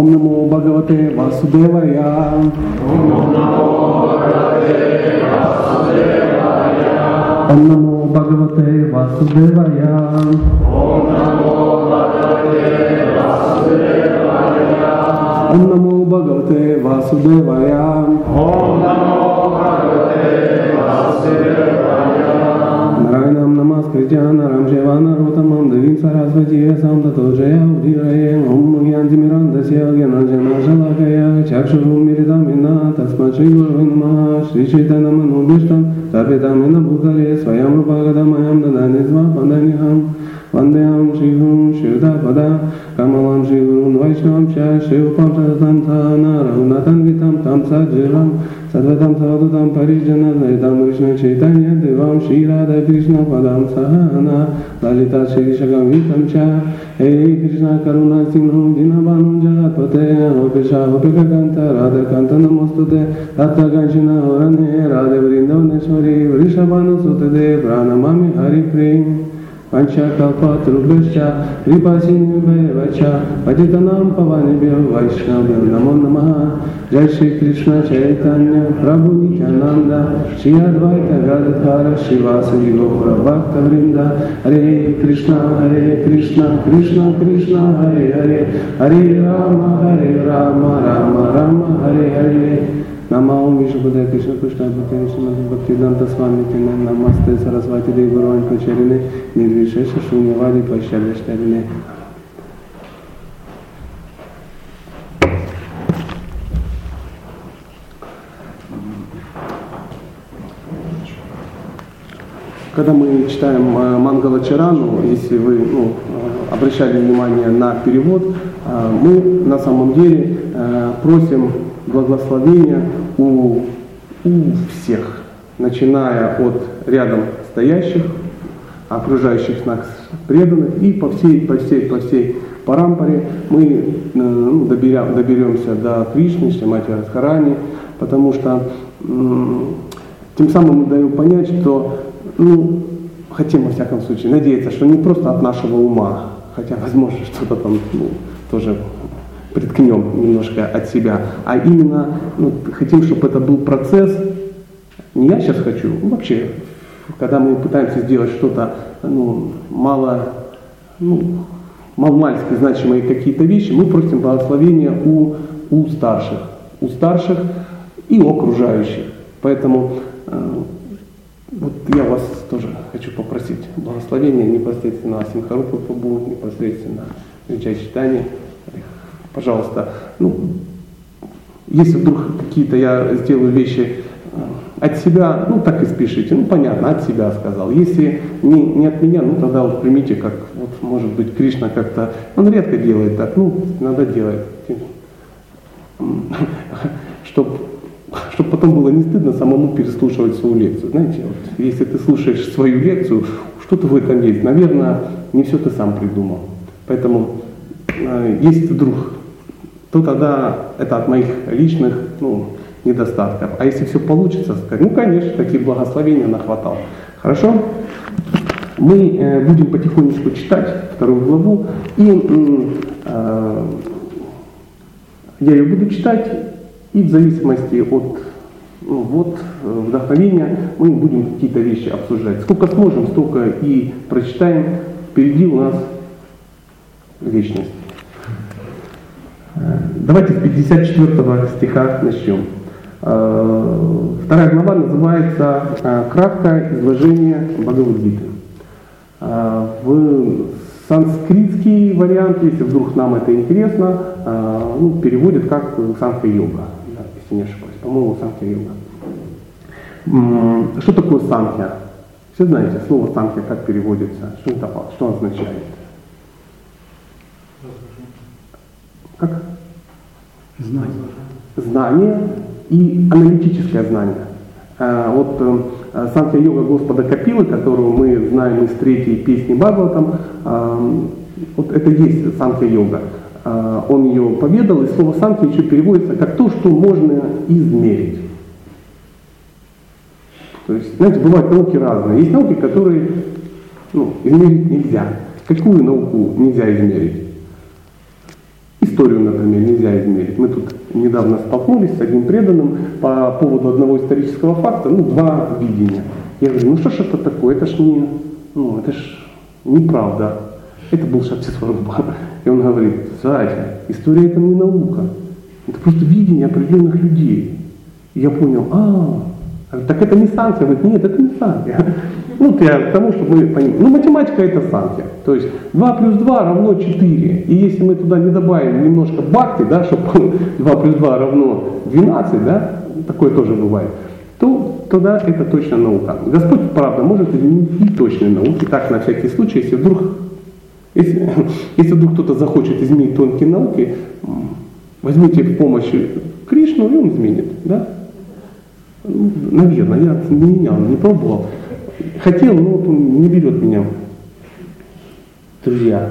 ओम नमो भगवते वासुदेवाय ओम नमो भगवते वासुदेवाय ओम नमो भगवते वासुदेवाय ओम नमो भगवते वासुदेवाय ओम नमो भगवते वासुदेवाय ओम नमो भगवते वासुदेवाय नारायणं नमस्कृत्य नारायणं सेवा नरोत्तमं देवीं सरस्वती सां ततो जया उदिरये ॐ Гьянти Мирандасья Гьянанджана Жалакая Чакшуру Миридамина Тасма Шри Гуру Нама Шри Чайтана Манубиштам Сапитамина Бхутале Своям Рупагадамаям Дадани Зва Паданихам Вандеям Шри श्रुता पदा कमलां श्रीगुरुन् वैश्वां चिवन लयितां चैतन्यवां श्रीराधकृष्ण पदां सहना लिताशीर्षितं च हरि कृष्ण करुणो दीनबानु राधा नमस्तु रक्त राधावनेश्वरि वृषभामि हरि प्रीम् अक्षकपातृभ्यश्च कृपासिन्भ्यश्च अतितनां पवनेभ्यो वैष्णवेभ्यो नमो नमः जय श्रीकृष्ण चैतन्य प्रभु नित्यानन्द श्री अद्वैत गदधर श्रीवासदि भक्तवृन्द हरे कृष्ण हरे कृष्ण कृष्ण कृष्ण हरे हरे हरे राम हरे राम राम राम हरे Hare Vishnupada Krishna Krishna Bhakti Srimati Bhaktivedanta Swami Tine Namaste Sarasvati Devi Gurvan Pacharine Nirvishesha Shunyavadi Pashyadashtarine Когда мы читаем э, Мангала Чарану, если вы ну, э, обращали внимание на перевод, э, мы на самом деле просим благословения у, у всех, начиная от рядом стоящих, окружающих нас преданных и по всей, по всей, по всей парампаре мы ну, доберем, доберемся до Кришны, Шримати Радхарани, потому что тем самым мы даем понять, что ну, хотим во всяком случае надеяться, что не просто от нашего ума, хотя возможно что-то там ну, тоже приткнем немножко от себя, а именно ну, хотим, чтобы это был процесс, не я сейчас хочу, ну, вообще, когда мы пытаемся сделать что-то ну, мало, ну, маломальски значимые какие-то вещи, мы просим благословения у, у старших, у старших и у окружающих. Поэтому э, вот я вас тоже хочу попросить благословения непосредственно Симхарупа Прабу, непосредственно Вичай читания пожалуйста, ну, если вдруг какие-то я сделаю вещи э, от себя, ну так и спешите, ну понятно, от себя сказал. Если не, не от меня, ну тогда вот примите, как вот может быть Кришна как-то, он редко делает так, ну надо делать, чтобы чтобы потом было не стыдно самому переслушивать свою лекцию. Знаете, вот, если ты слушаешь свою лекцию, что-то в этом есть. Наверное, не все ты сам придумал. Поэтому, э, если вдруг то тогда это от моих личных ну, недостатков. А если все получится, сказать, ну конечно, такие благословения нахватал. Хорошо? Мы э, будем потихонечку читать вторую главу, и э, я ее буду читать, и в зависимости от вот, э, вдохновения мы будем какие-то вещи обсуждать. Сколько сможем, столько и прочитаем. Впереди у нас вечность. Давайте с 54 стиха начнем. Э, вторая глава называется э, «Краткое изложение Бхагавадгиты». Э, в санскритский вариант, если вдруг нам это интересно, ну, переводят как санхья-йога, если не ошибаюсь. По-моему, санхья-йога. Что такое санхья? Все знаете, слово санхья как переводится? Что это что означает? Как? Знание. Знание и аналитическое знание. А, вот э, Санхья-йога Господа Капилы, которую мы знаем из третьей песни Бхагаватам, а, вот это есть Санхья-йога. А, он ее поведал, и слово Санхья еще переводится как то, что можно измерить. То есть, знаете, бывают науки разные. Есть науки, которые ну, измерить нельзя. Какую науку нельзя измерить? историю, например, нельзя измерить. Мы тут недавно столкнулись с одним преданным по поводу одного исторического факта, ну, два видения. Я говорю, ну что ж это такое, это ж не, ну, это ж неправда. Это был Шапсисварупа. И он говорит, Зайка, история это не наука, это просто видение определенных людей. И я понял, а, так это не санкция. Говорит, нет, это не санкция. Ну, я к тому, чтобы мы понимали. Ну, математика это санкция. То есть 2 плюс 2 равно 4. И если мы туда не добавим немножко бхакти, да, чтобы 2 плюс 2 равно 12, да, такое тоже бывает, то тогда это точно наука. Господь, правда, может изменить точные науки, так на всякий случай, если вдруг, если, если вдруг кто-то захочет изменить тонкие науки, возьмите в помощь Кришну, и он изменит. Да? Ну, наверное, я не менял, не пробовал. Хотел, но вот он не берет меня. Друзья,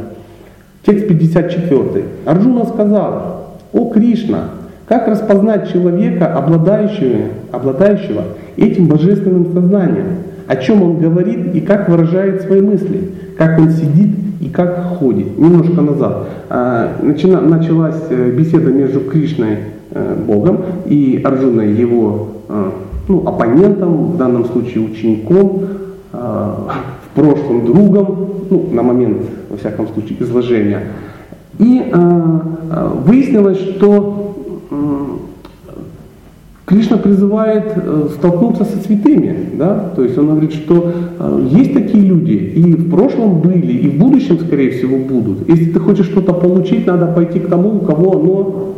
текст 54. Арджуна сказал, о Кришна, как распознать человека, обладающего, обладающего этим божественным сознанием? О чем он говорит и как выражает свои мысли? Как он сидит и как ходит? Немножко назад. А, началась э, беседа между Кришной, Богом, и Арджуной, его э, ну, оппонентом, в данном случае учеником, в прошлом другом, ну, на момент, во всяком случае, изложения. И выяснилось, что Кришна призывает э, столкнуться со святыми, да? то есть он говорит, что э, есть такие люди, и в прошлом были, и в будущем, скорее всего, будут. Если ты хочешь что-то получить, надо пойти к тому, у кого оно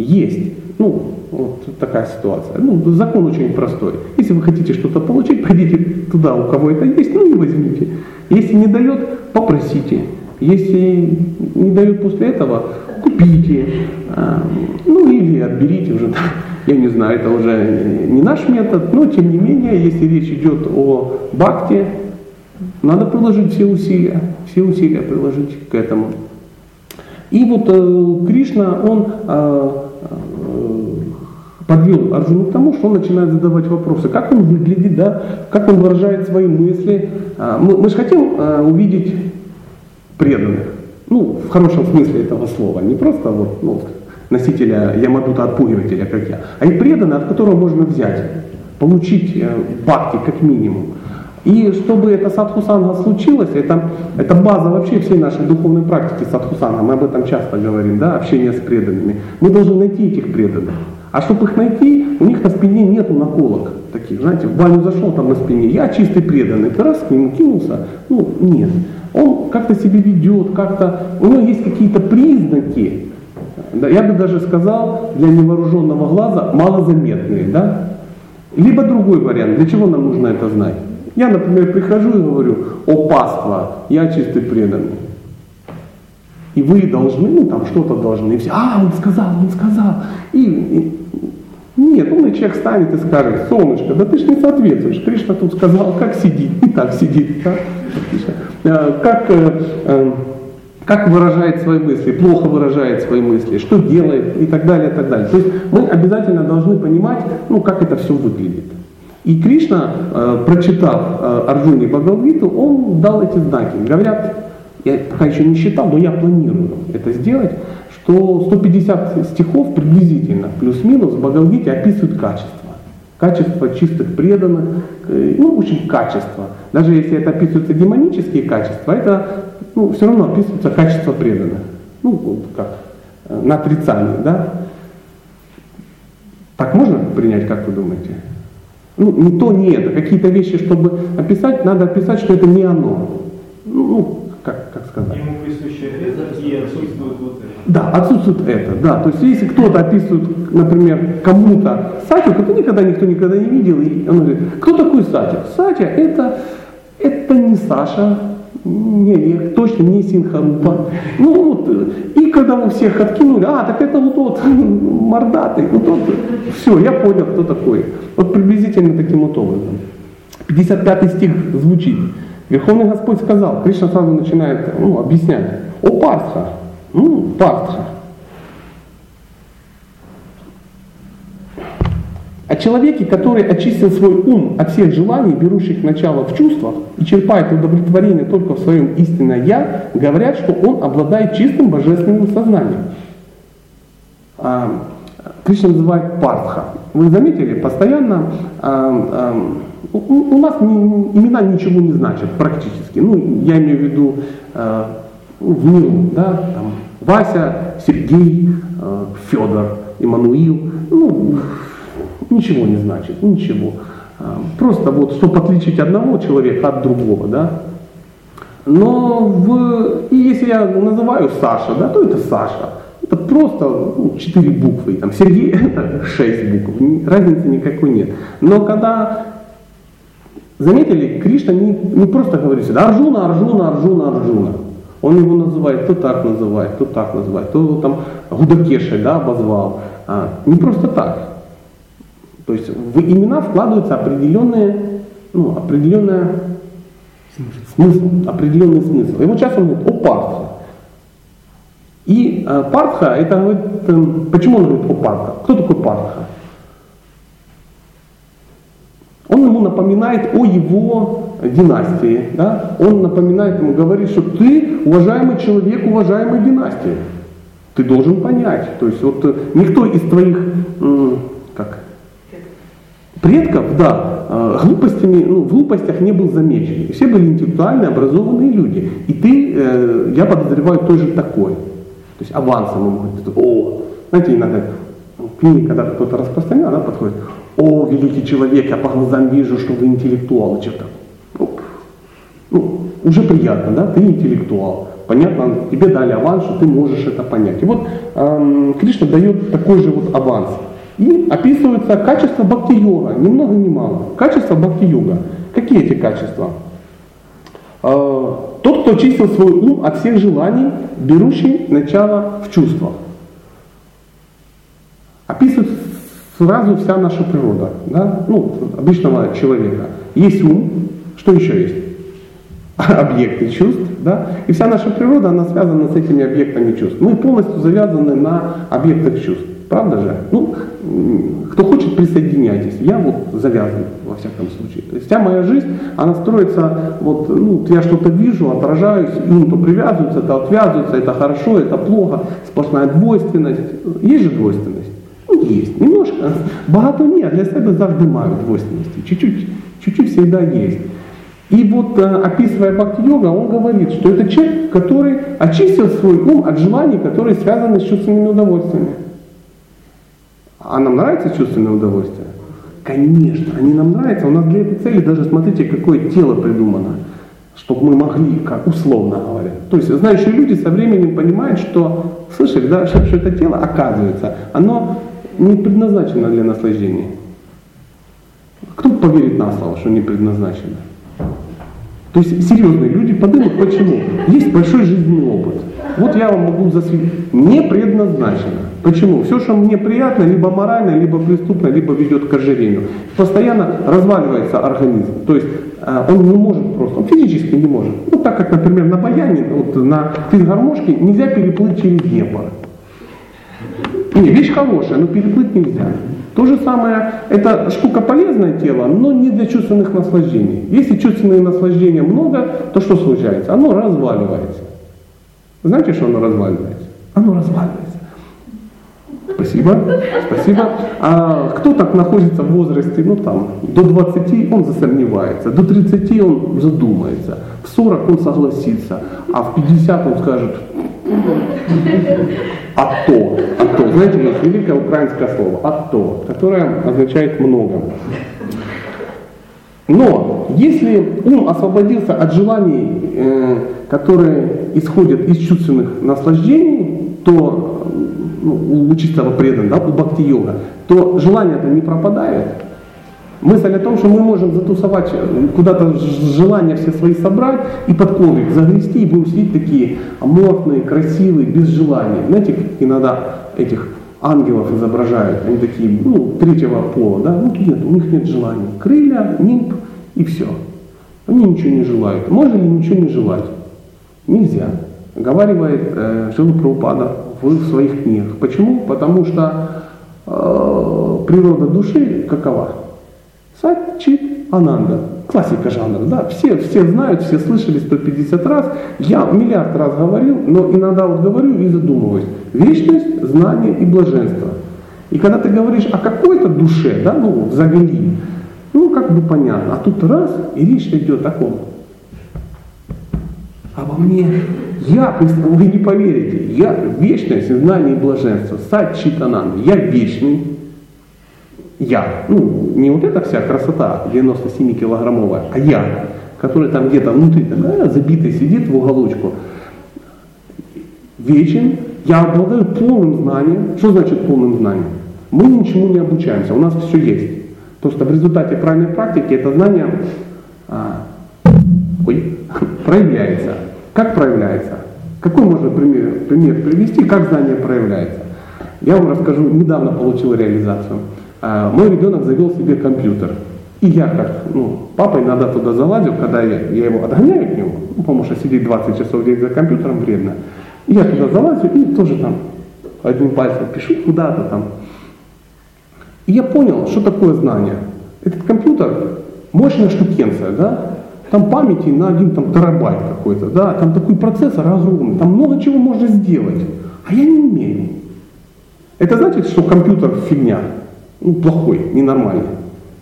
есть. Ну, вот такая ситуация. Ну, закон очень простой. Если вы хотите что-то получить, пойдите туда, у кого это есть, ну и возьмите. Если не дает, попросите. Если не дают после этого, купите. А, ну или отберите уже я не знаю, это уже не наш метод, но тем не менее, если речь идет о бхакте, надо приложить все усилия, все усилия приложить к этому. И вот э, Кришна, он э, подвел Арджуну к тому, что он начинает задавать вопросы, как он выглядит, да, как он выражает свои мысли. Э, мы, мы же хотим э, увидеть преданных, ну, в хорошем смысле этого слова, не просто вот, ну, носителя Ямадута отпугивателя, как я, а и преданный, от которого можно взять, получить э, бхакти как минимум. И чтобы это садхусанга случилось, это, это база вообще всей нашей духовной практики садхусанга, мы об этом часто говорим, да, общение с преданными. Мы должны найти этих преданных. А чтобы их найти, у них на спине нету наколок таких, знаете, в баню зашел там на спине, я чистый преданный, ты раз к нему кинулся, ну нет. Он как-то себя ведет, как-то, у него есть какие-то признаки, я бы даже сказал, для невооруженного глаза малозаметные. Да? Либо другой вариант, для чего нам нужно это знать? Я, например, прихожу и говорю, о паства, я чистый преданный. И вы должны, ну там что-то должны, и все, а, он сказал, он сказал. И, и нет, умный человек станет и скажет, солнышко, да ты ж не соответствуешь. Кришна тут сказал, как сидит, и так сидит. Да? Э, как э, э, как выражает свои мысли, плохо выражает свои мысли, что делает и так далее, и так далее. То есть мы обязательно должны понимать, ну, как это все выглядит. И Кришна, прочитав Арджуне Бхагавгиту, он дал эти знаки. Говорят, я пока еще не считал, но я планирую это сделать, что 150 стихов приблизительно, плюс-минус, в описывают качество. Качество чистых преданных, э, ну, в общем, качество. Даже если это описываются демонические качества, это ну, все равно описывается качество преданных. Ну, вот как э, на отрицание, да? Так можно принять, как вы думаете? Ну, не то, не это. Какие-то вещи, чтобы описать, надо описать, что это не оно. Ну, ну как, как сказать? Ему присуще это и отсутствует вот это. Да, отсутствует это, да. То есть если кто-то описывает, например, кому-то сатю, это никогда никто никогда не видел, и он говорит, кто такой сатя? Сатя это, это не Саша, не Олег, точно не Синхарупа. Ну вот, и когда вы всех откинули, а, так это вот тот мордатый, вот тот, все, я понял, кто такой. Вот приблизительно таким вот образом. 55 стих звучит. Верховный Господь сказал, Кришна сразу начинает ну, объяснять. О Партха, ну, Партха, О человеке, который очистил свой ум от всех желаний, берущих начало в чувствах, и черпает удовлетворение только в своем истинное «я», говорят, что он обладает чистым божественным сознанием. а, Кришна называет партха. Вы заметили, постоянно а, а, у, нас имена ничего не значат практически. Ну, я имею в виду в миру, да, там, Вася, Сергей, а, Федор, Иммануил. Ну, ничего не значит, ничего. А, Просто вот, чтобы отличить одного человека от другого, да. Но в, и если я называю Саша, да, то это Саша. Это просто ну, четыре буквы. Там Сергей это шесть букв. Ни- Разницы никакой нет. Но когда Заметили, Кришна не, не просто говорит сюда Арджуна, Арджуна, Арджуна, Арджуна. Он его называет, то так называет, то так называет, то его там Гудакешей да, обозвал. А, не просто так. То есть в имена вкладывается определенные, ну, определенная смысл, определенный смысл. И вот сейчас он говорит о Партха. И э, Партха, это говорит, эм, почему он говорит о Партха? Кто такой Партха? Он ему напоминает о его династии, да? он напоминает ему, говорит, что ты уважаемый человек уважаемой династии. Ты должен понять. То есть вот э, никто из твоих, как, предков, да, э, глупостями, ну, в глупостях не был замечен. Все были интеллектуальные, образованные люди. И ты, э, я подозреваю, тоже такой. То есть авансом ему говорит, о, знаете, иногда в книге, когда кто-то распространял, она подходит, о, великий человек, я по глазам вижу, что вы интеллектуал, и что-то. Уже приятно, да, ты интеллектуал. Понятно, тебе дали аванс, что ты можешь это понять. И вот эм, Кришна дает такой же вот аванс. И описывается качество бхакти-йога, ни много ни мало. Качество бхакти-йога. Какие эти качества? Э, Тот, кто очистил свой ум от всех желаний, берущий начало в чувствах. Описывает сразу вся наша природа, да? ну, обычного человека. Есть ум, что еще есть? Объекты чувств, да? И вся наша природа, она связана с этими объектами чувств. Мы полностью завязаны на объектах чувств. Правда же? Ну, кто хочет, присоединяйтесь. Я вот завязан, во всяком случае. То есть вся моя жизнь, она строится, вот, ну, я что-то вижу, отражаюсь, ум то привязывается, то отвязывается, это хорошо, это плохо, сплошная двойственность. Есть же двойственность? Ну, есть. Немножко. Багато а для себе завжди маю двойственности. Чуть-чуть, чуть-чуть всегда есть. И вот э, описывая бхакти-йога, он говорит, что это человек, который очистил свой ум от желаний, которые связаны с чувственными удовольствиями. А нам нравится чувственное удовольствие? Конечно, они нам нравятся. У нас для этой цели даже смотрите, какое тело придумано, чтобы мы могли, как условно говоря. То есть знающие люди со временем понимают, что, слышали, да, что это тело, оказывается, оно не предназначено для наслаждения. Кто поверит на слово, что не предназначено? То есть серьезные люди подумают, почему. Есть большой жизненный опыт. Вот я вам могу засвидетельствовать. Не предназначено. Почему? Все, что мне приятно, либо морально, либо преступно, либо ведет к ожирению. Постоянно разваливается организм. То есть э, он не может просто, он физически не может. Ну так как, например, на баяне, вот на физгармошке нельзя переплыть через Днепр. Не, вещь хорошая, но переплыть нельзя. То же самое, это штука полезное тело, но не для чувственных наслаждений. Если чувственных наслаждений много, то что случается? Оно разваливается. Знаете, что оно разваливается? Оно разваливается. Спасибо, спасибо. А кто так находится в возрасте, ну там, до 20 он засомневается, до 30 он задумается, в 40 он согласится, а в 50 он скажет, а то, а то. Знаете, есть великое украинское слово а то, которое означает много. Но если ум освободился от желаний, э, которые исходят из чувственных наслаждений, то ну, у чистого преданного, да, у бхакти-йога, то желание-то не пропадает. Мысль о том, что мы можем затусовать, э, куда-то желания все свои собрать и под коврик загрести, и будем сидеть такие аморфные, красивые, без желания. Знаете, иногда этих ангелов изображают, они такие, ну, третьего пола, да, ну, нет, у них нет желаний. Крылья, нимб и все. Они ничего не желают. Можно ли ничего не желать? Нельзя. Говаривает э, Шила Прабхупада в своих книгах. Почему? Потому что э, природа души какова? Сат, чит, ананда. классика жанра, да, все, все знают, все слышали 150 раз, я миллиард раз говорил, но иногда вот говорю и задумываюсь. Вечность, знание и блаженство. И когда ты говоришь о какой-то душе, да, ну, взагали, ну, как бы понятно, а тут раз, и речь идет о ком? Обо мне. Я, вы не поверите, я вечность, знание и блаженство. Сад Читанан, я вечный, я. Ну, не вот эта вся красота 97-килограммовая, а я, который там где-то внутри такая забитый сидит в уголочку. Вечен, я обладаю полным знанием. Что значит полным знанием? Мы ничему не обучаемся, у нас все есть. Просто в результате правильной практики это знание а, ой, проявляется. Как проявляется? Какой можно пример, пример привести, как знание проявляется? Я вам расскажу, недавно получил реализацию. А, мой ребенок завел себе компьютер. И я как, ну, папа иногда туда залазил, когда я, я его отгоняю от него, ну, потому что сидеть 20 часов в день за компьютером вредно. И я туда залазю и тоже там одним пальцем пишу куда-то там. И я понял, что такое знание. Этот компьютер мощная штукенция, да? Там памяти на один там, терабайт какой-то, да? Там такой процессор огромный, там много чего можно сделать. А я не умею. Это значит, что компьютер фигня ну, плохой, ненормальный,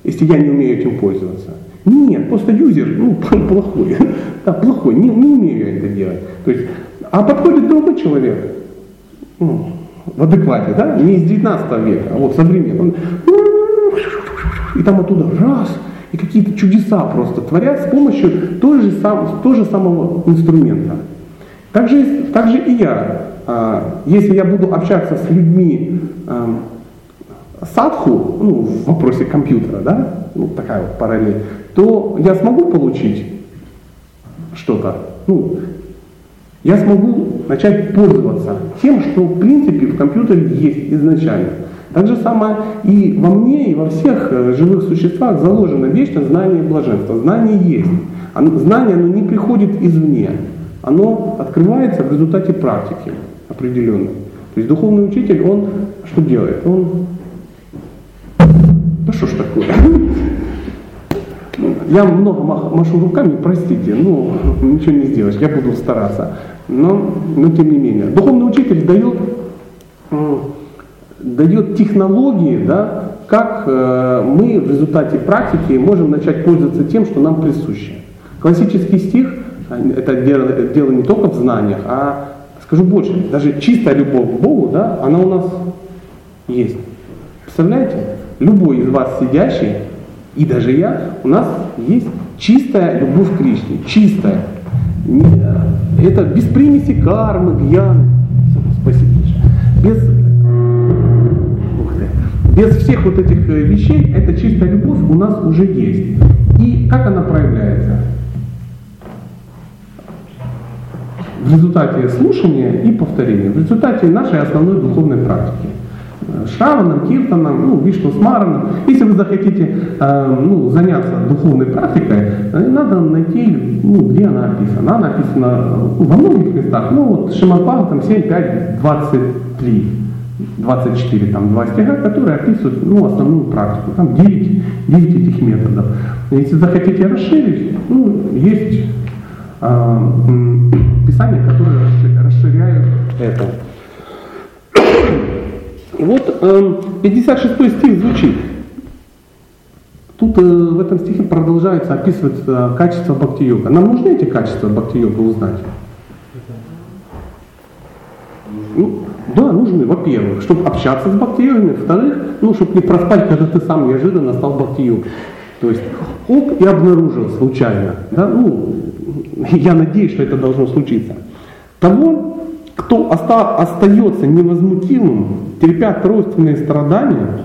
если я не умею этим пользоваться. Нет, просто юзер, ну, плохой, да, плохой, не, не умею я это делать. То есть, а подходит другой человек, ну, в адеквате, да, не из 19 века, а вот современный, и там оттуда раз, и какие-то чудеса просто творят с помощью той же, сам, того же самого инструмента. Также, также и я, а, если я буду общаться с людьми, садху, ну, в вопросе компьютера, да, ну, такая вот параллель, то я смогу получить что-то, ну, я смогу начать пользоваться тем, что в принципе в компьютере есть изначально. Так же самое и во мне, и во всех э, живых существах заложено вечно знание и блаженство. Знание есть. Знание оно не приходит извне. Оно открывается в результате практики определенной. То есть духовный учитель, он что делает? Он что ж такое? Я много машу руками, простите, ну, ничего не сделаешь, я буду стараться. Но, но тем не менее. Духовный учитель дает, дает технологии, да, как э, мы в результате практики можем начать пользоваться тем, что нам присуще. Классический стих, это дело, дело не только в знаниях, а, скажу больше, даже чистая любовь к Богу, да, она у нас есть. Представляете? Любой из вас сидящий, и даже я, у нас есть чистая любовь к Кришне, чистая. Это без примеси кармы, гьяны. Спасибо. Без, без всех вот этих э, вещей эта чистая любовь у нас уже есть. И как она проявляется? В результате слушания и повторения, в результате нашей основной духовной практики. Шраваном, Киртаном, ну, Вишну Смараном. Если вы захотите э, ну, заняться духовной практикой, э, надо найти, ну, где она описана. Она написана ну, во многих местах. Ну, вот Шиманпага там 7, 5, 23. 24, там два стиха, которые описывают ну, основную практику. Там 9, 9 этих методов. Если захотите расширить, ну, есть э, писания, которые расширяют это. И вот 56 эм, стих звучит. Тут э, в этом стихе продолжается описывать качество бхакти-йога. Нам нужны эти качества бхакти-йога узнать? Ну, да, нужны, во-первых, чтобы общаться с бхакти во-вторых, ну, чтобы не проспать, когда ты сам неожиданно стал бхакти То есть, оп, и обнаружил случайно. Да? Ну, я надеюсь, что это должно случиться. Того, кто оста- остается невозмутимым, терпя тройственные страдания,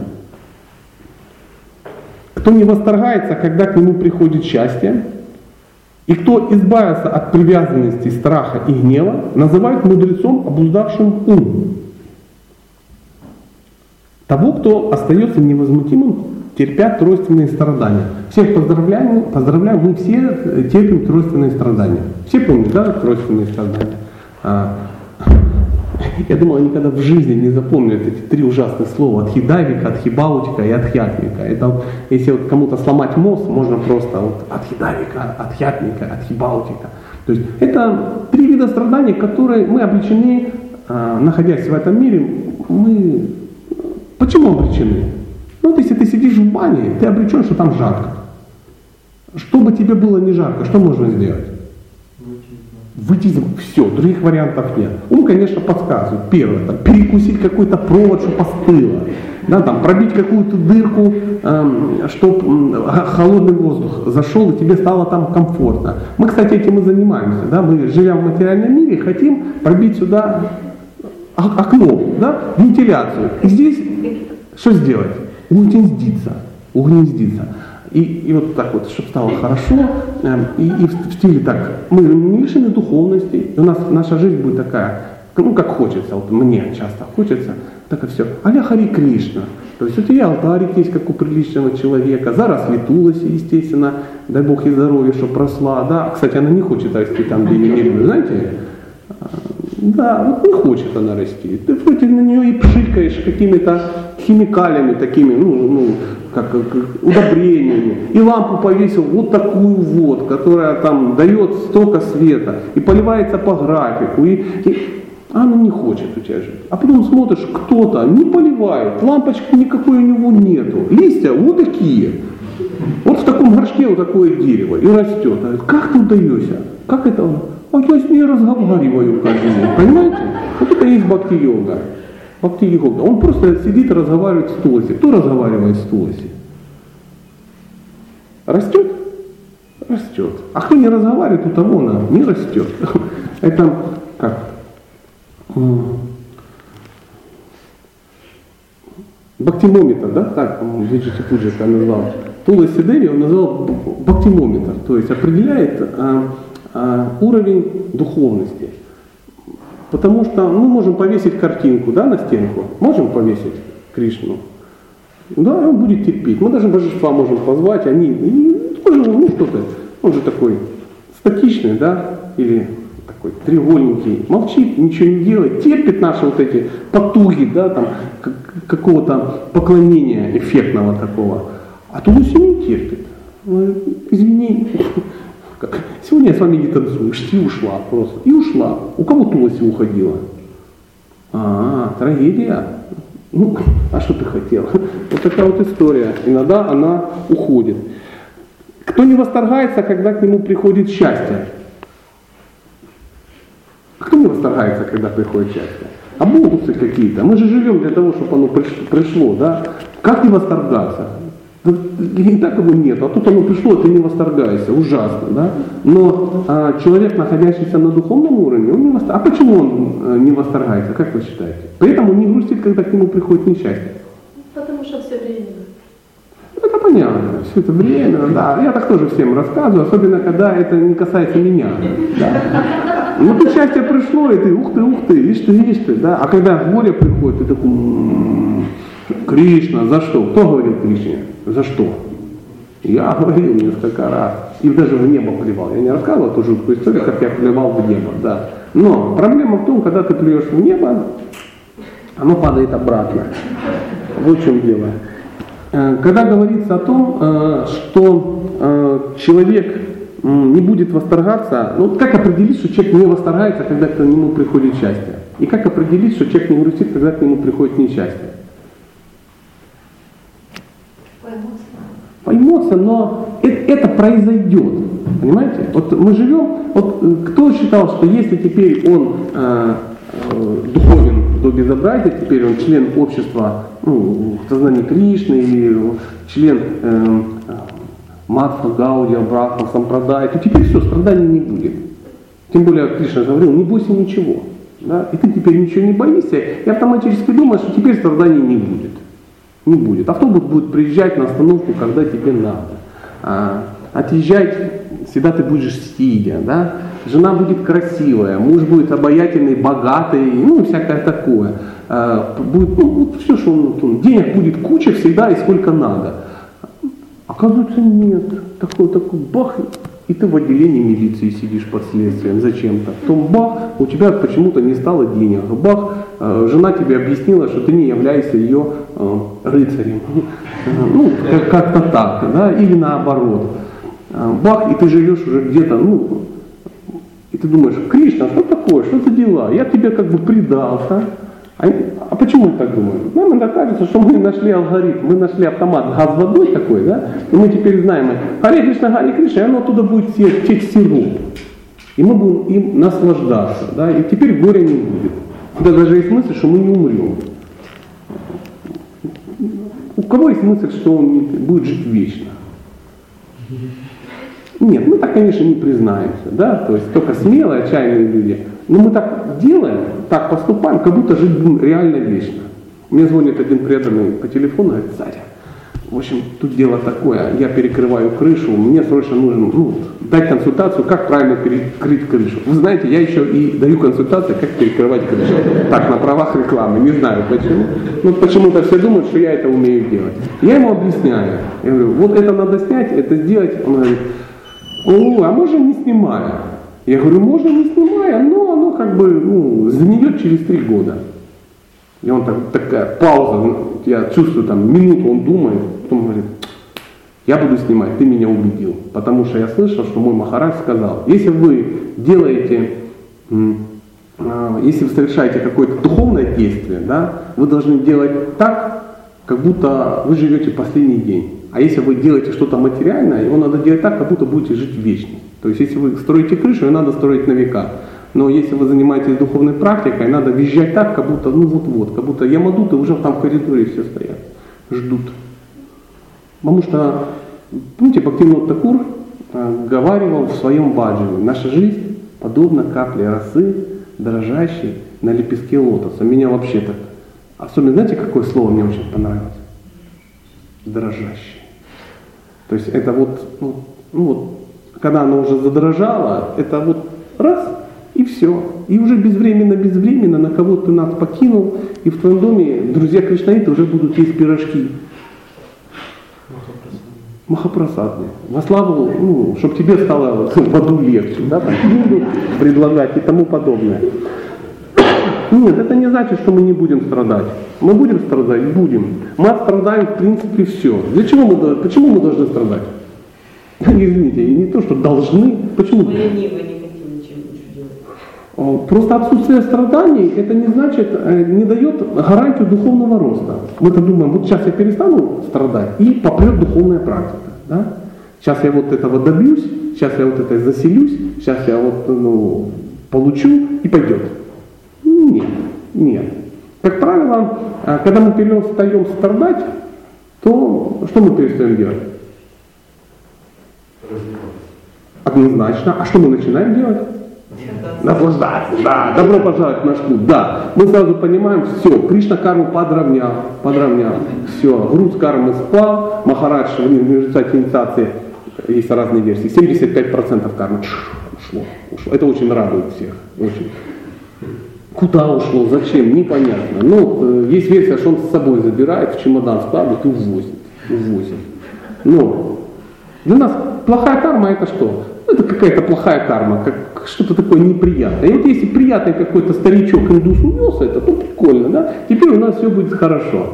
кто не восторгается, когда к нему приходит счастье, и кто избавился от привязанности, страха и гнева, называют мудрецом, обуздавшим ум. Того, кто остается невозмутимым, терпя тройственные страдания. Всех поздравляем, поздравляем, мы все терпим тройственные страдания. Все помнят, да, тройственные страдания? Я думал, я никогда в жизни не запомню эти три ужасных слова. Отхидавика, отхибаутика и отхятника. Это вот, если вот кому-то сломать мозг, можно просто вот отхидавика, отхятника, отхибаутика. То есть это три вида страданий, которые мы обречены, а, находясь в этом мире, мы... Почему обречены? Ну вот если ты сидишь в бане, ты обречен, что там жарко. Чтобы тебе было не жарко, что можно сделать? Из... Все, других вариантов нет. Он, конечно, подсказывает. Первое, там, перекусить какой-то провод, чтобы остыло. Да, там, пробить какую-то дырку, эм, чтобы холодный воздух зашел, и тебе стало там комфортно. Мы, кстати, этим и занимаемся. Да? Мы живем в материальном мире, хотим пробить сюда окно, да? вентиляцию. И здесь что сделать? Угнездиться. Угнездиться. И, и вот так вот, чтобы стало хорошо, э, и, и в, стиле так, мы не лишены духовности, и у нас наша жизнь будет такая, ну как хочется, вот мне часто хочется, так и все. Аля Хари Кришна. То есть у тебя алтарик есть, как у приличного человека, зараз Туласи, естественно, дай Бог ей здоровья, чтобы росла, да. Кстати, она не хочет расти там, где ее не любят, знаете? Да, вот не хочет она расти. Ты вроде на нее и пшикаешь какими-то химикалиями такими, ну, ну, как, как удобрениями. И лампу повесил вот такую вот, которая там дает столько света и поливается по графику. И, и она не хочет у тебя жить. А потом смотришь, кто-то не поливает, лампочки никакой у него нету. Листья вот такие. Вот в таком горшке вот такое дерево и растет. Как ты удаешься? Как это? А я с ней разговариваю каждый день. Понимаете? Вот это есть бхакти-йога. Бхакти-йога. Он просто сидит и разговаривает с Туаси. Кто разговаривает с Туаси? Растет? Растет. А кто не разговаривает, у того она не растет. Это как? Бактимометр, да, так, Виджити Пуджика назвал. Тула Сидери он назвал бактимометр, то есть определяет а, уровень духовности. Потому что мы можем повесить картинку да, на стенку, можем повесить Кришну, да, он будет терпеть. Мы даже божества можем позвать, они, и, тоже, ну что-то, он же такой статичный, да, или такой треугольненький, молчит, ничего не делает, терпит наши вот эти потуги, да, там, какого-то поклонения эффектного такого. А тут все не терпит. Извини, сегодня я с вами не танцую, и ушла просто. И ушла. У кого Туласи уходила? А, трагедия. Ну, а что ты хотел? Вот такая вот история. Иногда она уходит. Кто не восторгается, когда к нему приходит счастье? Кто не восторгается, когда приходит счастье? А бонусы какие-то. Мы же живем для того, чтобы оно пришло, да? Как не восторгаться? И так его нет, а тут оно пришло, ты не восторгайся, ужасно, да? Но а, человек, находящийся на духовном уровне, он не восторгается. А почему он а, не восторгается, как вы считаете? Поэтому он не грустит, когда к нему приходит несчастье. Потому что все временно. Это понятно, все это время, да. Я так тоже всем рассказываю, особенно когда это не касается меня. Да. Ну, тут счастье пришло, и ты, ух ты, ух ты, ишь ты, ишь ты, да. А когда горе приходит, ты такой, Кришна, за что? Кто говорил Кришне? За что? Я говорил несколько раз. И даже в небо плевал. Я не рассказывал эту жуткую историю, как я плевал в небо. Да. Но проблема в том, когда ты плюешь в небо, оно падает обратно. Вот в чем дело. Э, когда говорится о том, э, что э, человек не будет восторгаться, ну как определить, что человек не восторгается, когда к нему приходит счастье? И как определить, что человек не грустит, когда к нему приходит несчастье? По эмоциям, но это, это произойдет. Понимаете? Вот мы живем, вот э, кто считал, что если теперь он э, э, духовен до безобразия, теперь он член общества ну, сознания Кришны или член э, Матха, Гаудия, Брахма, Сампрадай, то теперь все, страданий не будет. Тем более Кришна говорил, не бойся ничего. Да? И ты теперь ничего не боишься, и автоматически думаешь, что теперь страданий не будет не будет. Автобус будет приезжать на остановку, когда тебе надо. А, отъезжать всегда ты будешь сидя, да? Жена будет красивая, муж будет обаятельный, богатый, ну, всякое такое. А, будет, ну, вот все, что он, денег будет куча всегда и сколько надо. Оказывается, нет. Такой, такой бах, и ты в отделении милиции сидишь под следствием зачем-то. Потом бах, у тебя почему-то не стало денег. Бах, э, жена тебе объяснила, что ты не являешься ее э, рыцарем. Ну, как- как-то так, да, или наоборот. Э, Бах, и ты живешь уже где-то, ну, и ты думаешь, Кришна, что такое, что за дела? Я тебе как бы предался. А, а почему мы так думаем? Нам иногда кажется, что мы нашли алгоритм, мы нашли автомат газ водой такой, да? И мы теперь знаем, Харе Кришна, Харе Кришна, и оно оттуда будет течь, сироп. И мы будем им наслаждаться, да? И теперь горя не будет. Да даже есть мысль, что мы не умрем. У кого есть мысль, что он будет жить вечно? Нет, мы так, конечно, не признаемся, да, то есть только смелые, отчаянные люди. Но мы так делаем, так поступаем, как будто жить будем реально вечно. Мне звонит один преданный по телефону, говорит, Царя, в общем, тут дело такое, я перекрываю крышу, мне срочно нужно ну, дать консультацию, как правильно перекрыть крышу. Вы знаете, я еще и даю консультации, как перекрывать крышу. Так, на правах рекламы, не знаю почему. Ну, почему-то все думают, что я это умею делать. Я ему объясняю. Я говорю, вот это надо снять, это сделать. Он говорит, о, а можно не снимая? Я говорю, можно не снимая, но оно как бы ну, загниет через три года. И он так, такая пауза, ну, я чувствую там минуту, он думает, потом говорит, я буду снимать, ты меня убедил. Потому что я слышал, что мой Махарадж сказал, если вы делаете, а, если вы совершаете какое-то духовное действие, да, вы должны делать так, как будто вы живете последний день. А если вы делаете что-то материальное, его надо делать так, как будто будете жить вечно. То есть если вы строите крышу, ее надо строить на века. Но если вы занимаетесь духовной практикой, надо визжать так, как будто, ну вот-вот, как будто ямадуты уже там в коридоре все стоят, ждут. Потому что, помните, Бхактивинод Такур э, говаривал в своем баджане, наша жизнь подобна капле росы, дрожащей на лепестке лотоса. Меня вообще так, особенно, знаете, какое слово мне очень понравилось? Дрожащий. То есть это вот, ну, ну вот, когда оно уже задрожало, это вот раз, и все. И уже безвременно, безвременно на кого-то нас покинул, и в твоем доме друзья Кришнаиты уже будут есть пирожки. Махапрасадные. Во славу, ну, чтобы тебе стало в аду легче, да, там, предлагать и тому подобное. Нет, это не значит, что мы не будем страдать. Мы будем страдать? Будем. Мы страдаем в принципе все. Для чего мы, почему мы должны страдать? Извините, и не то, что должны, почему? Мы ленивы, не хотим ничего, делать. Просто отсутствие страданий, это не значит, э, не дает гарантию духовного роста. Мы-то думаем, вот сейчас я перестану страдать, и попрет духовная практика. Да? Сейчас я вот этого добьюсь, сейчас я вот это заселюсь, сейчас я вот ну, получу и пойдет. Нет, нет. Как правило, э, когда мы перестаем страдать, то что мы перестаем делать? Однозначно. А что мы начинаем делать? Наслаждаться, да, добро пожаловать в наш клуб, да. Мы сразу понимаем, все, Кришна карму подровнял, подровнял, все, груз кармы спал, Махарадж в результате инициации, есть разные версии, 75% кармы ушло, ушло. Это очень радует всех, очень. Куда ушло, зачем, непонятно. Ну, есть версия, что он с собой забирает, в чемодан складывает и увозит, увозит. Но для нас плохая карма это что? Ну, Это какая-то плохая карма, как что-то такое неприятное. И вот если приятный какой-то старичок индус унес это, то прикольно, да? Теперь у нас все будет хорошо.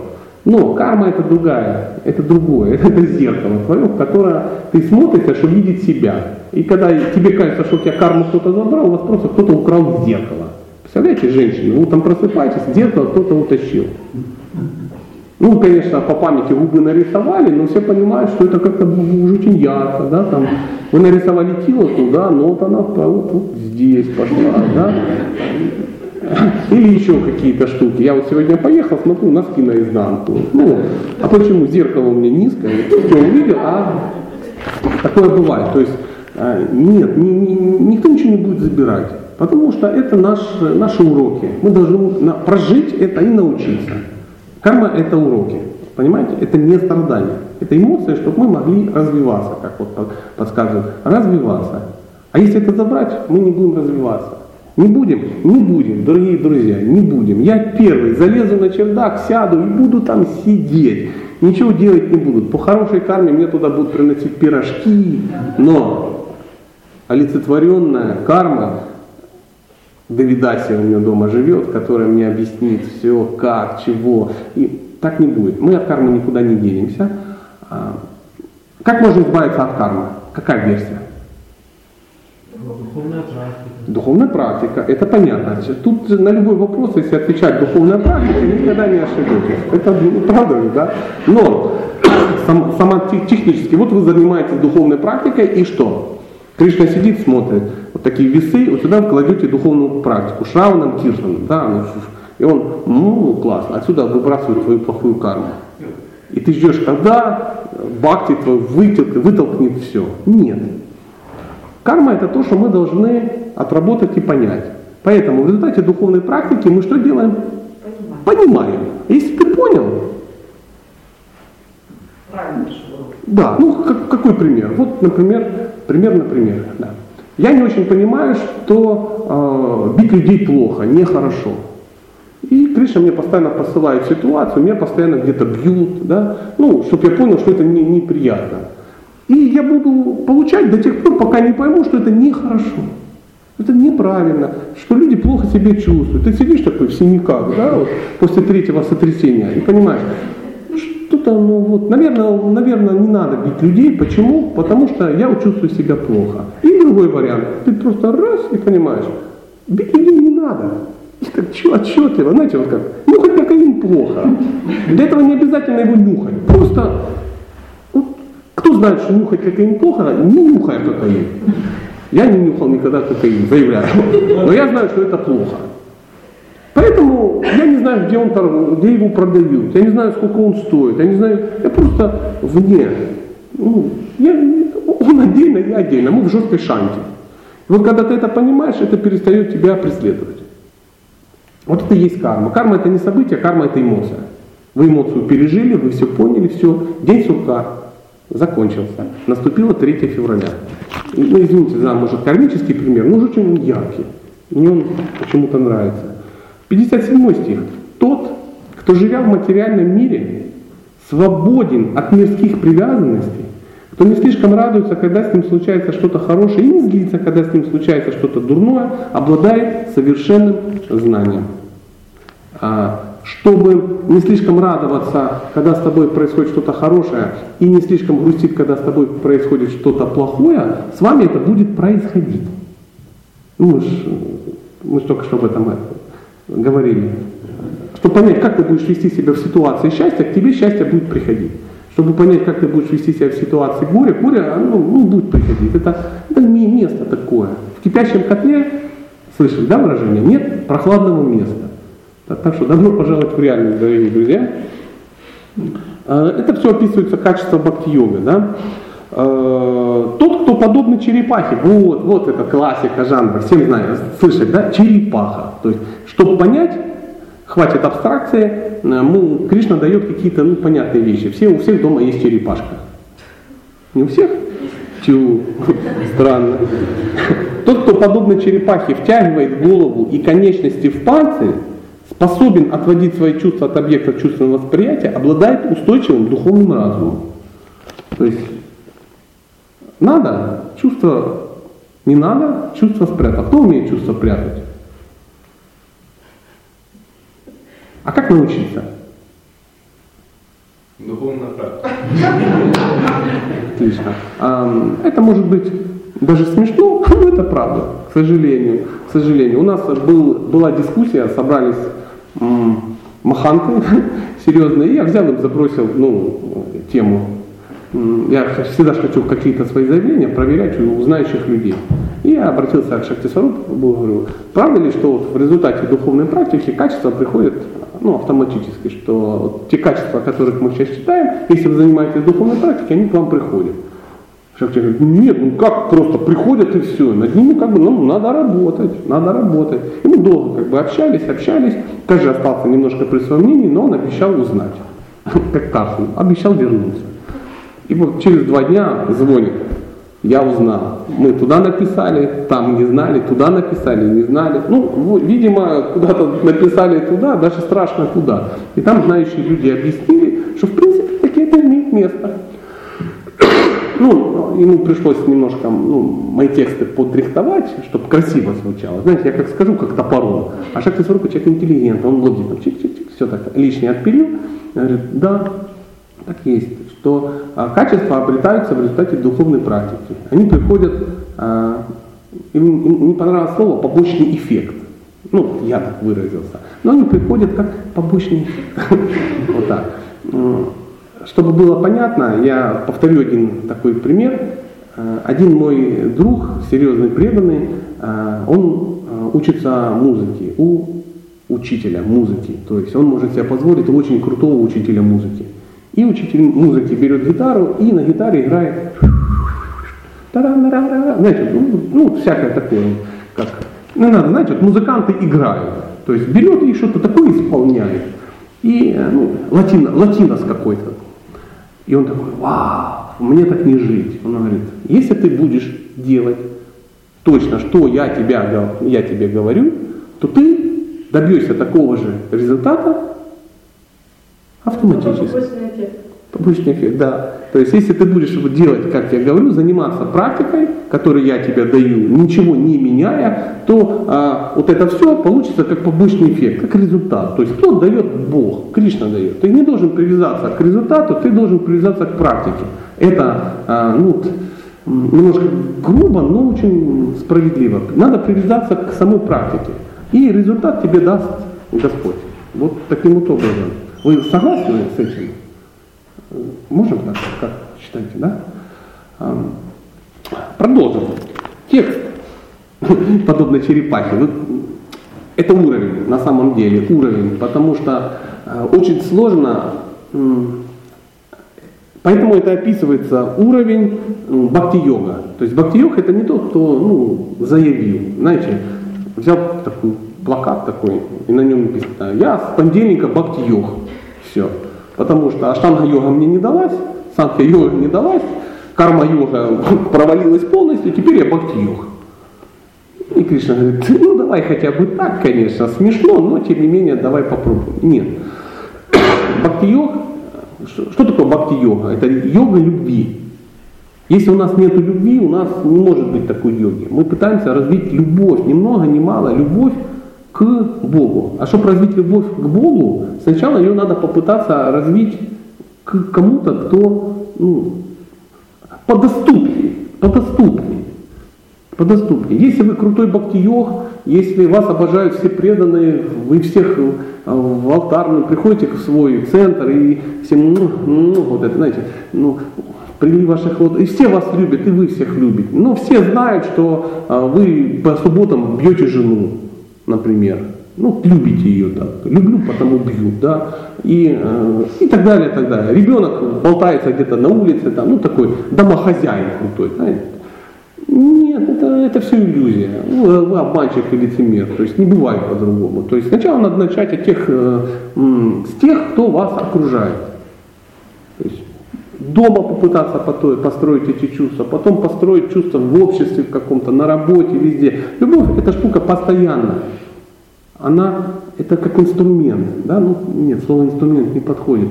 Но карма это другая, это другое, это зеркало твое, в которое ты смотришься, чтобы видеть себя. И когда тебе кажется, что у тебя карму кто-то забрал, у вас просто кто-то украл зеркало. Представляете, женщины, вы утром просыпаетесь, зеркало кто-то утащил. Ну, конечно, по памяти губы нарисовали, но все понимают, что это как-то уж очень ярко, да, там. Вы нарисовали килоту, да, но вот она вот, вот здесь пошла, да. Или еще какие-то штуки. Я вот сегодня поехал, смотрю, носки наизнанку. Ну, а почему зеркало у меня низкое? Я увидел, а такое бывает. То есть а, нет, ни- ни- никто ничего не будет забирать. Потому что это наш, наши уроки. Мы должны прожить это и научиться. Карма это уроки. Понимаете? Это не страдание. Это эмоции, чтобы мы могли развиваться, как вот под- подсказывают. Развиваться. А если это забрать, мы не будем развиваться. Не будем? Не будем, дорогие друзья, не будем. Я первый залезу на чердак, сяду и буду там сидеть. Ничего делать не буду. По хорошей карме мне туда будут приносить пирожки, но олицетворенная карма Давидаси у меня дома живет, который мне объяснит все, как, чего. И так не будет. Мы от кармы никуда не денемся. А, Как можно избавиться от кармы? Какая версия? Духовная практика. Духовная практика, это понятно. Тут на любой вопрос, если отвечать духовная практика, никогда не ошибетесь. Это ну, правда же, да? Но сам, сама те- технически, вот вы занимаетесь духовной практикой и что? Кришна сидит, смотрит, вот такие весы, вот сюда вы кладете духовную практику, Шраваном, Киртаном, да, ну, и он, ну, классно, отсюда выбрасывает твою плохую карму. И ты ждешь, когда бхакти твой вытолкнет, вытолкнет все. Нет. Карма это то, что мы должны отработать и понять. Поэтому в результате духовной практики мы что делаем? Понимаю. Понимаем. Если ты понял, Правильно да, ну как- какой пример? Вот, например, пример на примере. Да. Я не очень понимаю, что э, бить людей плохо, нехорошо. И Кришна мне постоянно посылает ситуацию, меня постоянно где-то бьют, да, ну, чтобы я понял, что это не, неприятно. И я буду получать до тех пор, пока не пойму, что это нехорошо. Это неправильно, что люди плохо себя чувствуют. Ты сидишь такой в синяках, да, вот, после третьего сотрясения, и понимаешь, ну что-то, ну вот, наверное, наверное, не надо бить людей. Почему? Потому что я чувствую себя плохо. И другой вариант, ты просто раз и понимаешь, бить людей не надо. И так отчетливо, знаете, вот как, нюхать кокаин плохо. Для этого не обязательно его нюхать. Просто, кто знает, что нюхать кокаин плохо, не нюхай кокаин. Я не нюхал никогда кокаин, заявляю. Но я знаю, что это плохо. Поэтому я не знаю, где он торгует, где его продают, я не знаю, сколько он стоит, я не знаю, я просто вне. Ну, я, он отдельно, я отдельно, мы в жесткой шанте. И вот когда ты это понимаешь, это перестает тебя преследовать. Вот это и есть карма. Карма это не событие, карма это эмоция. Вы эмоцию пережили, вы все поняли, все, день сурка закончился. Наступило 3 февраля. Ну, извините за, может, кармический пример, но уж очень яркий. Мне он почему-то нравится. 57 стих. Тот, кто живя в материальном мире, свободен от мирских привязанностей, кто не слишком радуется, когда с ним случается что-то хорошее, и не злится, когда с ним случается что-то дурное, обладает совершенным знанием. А, чтобы не слишком радоваться, когда с тобой происходит что-то хорошее, и не слишком грустить, когда с тобой происходит что-то плохое, с вами это будет происходить. Ну, мы, ж, мы только что об этом это говорили. Чтобы понять, как ты будешь вести себя в ситуации счастья, к тебе счастье будет приходить. Чтобы понять, как ты будешь вести себя в ситуации горя, горе оно, ну, будет приходить. Это, это не место такое. В кипящем котле, слышали, да, выражение? Нет прохладного места. Так, так что добро пожаловать в реальность, дорогие друзья. Э, Это все описывается качество бхакти-йога. Да? Э, Тот, кто подобный черепахе, вот, вот это классика жанра, всем знают, слышать, да, черепаха. То есть, чтобы понять, хватит абстракции, ну, Кришна дает какие-то ну, понятные вещи. Все, у всех дома есть черепашка. Не у всех? Тю, странно. Тот, кто подобно черепахе втягивает голову и конечности в пальцы, способен отводить свои чувства от объекта чувственного восприятия, обладает устойчивым духовным разумом. То есть надо чувство, не надо, чувство спрятать. Кто умеет чувство прятать? А как научиться? Духовная практика. Отлично. Это может быть даже смешно, но это правда, к сожалению. К сожалению. У нас был, была дискуссия, собрались маханты серьезные, и я взял и забросил ну, тему. Я всегда хочу какие-то свои заявления проверять у знающих людей. И я обратился к Шакти Сварупу, говорю, правда ли, что вот в результате духовной практики качества приходят ну, автоматически, что те качества, которых мы сейчас читаем, если вы занимаетесь духовной практикой, они к вам приходят. Шахтер говорит, нет, ну как просто приходят и все, над ними как бы, ну, надо работать, надо работать. И мы долго как бы общались, общались, каждый остался немножко при своем мнении, но он обещал узнать, как Тархан, обещал вернуться. И вот через два дня звонит, я узнал. Мы туда написали, там не знали, туда написали, не знали. Ну, видимо, куда-то написали туда, даже страшно куда. И там знающие люди объяснили, что в принципе таки это имеет место. Ну, ему пришлось немножко ну, мои тексты подрихтовать, чтобы красиво звучало. Знаете, я как скажу, как топором. А Шакти Сварупа человек интеллигентный, он там, чик-чик-чик, все так, лишнее отпилил. Говорит, да, так есть, что а, качества обретаются в результате духовной практики. Они приходят, а, им, не понравилось слово побочный эффект. Ну, я так выразился. Но они приходят как побочный эффект. Вот так. Чтобы было понятно, я повторю один такой пример. Э, один мой друг, серьезный преданный, он учится музыке у учителя музыки. То есть он может себе позволить очень крутого учителя музыки. И учитель музыки берет гитару и на гитаре играет знаете, ну, ну, всякое такое, как, не надо, знаете, вот музыканты играют, то есть берет и что-то такое исполняет, и, ну, латино, латинос какой-то, и он такой, вау, мне так не жить. Он говорит, если ты будешь делать точно, что я, тебя, я тебе говорю, то ты добьешься такого же результата автоматически. Побочный эффект. Побочный эффект, да. То есть, если ты будешь делать, как я говорю, заниматься практикой, которую я тебе даю, ничего не меняя, то а, вот это все получится как побочный эффект, как результат. То есть, плод дает Бог, Кришна дает. Ты не должен привязаться к результату, ты должен привязаться к практике. Это а, ну, немножко грубо, но очень справедливо. Надо привязаться к самой практике. И результат тебе даст Господь. Вот таким вот образом. Вы согласны с этим? Можем так, как считаете, да? Продолжим. Текст, подобно черепахе. Ну, это уровень, на самом деле, уровень, потому что э, очень сложно, поэтому это описывается уровень бхакти-йога. То есть бхакти-йог это не тот, кто ну, заявил, знаете, взял такой плакат такой, и на нем написано, я с понедельника бхакти-йог. Все. Потому что аштанга-йога мне не далась, санкха-йога не далась, карма-йога провалилась полностью, теперь я бхакти-йог. И Кришна говорит, ну давай хотя бы так, конечно, смешно, но тем не менее давай попробуем. Нет. Бхакти-йог, что, что такое бхакти-йога? Это йога любви. Если у нас нет любви, у нас не может быть такой йоги. Мы пытаемся развить любовь, ни много, ни мало, любовь к Богу. А чтобы развить любовь к Богу, сначала ее надо попытаться развить к кому-то, кто ну, подоступнее, подоступнее, подоступнее. Если вы крутой бхакти-йог, если вас обожают все преданные, вы всех э, в алтарную приходите в свой центр и всем, ну, ну вот это, знаете, ну, привели ваших вот, и все вас любят, и вы всех любите. Но все знают, что а, вы по субботам бьете жену, например. Ну, любите ее так. Люблю, потому бью, да. И, э, и так далее, и так далее. Ребенок болтается где-то на улице, там, ну такой домохозяин крутой, знаете. Нет, это, это все иллюзия. Ну, вы обманщик и лицемер. То есть не бывает по-другому. То есть сначала надо начать от тех, э, с тех, кто вас окружает. Дома попытаться построить эти чувства, потом построить чувства в обществе в каком-то, на работе, везде. Любовь это штука постоянная. Она это как инструмент. Да? Ну, нет, слово инструмент не подходит.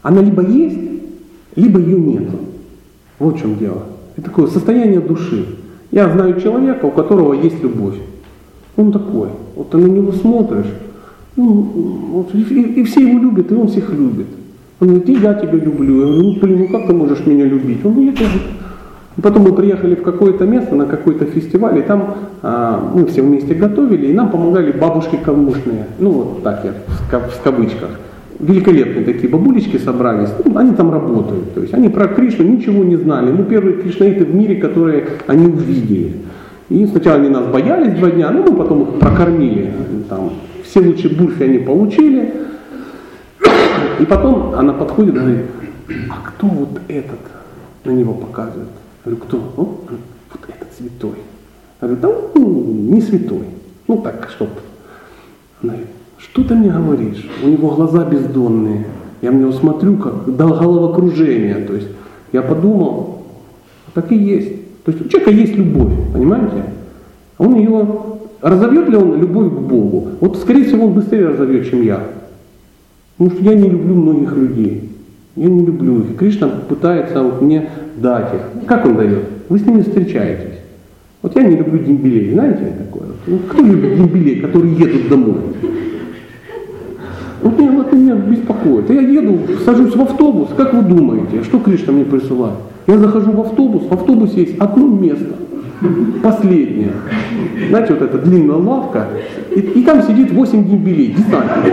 Она либо есть, либо ее нет. Вот в чем дело. Это такое состояние души. Я знаю человека, у которого есть любовь. Он такой. Вот ты на него смотришь, ну, вот, и, и все его любят, и он всех любит. Он говорит, и я тебя люблю. Я говорю, ну блин, ну как ты можешь меня любить? Он говорит, я тоже. Потом мы приехали в какое-то место, на какой-то фестиваль, и там а, мы все вместе готовили, и нам помогали бабушки кавмушные. Ну вот так я, в кавычках. Великолепные такие бабулечки собрались, ну, они там работают. То есть они про Кришну ничего не знали. Мы первые кришнаиты в мире, которые они увидели. И сначала они нас боялись два дня, ну мы потом их прокормили. Там, все лучшие бурфи они получили. И потом она подходит и говорит, а кто вот этот? На него показывает. Я говорю, кто? О, вот этот святой. Я говорю, да ну, не святой. Ну так, чтоб. Она говорит, что ты мне говоришь? У него глаза бездонные. Я на него смотрю, как до головокружения. То есть я подумал, так и есть. То есть у человека есть любовь, понимаете? Он ее разовьет ли он любовь к Богу? Вот, скорее всего, он быстрее разовьет, чем я. Потому что я не люблю многих людей. Я не люблю их. Кришна пытается вот мне дать их. Как он дает? Вы с ними встречаетесь. Вот я не люблю дембелей, знаете такое? Ну, кто любит дембелей, которые едут домой? Вот меня, вот меня беспокоит. Я еду, сажусь в автобус, как вы думаете, что Кришна мне присылает? Я захожу в автобус, в автобусе есть одно место, последнее. Знаете, вот эта длинная лавка, и, и там сидит 8 дембелей, десантников.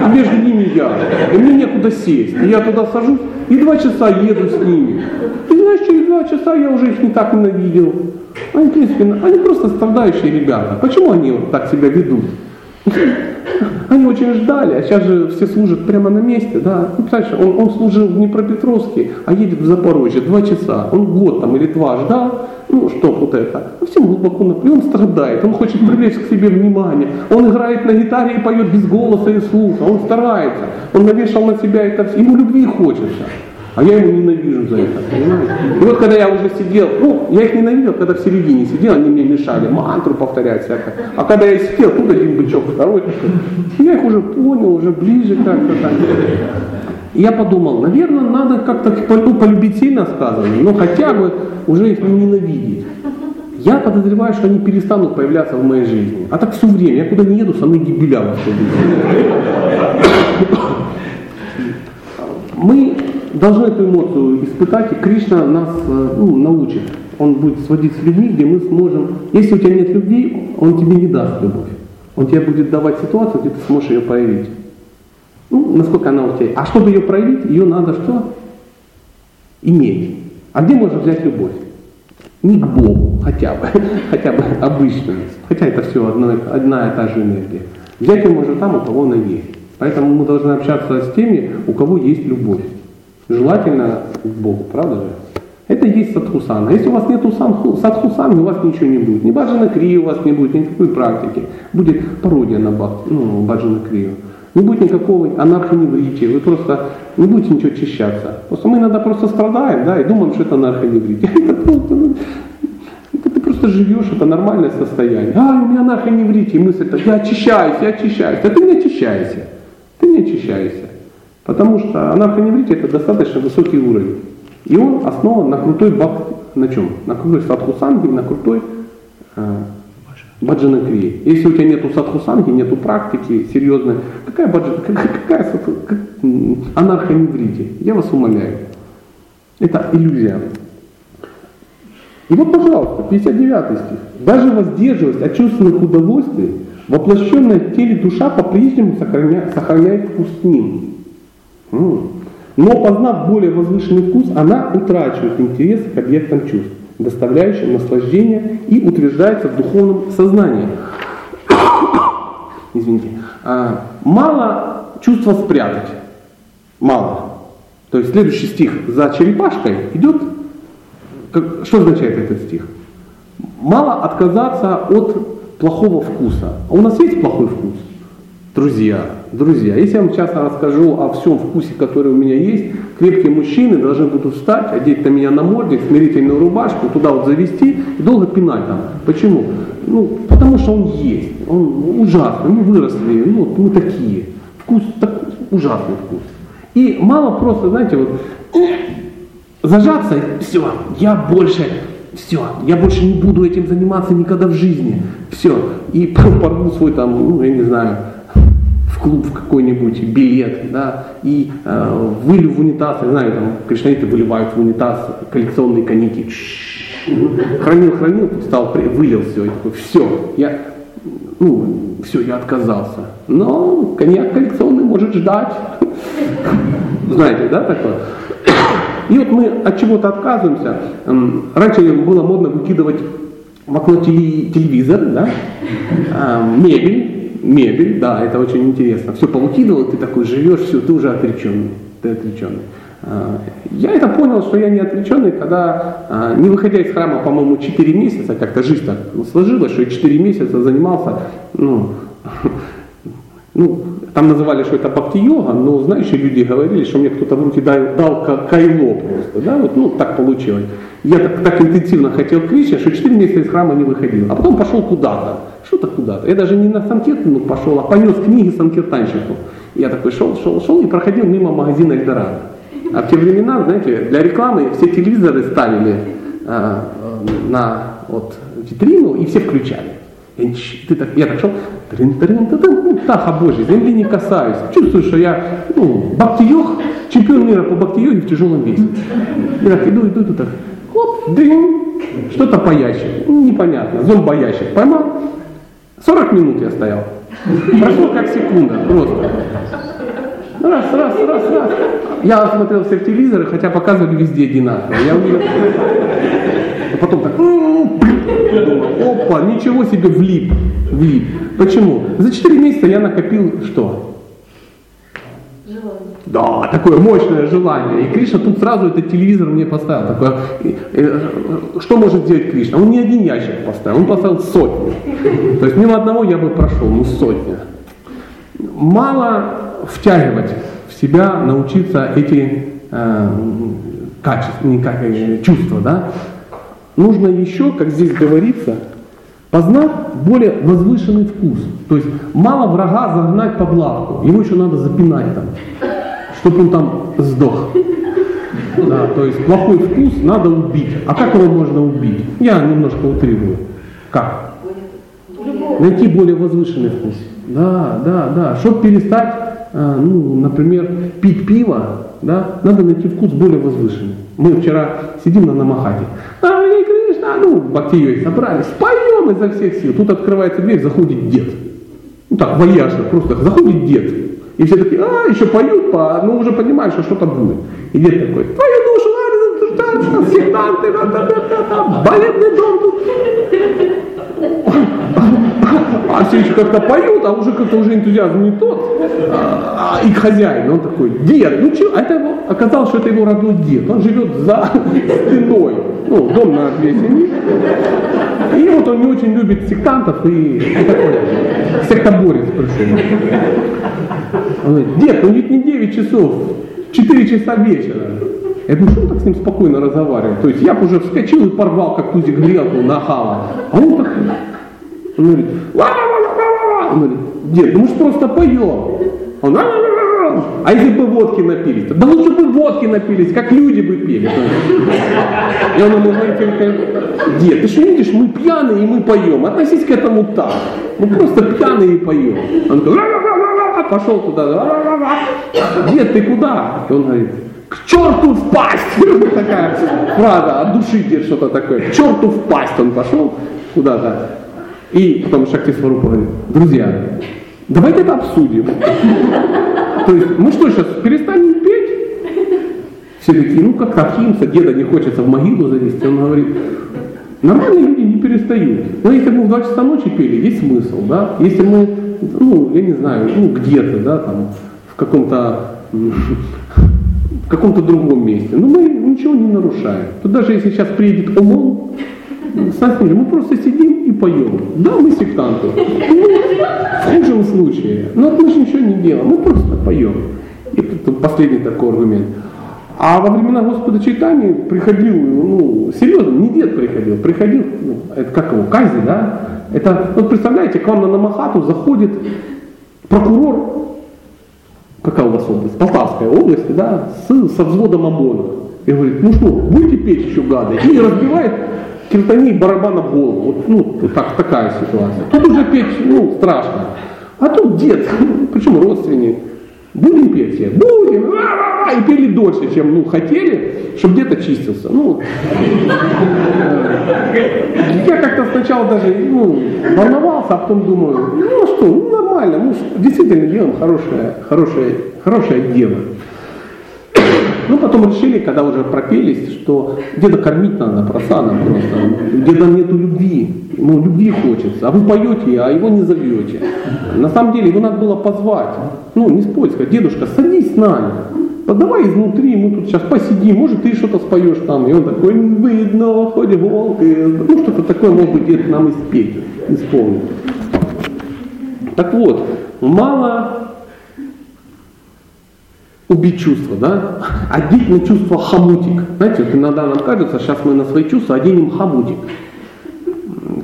И между ними я. И мне некуда сесть. И я туда сажусь, и два часа еду с ними. И знаешь, через два часа я уже их не так ненавидел. Они, в принципе, они просто страдающие ребята. Почему они вот так себя ведут? Они очень ждали, а сейчас же все служат прямо на месте, да. Ну, представляешь, он, он служил в Днепропетровске, а едет в Запорожье два часа. Он год там или два ждал, ну, что вот это. А всем глубоко на... И он страдает, он хочет привлечь к себе внимание. Он играет на гитаре и поет без голоса и слуха, он старается. Он навешал на себя это все. Ему любви хочется. А я его ненавижу за это, понимаете? И вот когда я уже сидел, ну, я их ненавидел, когда в середине сидел, они мне мешали мантру повторять всякое. А когда я сидел, тут один бычок, второй. Я их уже понял, уже ближе как-то так. Я подумал, наверное, надо как-то ну, полюбить сильно сказано, но хотя бы уже их не ненавидеть. Я подозреваю, что они перестанут появляться в моей жизни. А так все время, я куда не еду, со мной гибеля в Мы должны эту эмоцию испытать, и Кришна нас э, ну, научит. Он будет сводить с людьми, где мы сможем... Если у тебя нет любви, он тебе не даст любовь. Он тебе будет давать ситуацию, где ты сможешь ее проявить. Ну, насколько она у тебя... А чтобы ее проявить, ее надо что? Иметь. А где можно взять любовь? Не к Богу, хотя бы, хотя бы обычную. Хотя это все одно, одна и та же энергия. Взять ее можно там, у кого она есть. Поэтому мы должны общаться с теми, у кого есть любовь. Желательно к Богу, правда же? Это есть садхусана. Если у вас нет садхусаны, у вас ничего не будет. Ни баджана крия у вас не будет, никакой практики. Будет пародия на бхакти, ну, баджана крию. Не будет никакого анархоневрития, вы просто не будете ничего очищаться. Просто мы иногда просто страдаем, да, и думаем, что это анархоневрития. Это просто, ну, это ты просто живешь, это нормальное состояние. А, у меня анархоневрития, мысль я очищаюсь, я очищаюсь. Да ты не очищайся, ты не очищайся. Потому что анархоневрития это достаточно высокий уровень. И он основан на крутой бак, на чем? На крутой садхусанге, на крутой э, баджанакрии. Если у тебя нету садхусанги, нету практики серьезной, какая, баджан, какая, какая как, анархоневрития? Я вас умоляю. Это иллюзия. И вот, пожалуйста, 59 стих. Даже воздерживаясь от чувственных удовольствий, воплощенная в теле душа по-прежнему сохраняет, сохраняет вкус. Но познав более возвышенный вкус, она утрачивает интерес к объектам чувств, доставляющим наслаждение и утверждается в духовном сознании. Извините. А, мало чувства спрятать. Мало. То есть следующий стих за черепашкой идет, что означает этот стих? Мало отказаться от плохого вкуса. А у нас есть плохой вкус? Друзья, друзья, если я вам сейчас расскажу о всем вкусе, который у меня есть, крепкие мужчины должны будут встать, одеть на меня на мордик, смирительную рубашку, туда вот завести и долго пинать там. Почему? Ну, потому что он есть, он ужасный, мы выросли, ну, мы такие. Вкус, так, ужасный вкус. И мало просто, знаете, вот зажаться, все, я больше, все, я больше не буду этим заниматься никогда в жизни. Все. И порву свой там, ну, я не знаю, клуб какой-нибудь билет, да, и э, вылью в унитаз, я знаю, там кришнаиты выливают в унитаз коллекционные коньяки. Хранил, хранил, стал, вылил все, и такой, все, я, ну, все, я отказался. Но коньяк коллекционный может ждать. Знаете, да, такое? И вот мы от чего-то отказываемся. Раньше было модно выкидывать в окно телевизор, да, мебель, мебель, да, это очень интересно. Все повыкидывал, ты такой живешь, все, ты уже отреченный, ты отреченный. А, я это понял, что я не отреченный, когда, а, не выходя из храма, по-моему, 4 месяца, как-то жизнь так сложилась, что я 4 месяца занимался, ну, ну, там называли, что это бхакти-йога, но знающие люди говорили, что мне кто-то в руки дал, дал кайло просто, да, вот, ну, так получилось. Я так, так интенсивно хотел Кришне, что 4 месяца из храма не выходил, а потом пошел куда-то что-то куда-то. Я даже не на Санкиртану пошел, а понес книги санкиртанщику. Я такой шел, шел, шел и проходил мимо магазина Эльдорадо. А в те времена, знаете, для рекламы все телевизоры ставили э, на вот, витрину и все включали. Я, ты так, я так шел, трин трин та ну, таха божий, земли не касаюсь. Чувствую, что я, ну, бактиёг, чемпион мира по бактиёге в тяжелом весе. Я так иду, иду, иду, так, хоп, дрин, что-то паящее, ну, непонятно, зомбоящик, поймал. 40 минут я стоял. Прошло как секунда, просто. Раз, раз, раз, раз. Я смотрел все телевизоры, хотя показывали везде одинаково. Я увидел... Потом так, думал, опа, ничего себе, влип, влип. Почему? За 4 месяца я накопил что? Желание. Да, такое мощное желание. И Кришна тут сразу этот телевизор мне поставил. Такое, э, что может сделать Кришна? Он не один ящик поставил, он поставил сотни. То есть мимо одного я бы прошел, ну сотня. Мало втягивать в себя, научиться эти э, качества, не как, э, чувства, да? Нужно еще, как здесь говорится, познать более возвышенный вкус. То есть мало врага загнать под лавку, его еще надо запинать там, чтобы он там сдох. Да, то есть плохой вкус надо убить. А как его можно убить? Я немножко утрирую. Как? Найти более возвышенный вкус. Да, да, да. Чтобы перестать, э, ну, например, пить пиво, да, надо найти вкус более возвышенный. Мы вчера сидим на Намахате. Ай, Кришна, ну, Бхактией собрались, поем изо всех сил. Тут открывается дверь, заходит дед. Ну так, вальяжно, просто заходит дед. И все такие, а, еще поют, по, ну уже понимаешь, что что-то будет. И дед такой, твою душу, Ларин, сектанты, балетный дом тут. А все еще как-то поют, а уже как-то уже энтузиазм не тот. А, а, и хозяин, он такой, дед, ну что, а это его, оказалось, что это его родной дед. Он живет за стеной. Ну, дом на две. И вот он не очень любит сектантов и, и такой сектоборец пришел. Он говорит, дед, ну ведь не 9 часов, 4 часа вечера. Я думаю, что он так с ним спокойно разговаривает? То есть я бы уже вскочил и порвал, как тузик грелку на хала. А он так, он говорит, ла-ла-ла-ла-ла-ла. Он говорит, дед, ну мы же просто поем. Он, а если бы водки напились? Да лучше бы водки напились, как люди бы пели. И он ему говорит, дед, ты что видишь, мы пьяные и мы поем. Относись к этому так. Мы просто пьяные и поем. Он говорит, ла-ла-ла-ла-ла, пошел туда. Дед, ты куда? И он говорит, к черту в! Такая фраза, от души где что-то такое. К черту в он пошел куда-то. И потом Шакти Сварупа друзья, давайте это обсудим. То есть мы что сейчас, перестанем петь? Все такие, ну как Рахимса, деда не хочется в могилу завести. Он говорит, нормальные люди не перестают. Но если мы в 2 часа ночи пели, есть смысл, да? Если мы, ну, я не знаю, ну где-то, да, там, в каком-то в каком-то другом месте. Но мы ничего не нарушаем. Тут даже если сейчас приедет ОМОН, Смотри, мы просто сидим и поем. Да, мы сектанты. Ну, в худшем случае. Но мы же ничего не делаем, мы просто поем. И тут последний такой аргумент. А во времена Господа Чайтани приходил, ну, серьезно, не дед приходил, приходил, ну, это как его, Кази, да? Это, вот представляете, к вам на Намахату заходит прокурор, какая у вас область? Полтавская область, да, с, со взводом ОМОНа. И говорит, ну что, будете петь еще гады? И разбивает киртани барабана в голову. Вот, ну, так, такая ситуация. Тут уже петь, ну, страшно. А тут дед, причем родственник. Будем петь все? Будем! И пели дольше, чем ну, хотели, чтобы где-то чистился. Ну, я как-то сначала даже ну, волновался, а потом думаю, ну что, ну нормально, мы действительно делаем хорошее, хорошее, хорошее дело. Ну, потом решили, когда уже пропелись, что где-то кормить надо просадом просто. Где-то нету любви. Ну, любви хочется. А вы поете, а его не зовете. На самом деле его надо было позвать. Ну, не спорь, сказать, дедушка, садись с нами. Давай изнутри, мы тут сейчас посидим, может ты что-то споешь там. И он такой, видно, хоть волки. Ну, что-то такое, может быть, дед нам и спеть. Так вот, мало убить чувства, да? Одеть на чувство хомутик. Знаете, вот иногда нам кажется, сейчас мы на свои чувства оденем хомутик.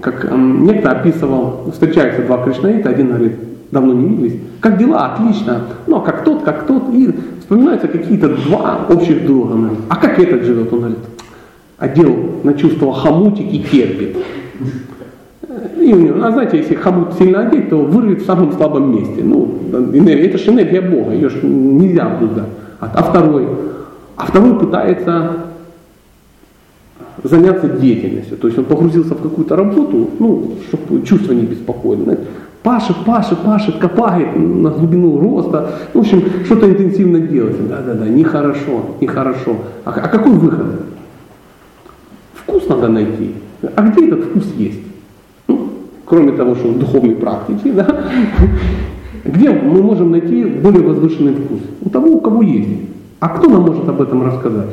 Как некто описывал, встречаются два кришнаита, один говорит, давно не виделись. Как дела? Отлично. Ну, а как тот, как тот. И вспоминаются какие-то два общих друга. Говорит, а как этот живет? Он говорит, одел на чувство хомутик и терпит. И у него, а знаете, если хомут сильно одеть, то вырвет в самом слабом месте. Ну, энергия, это же энергия Бога, ее же нельзя обуздать. А, а второй? А второй пытается заняться деятельностью. То есть он погрузился в какую-то работу, ну, чтобы чувства не беспокоили. Знаете, пашет, пашет, пашет, копает на глубину роста. В общем, что-то интенсивно делается. Да-да-да, нехорошо, нехорошо. А, а какой выход? Вкус надо найти. А где этот вкус есть? Кроме того, что в духовной практике, да? Где мы можем найти более возвышенный вкус? У того, у кого есть. А кто нам может об этом рассказать?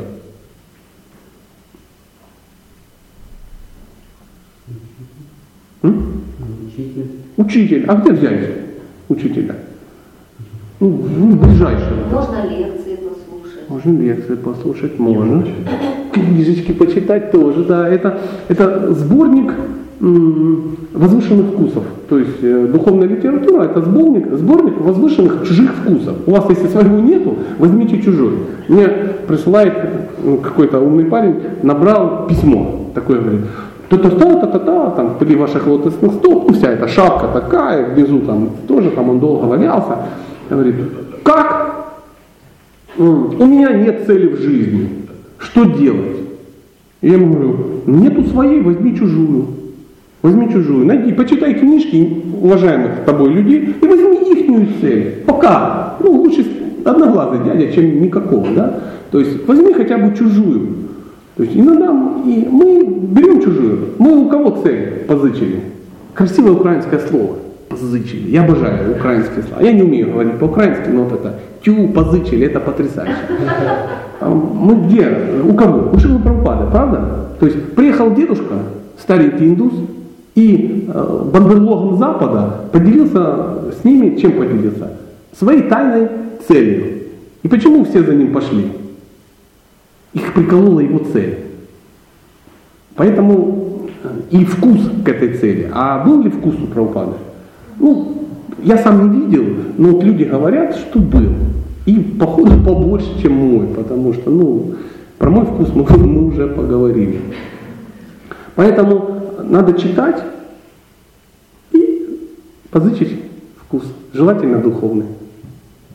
М? Учитель. Учитель. А где взять учителя? Ну, ну, ближайшего. Можно лекции послушать. Можно лекции послушать, можно. Книжечки почитать тоже, да. Это, это сборник возвышенных вкусов. То есть э, духовная литература это сборник, сборник возвышенных чужих вкусов. У вас если своего нету, возьмите чужой. Мне присылает ну, какой-то умный парень, набрал письмо. Такое говорит, та-та-та-та-та, там при ваших лотосных стоп, ну, вся эта шапка такая, внизу там тоже там он долго валялся. Говорит, как? У меня нет цели в жизни. Что делать? Я ему говорю, нету своей, возьми чужую. Возьми чужую. Найди, почитай книжки уважаемых тобой людей и возьми ихнюю цель. Пока. Ну, лучше одноглазый дядя, чем никакого, да? То есть возьми хотя бы чужую. То есть иногда и мы берем чужую. Мы у кого цель позычили? Красивое украинское слово. Позычили. Я обожаю украинские слова. Я не умею говорить по-украински, но вот это тю, позычили, это потрясающе. А Мы где? У кого? У Шилы Прабхупады, правда? То есть приехал дедушка, старенький индус, и э, бандерлогом Запада поделился с ними, чем поделился? Своей тайной целью. И почему все за ним пошли? Их приколола его цель. Поэтому э, и вкус к этой цели. А был ли вкус у Прабхупады? Ну, я сам не видел, но вот люди говорят, что был. И походу побольше, чем мой, потому что, ну, про мой вкус мы, мы уже поговорили. Поэтому надо читать и позычить вкус. Желательно духовный.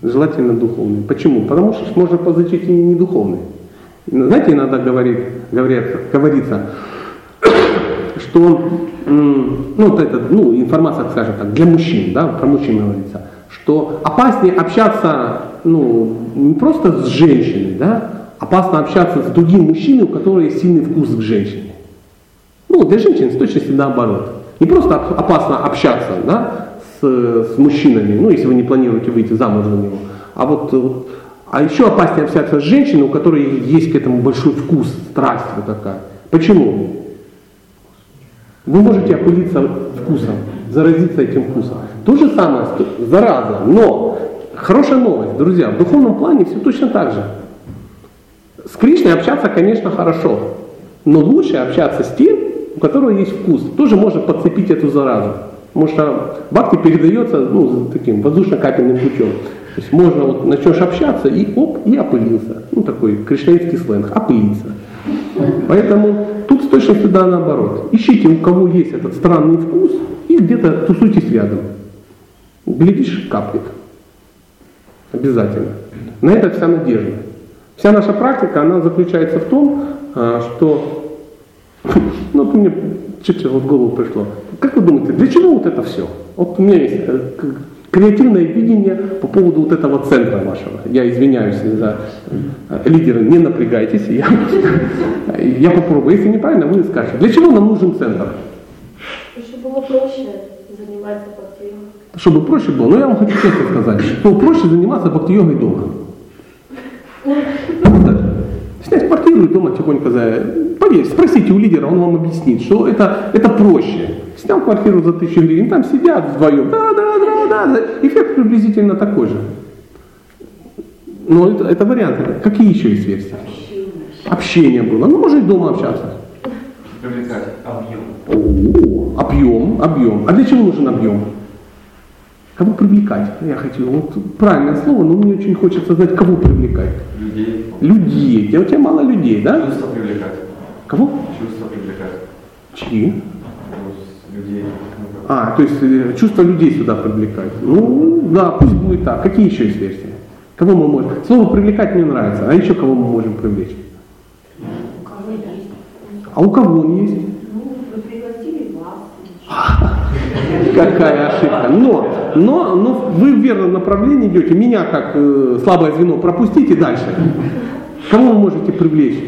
Желательно духовный. Почему? Потому что можно позычить и не духовный. Знаете, иногда говорит, говорят, говорится, что ну, вот это, ну, информация, скажем так, для мужчин, да, про мужчин говорится, что опаснее общаться ну, не просто с женщиной, да, опасно общаться с другим мужчиной, у которого есть сильный вкус к женщине. Ну, для женщин с точности наоборот. Не просто оп- опасно общаться да, с, с мужчинами, ну, если вы не планируете выйти замуж за него, а вот, вот а еще опаснее общаться с женщиной, у которой есть к этому большой вкус, страсть вот такая. Почему? Вы можете опылиться вкусом, заразиться этим вкусом. То же самое, зараза, но хорошая новость, друзья, в духовном плане все точно так же. С Кришной общаться, конечно, хорошо, но лучше общаться с тем, которого есть вкус. Тоже может подцепить эту заразу. Потому что бхакти передается ну, таким воздушно-капельным путем. То есть можно вот начнешь общаться и оп, и опылился. Ну такой кришнаитский сленг, опылиться. Поэтому тут с точностью да наоборот. Ищите, у кого есть этот странный вкус, и где-то тусуйтесь рядом. Глядишь, капнет. Обязательно. На это вся надежда. Вся наша практика, она заключается в том, а, что, ну вот мне чуть-чуть вот в голову пришло. Как вы думаете, для чего вот это все? Вот у меня есть э, креативное видение по поводу вот этого центра вашего. Я извиняюсь за э, лидеры, не напрягайтесь, я, я попробую. Если неправильно, вы скажете. Для чего нам нужен центр? Чтобы было проще заниматься бхакти Чтобы проще было. Но я вам хочу честно сказать, что проще заниматься бхакти-йогой дома. Снять квартиру и дома тихонько за... Поверь, спросите у лидера, он вам объяснит, что это, это проще. Снял квартиру за тысячу гривен, там сидят вдвоем, да, да, да, да, да. эффект приблизительно такой же. Но это, это варианты. Какие еще есть версии? Общение было. Ну, можно и дома общаться. Привлекать объем. О, объем, объем. А для чего нужен объем? Кого привлекать? Я хочу, вот правильное слово, но мне очень хочется знать, кого привлекать. Людей. Людей. У тебя мало людей, да? Чувства привлекать. Кого? Чувства привлекать. Чьи? Людей. А, то есть э, чувство людей сюда привлекать. Ну, да, пусть будет так. Какие еще есть версии? Кого мы можем? Слово привлекать мне нравится. А еще кого мы можем привлечь? У кого есть? А у кого он есть? Ну, вы пригласили вас. Какая ошибка. Но, но, но вы в верном направлении идете. Меня как э, слабое звено пропустите дальше. Кого вы можете привлечь?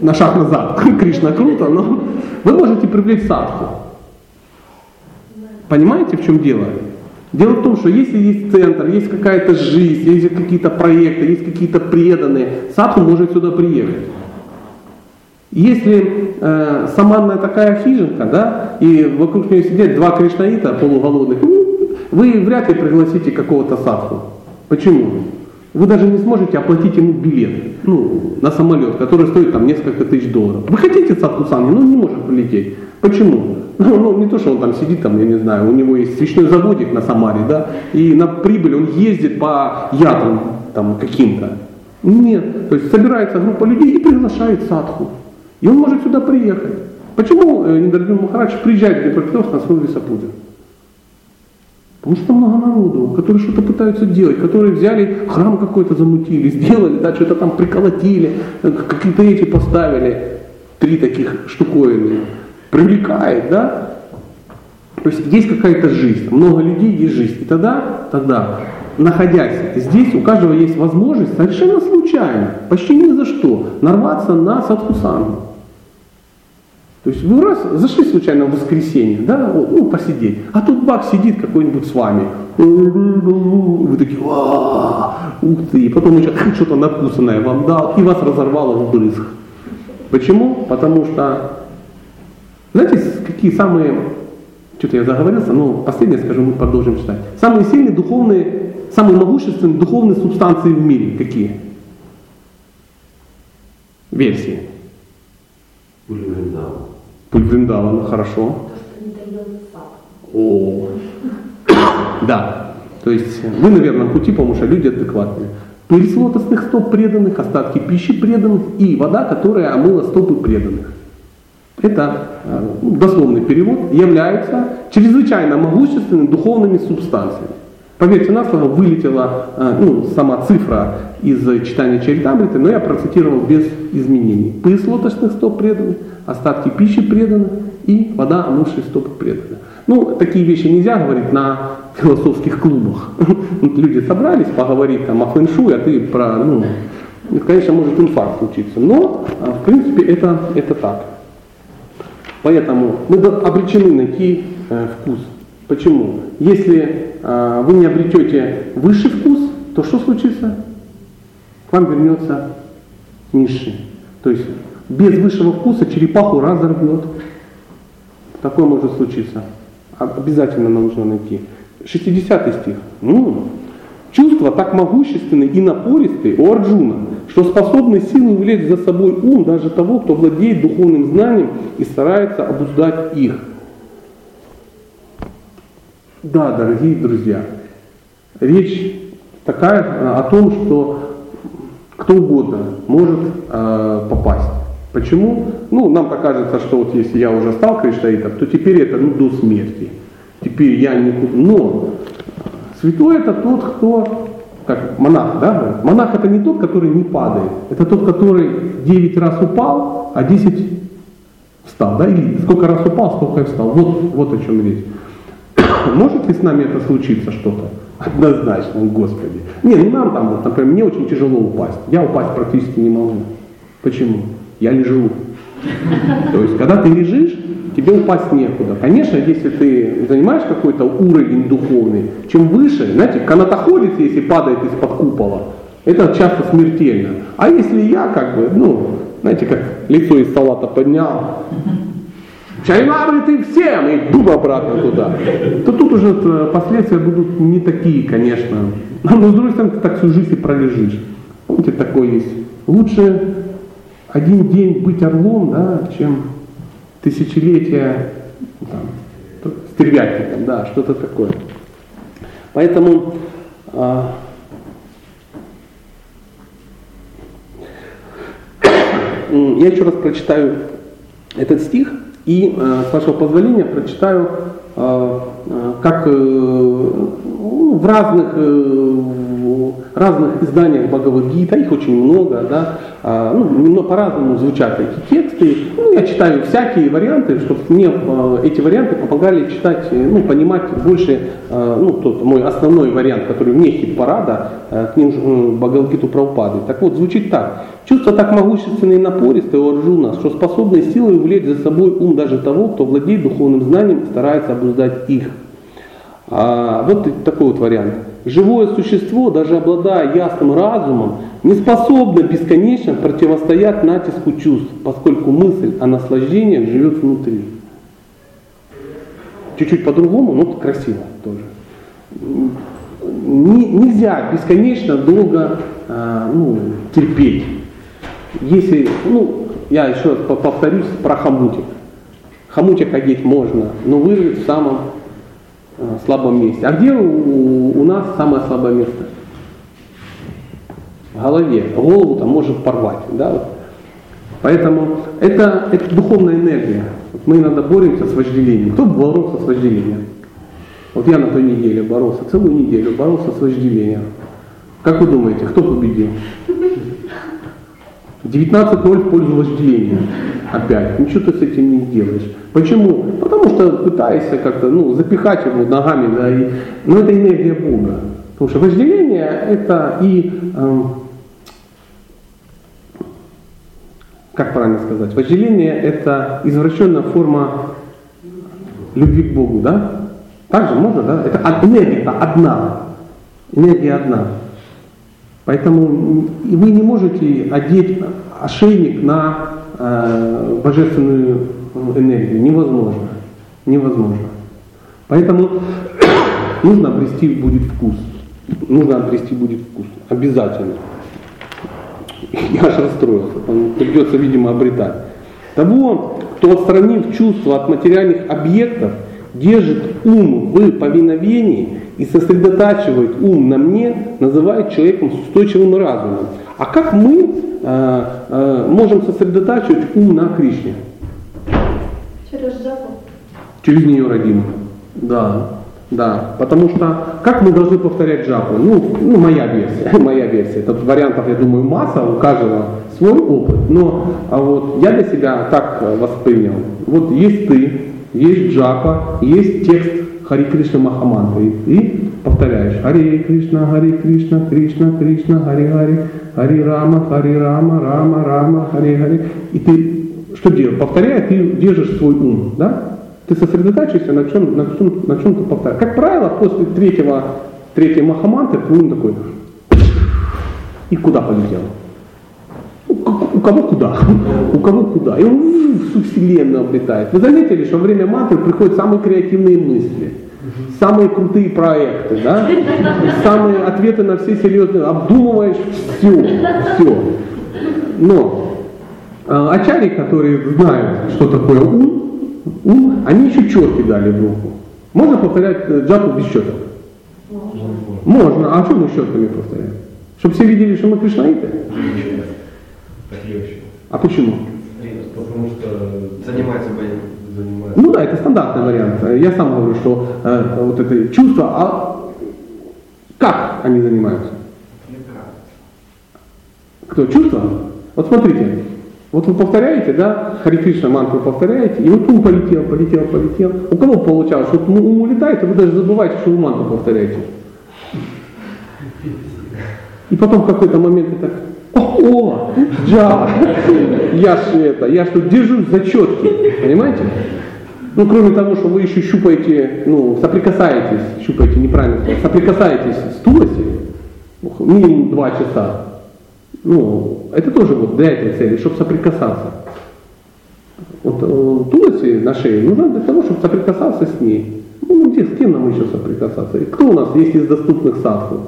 На шаг назад. Кришна круто, но вы можете привлечь садху. Понимаете, в чем дело? Дело в том, что если есть центр, есть какая-то жизнь, есть какие-то проекты, есть какие-то преданные, садху может сюда приехать. Если э, саманная такая хижинка, да, и вокруг нее сидят два кришнаита полуголодных, ну, вы вряд ли пригласите какого-то садху. Почему? Вы даже не сможете оплатить ему билет ну, на самолет, который стоит там несколько тысяч долларов. Вы хотите садху сами, но он не может полететь. Почему? Ну, ну, не то, что он там сидит, там, я не знаю, у него есть свечной заводик на Самаре, да, и на прибыль он ездит по ядрам там каким-то. Нет, то есть собирается группа людей и приглашает садху. И он может сюда приехать. Почему э, Ниндрадин Махарадж приезжает в Днепропетровск на свой весопутин? Потому что много народу, которые что-то пытаются делать, которые взяли храм какой-то замутили, сделали, да, что-то там приколотили, э, какие-то эти поставили, три таких штуковины. Привлекает, да? То есть есть какая-то жизнь, много людей, есть жизнь. И тогда, тогда, находясь здесь, у каждого есть возможность совершенно случайно, почти ни за что, нарваться на садхусангу. То есть вы раз зашли случайно в воскресенье, да, ну, посидеть, а тут бак сидит какой-нибудь с вами. Вы такие, «Ва, ух ты, и потом еще что-то надкусанное вам дал, и вас разорвало в брызг. Почему? Потому что, знаете, какие самые, что-то я заговорился, но последнее скажу, мы продолжим читать. Самые сильные духовные, самые могущественные духовные субстанции в мире какие? Версии. Пули Вриндавана. Путь Вриндавана, хорошо. То, что не дает сад. О, да. То есть вы на верном пути, потому что люди адекватные. Пыль с лотосных стоп преданных, остатки пищи преданных и вода, которая омыла стопы преданных. Это э, ну, дословный перевод, являются чрезвычайно могущественными духовными субстанциями. Поверьте на слово, вылетела э, ну, сама цифра из читания Чаритамриты, но я процитировал без изменений. Пыль с лотосных стоп преданных, остатки пищи преданных и вода, омывшая стопы преданных. Ну, такие вещи нельзя говорить на философских клубах. Люди собрались поговорить там о фэншуй, а ты про, ну, конечно, может инфаркт случиться. Но, а, в принципе, это, это так. Поэтому мы обречены найти э, вкус. Почему? Если э, вы не обретете высший вкус, то что случится? К вам вернется низший. То есть без высшего вкуса черепаху разорвет. Такое может случиться. Обязательно нужно найти. 60 стих. Ну, чувства так могущественны и напористы у Арджуна, что способны силой увлечь за собой ум даже того, кто владеет духовным знанием и старается обуздать их. Да, дорогие друзья, речь такая о том, что кто угодно может э, попасть. Почему? Ну, нам так кажется, что вот если я уже стал кришнаитом, то теперь это ну, до смерти. Теперь я не... Но святой это тот, кто, как монах, да? Монах это не тот, который не падает. Это тот, который 9 раз упал, а 10 встал. Да? Или сколько раз упал, столько и встал. Вот, вот о чем речь. Может ли с нами это случиться что-то? Однозначно, Господи. Не, ну нам там, вот, например, мне очень тяжело упасть. Я упасть практически не могу. Почему? Я лежу. То есть, когда ты лежишь, тебе упасть некуда. Конечно, если ты занимаешь какой-то уровень духовный, чем выше, знаете, канатоходец, если падает из-под купола, это часто смертельно. А если я как бы, ну, знаете, как лицо из салата поднял, Чаймары ты всем, и бум обратно туда. То тут уже э, последствия будут не такие, конечно. Но с другой стороны, ты так всю жизнь и пролежишь. Помните, такое есть. Лучше один день быть орлом, да, чем тысячелетия, там, стервятником, да, что-то такое. Поэтому а, я еще раз прочитаю этот стих и, э, с вашего позволения, прочитаю, э, э, как в разных, разных изданиях Бхагавадгита, их очень много, да, а, ну, немного по-разному звучат эти тексты. Ну, я читаю всякие варианты, чтобы мне эти варианты помогали читать, ну, понимать больше, ну, тот мой основной вариант, который вне хит-парада, к ним Бхагавадгиту Прабхупады. Так вот, звучит так. Чувство так могущественное и напористое у Арджуна, что способны силой увлечь за собой ум даже того, кто владеет духовным знанием и старается обуздать их. А, вот такой вот вариант. Живое существо, даже обладая ясным разумом, не способно бесконечно противостоять натиску чувств, поскольку мысль о наслаждениях живет внутри. Чуть-чуть по-другому, но красиво тоже. Не, нельзя бесконечно долго а, ну, терпеть. Если, ну, я еще раз повторюсь про хомутик. Хомутик одеть можно, но вырвать в самом э, слабом месте. А где у, нас самое слабое место? В голове. Голову там может порвать. Да? Поэтому это, это духовная энергия. Мы иногда боремся с вожделением. Кто боролся с вожделением? Вот я на той неделе боролся, целую неделю боролся с вожделением. Как вы думаете, кто победил? 19-0 в пользу вожделения. Опять. Ничего ты с этим не сделаешь. Почему? Потому что пытаешься как-то ну, запихать его ногами, да, и, но это энергия Бога. Потому что вожделение это и, э, как правильно сказать, вожделение это извращенная форма любви к Богу, да? Так же можно, да? Это энергия одна. Энергия одна. Поэтому вы не можете одеть ошейник на божественную энергию. Невозможно. Невозможно. Поэтому нужно обрести будет вкус. Нужно обрести будет вкус. Обязательно. Я аж расстроился. Придется, видимо, обретать. Того, кто отстранив чувства от материальных объектов, держит ум в повиновении и сосредотачивает ум на мне, называет человеком с устойчивым разумом. А как мы э, э, можем сосредотачивать ум на Кришне? Через жопу. Через нее родимую. Да, да. Потому что как мы должны повторять джапу? Ну, ну моя версия, моя версия. Тут вариантов, я думаю, масса, у каждого свой опыт. Но а вот я для себя так э, воспринял. Вот есть ты, есть джапа, есть текст Хари Кришна Махамантры. И повторяешь Хари Кришна, Хари Кришна, Кришна, Кришна, Хари Хари, Хари Рама, Хари Рама, Рама, Рама, Хари Хари. И ты что делаешь? Повторяя, ты держишь свой ум, да? Ты сосредотачиваешься на чем, на чем, на чем ты повторяешь. Как правило, после третьего, третьей махамантры твой ум такой, и куда полетел? У кого куда, у кого куда. И он всю вселенную обретает. Вы заметили, что во время мантры приходят самые креативные мысли, самые крутые проекты, да? самые ответы на все серьезные, обдумываешь все, все. Но э, ачари, которые знают, что такое ум, ум, они еще четки дали в руку. Можно повторять э, джапу без четок? Можно. А что мы щетками повторяем? Чтобы все видели, что мы кришнаиты? А почему? Потому что занимается боем. Занимается. Ну да, это стандартный вариант. Я сам говорю, что э, вот это чувство, а как они занимаются? Кто? Чувство? Вот смотрите, вот вы повторяете, да, Хари Кришна мантру повторяете, и вот ум полетел, полетел, полетел. У кого получалось? Вот ум улетает, и вы даже забываете, что вы мантру повторяете. И потом в какой-то момент это о, да, я ж это, я что держусь за четки, понимаете? Ну, кроме того, что вы еще щупаете, ну, соприкасаетесь, щупаете неправильно соприкасаетесь с Туласи, минимум два часа. Ну, это тоже вот для этой цели, чтобы соприкасаться. Вот э, Туласи на шее нужно для того, чтобы соприкасаться с ней. Ну, где, с кем нам еще соприкасаться? И кто у нас есть из доступных садху?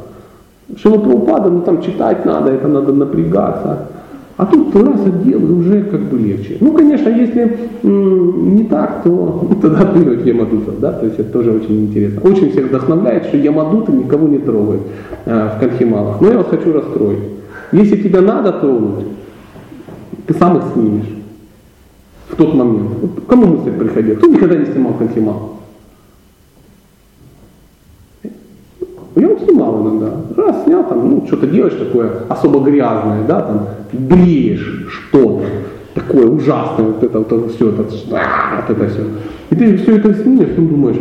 Шила Прабхупада, ну там читать надо, это надо напрягаться. А тут раз отдел, уже как бы легче. Ну, конечно, если не так, то тогда плюнуть ямадутов, да, то есть это тоже очень интересно. Очень всех вдохновляет, что ямадуты никого не трогают э, в конхималах. Но я вас хочу расстроить. Если тебе надо тронуть, ты сам их снимешь в тот момент. Вот кому мысль приходила? Кто никогда не снимал конхимал? Я вот снимал иногда. Раз снял, там, ну, что-то делаешь такое особо грязное, да, там, бреешь что-то такое ужасное, вот это вот все, это, вот это все. И ты все это снимешь, ты думаешь,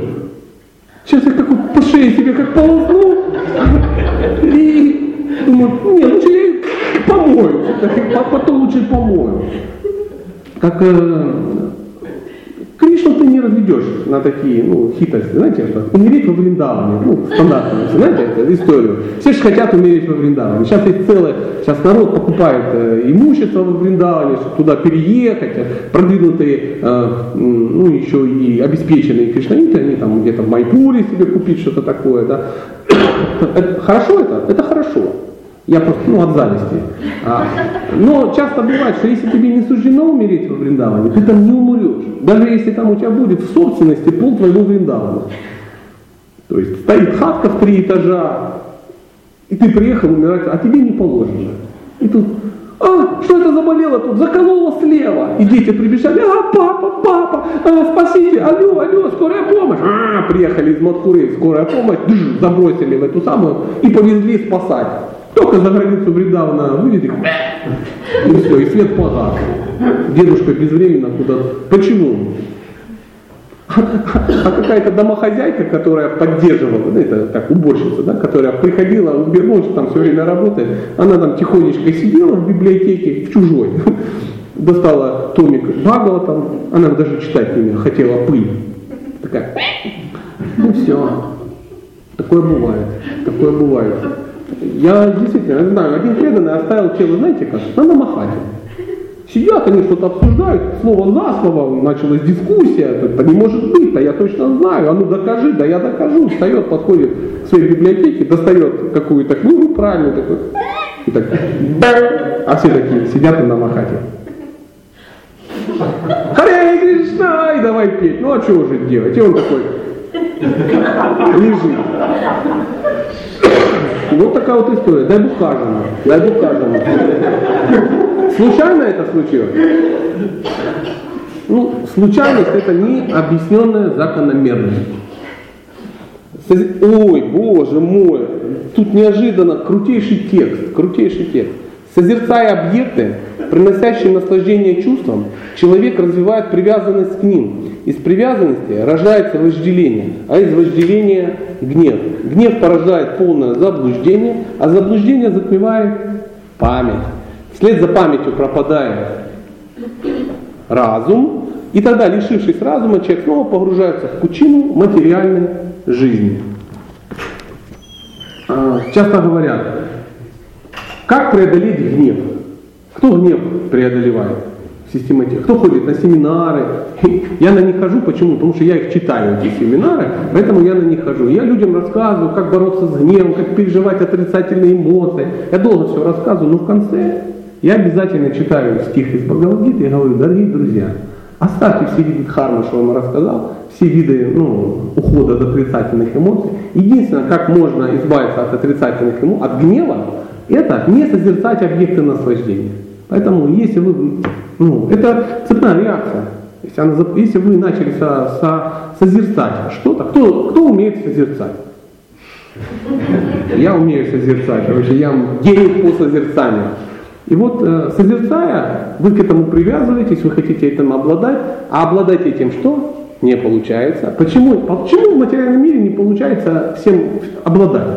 сейчас я как вот по шее себе как полосну, и думаю, не, лучше я помою, потом лучше помою. Как э, Кришну ты не разведешь на такие ну, хитрости. Знаете, что умереть во Вриндаване, ну, стандартно, знаете эту историю. Все же хотят умереть во Вриндаване. Сейчас есть целое, сейчас народ покупает э, имущество во Вриндаване, чтобы туда переехать, э, продвинутые, э, ну, еще и обеспеченные кришнаиты, они там где-то в Майпуре себе купить что-то такое, да. Это, хорошо это? Это хорошо. Я просто, ну, от зависти. А, но часто бывает, что если тебе не суждено умереть во Вриндаване, ты там не умрешь. Даже если там у тебя будет в собственности пол твоего Вриндавана. То есть стоит хатка в три этажа, и ты приехал умирать, а тебе не положено. И тут, а, что это заболело тут? Закололо слева. И дети прибежали, а, папа, папа, а, спасите, алло, алло, скорая помощь. А, приехали из Маткуры, скорая помощь, забросили в эту самую и повезли спасать. Только за границу Вриндавана вывели, и все, и свет погас. Дедушка безвременно куда-то. Почему? А какая-то домохозяйка, которая поддерживала, ну, это как уборщица, да, которая приходила, убернулась, там все время работает, она там тихонечко сидела в библиотеке, в чужой, достала томик Багала там, она даже читать не хотела пыль. Такая, ну все, такое бывает, такое бывает. Я действительно знаю, один преданный оставил тело, знаете как, на намахате. Сидят, они что-то обсуждают, слово за слово, началась дискуссия, это не может быть, да я точно знаю, а ну докажи, да я докажу. Встает, подходит к своей библиотеке, достает какую-то книгу правильную, такой, и так, а все такие сидят на махате. Харе Кришна, и давай петь. Ну а что уже делать? И он такой лежит. Вот такая вот история. Дай Бог каждому. Дай Бог каждому. Случайно это случилось? Ну, случайность это не объясненная закономерность. Ой, боже мой, тут неожиданно крутейший текст, крутейший текст. Созерцая объекты, приносящие наслаждение чувствам, человек развивает привязанность к ним. Из привязанности рождается вожделение, а из вожделения гнев. Гнев порождает полное заблуждение, а заблуждение затмевает память. Вслед за памятью пропадает разум, и тогда, лишившись разума, человек снова погружается в пучину материальной жизни. А, часто говорят, как преодолеть гнев? Кто гнев преодолевает? Систематически. Кто ходит на семинары? Я на них хожу, почему? Потому что я их читаю, эти семинары, поэтому я на них хожу. Я людям рассказываю, как бороться с гневом, как переживать отрицательные эмоции. Я долго все рассказываю, но в конце я обязательно читаю стих из Бхагавадгиты и говорю, дорогие друзья, оставьте все виды дхармы, что он рассказал, все виды ну, ухода от отрицательных эмоций. Единственное, как можно избавиться от отрицательных эмоций, от гнева, это не созерцать объекты наслаждения. Поэтому если вы, ну, это цепная реакция. Если, она, если вы начали со, со, созерцать что-то, кто, кто умеет созерцать? Я умею созерцать, короче, я гений по созерцанию. И вот э, созерцая, вы к этому привязываетесь, вы хотите этим обладать, а обладать этим что? Не получается. Почему? Почему в материальном мире не получается всем обладать?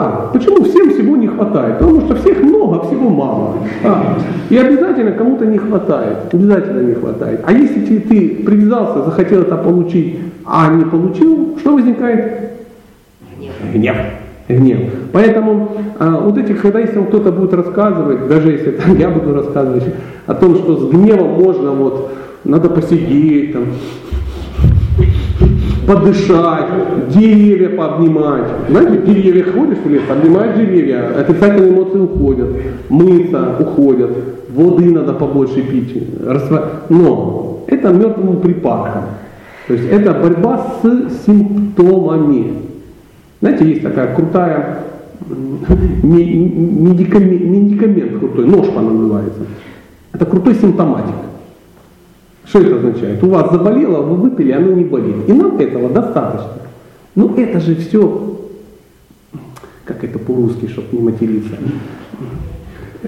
Да, почему всем всего не хватает? Потому что всех много, всего мало. А, и обязательно кому-то не хватает. Обязательно не хватает. А если ты, ты привязался, захотел это получить, а не получил, что возникает? Гнев. Гнев. Поэтому а, вот эти, когда если кто-то будет рассказывать, даже если там, я буду рассказывать о том, что с гневом можно вот, надо посидеть, там, подышать, деревья пообнимать. Знаете, деревья ходишь в лес, обнимаешь деревья, отрицательные эмоции уходят, мыться уходят, воды надо побольше пить. Но это мертвым припадком. То есть это борьба с симптомами. Знаете, есть такая крутая медикамент, медикамент крутой, ножка называется. Это крутой симптоматик. Что это означает? У вас заболело, вы выпили, оно не болит. И нам этого достаточно. Ну это же все, как это по-русски, чтобы не материться.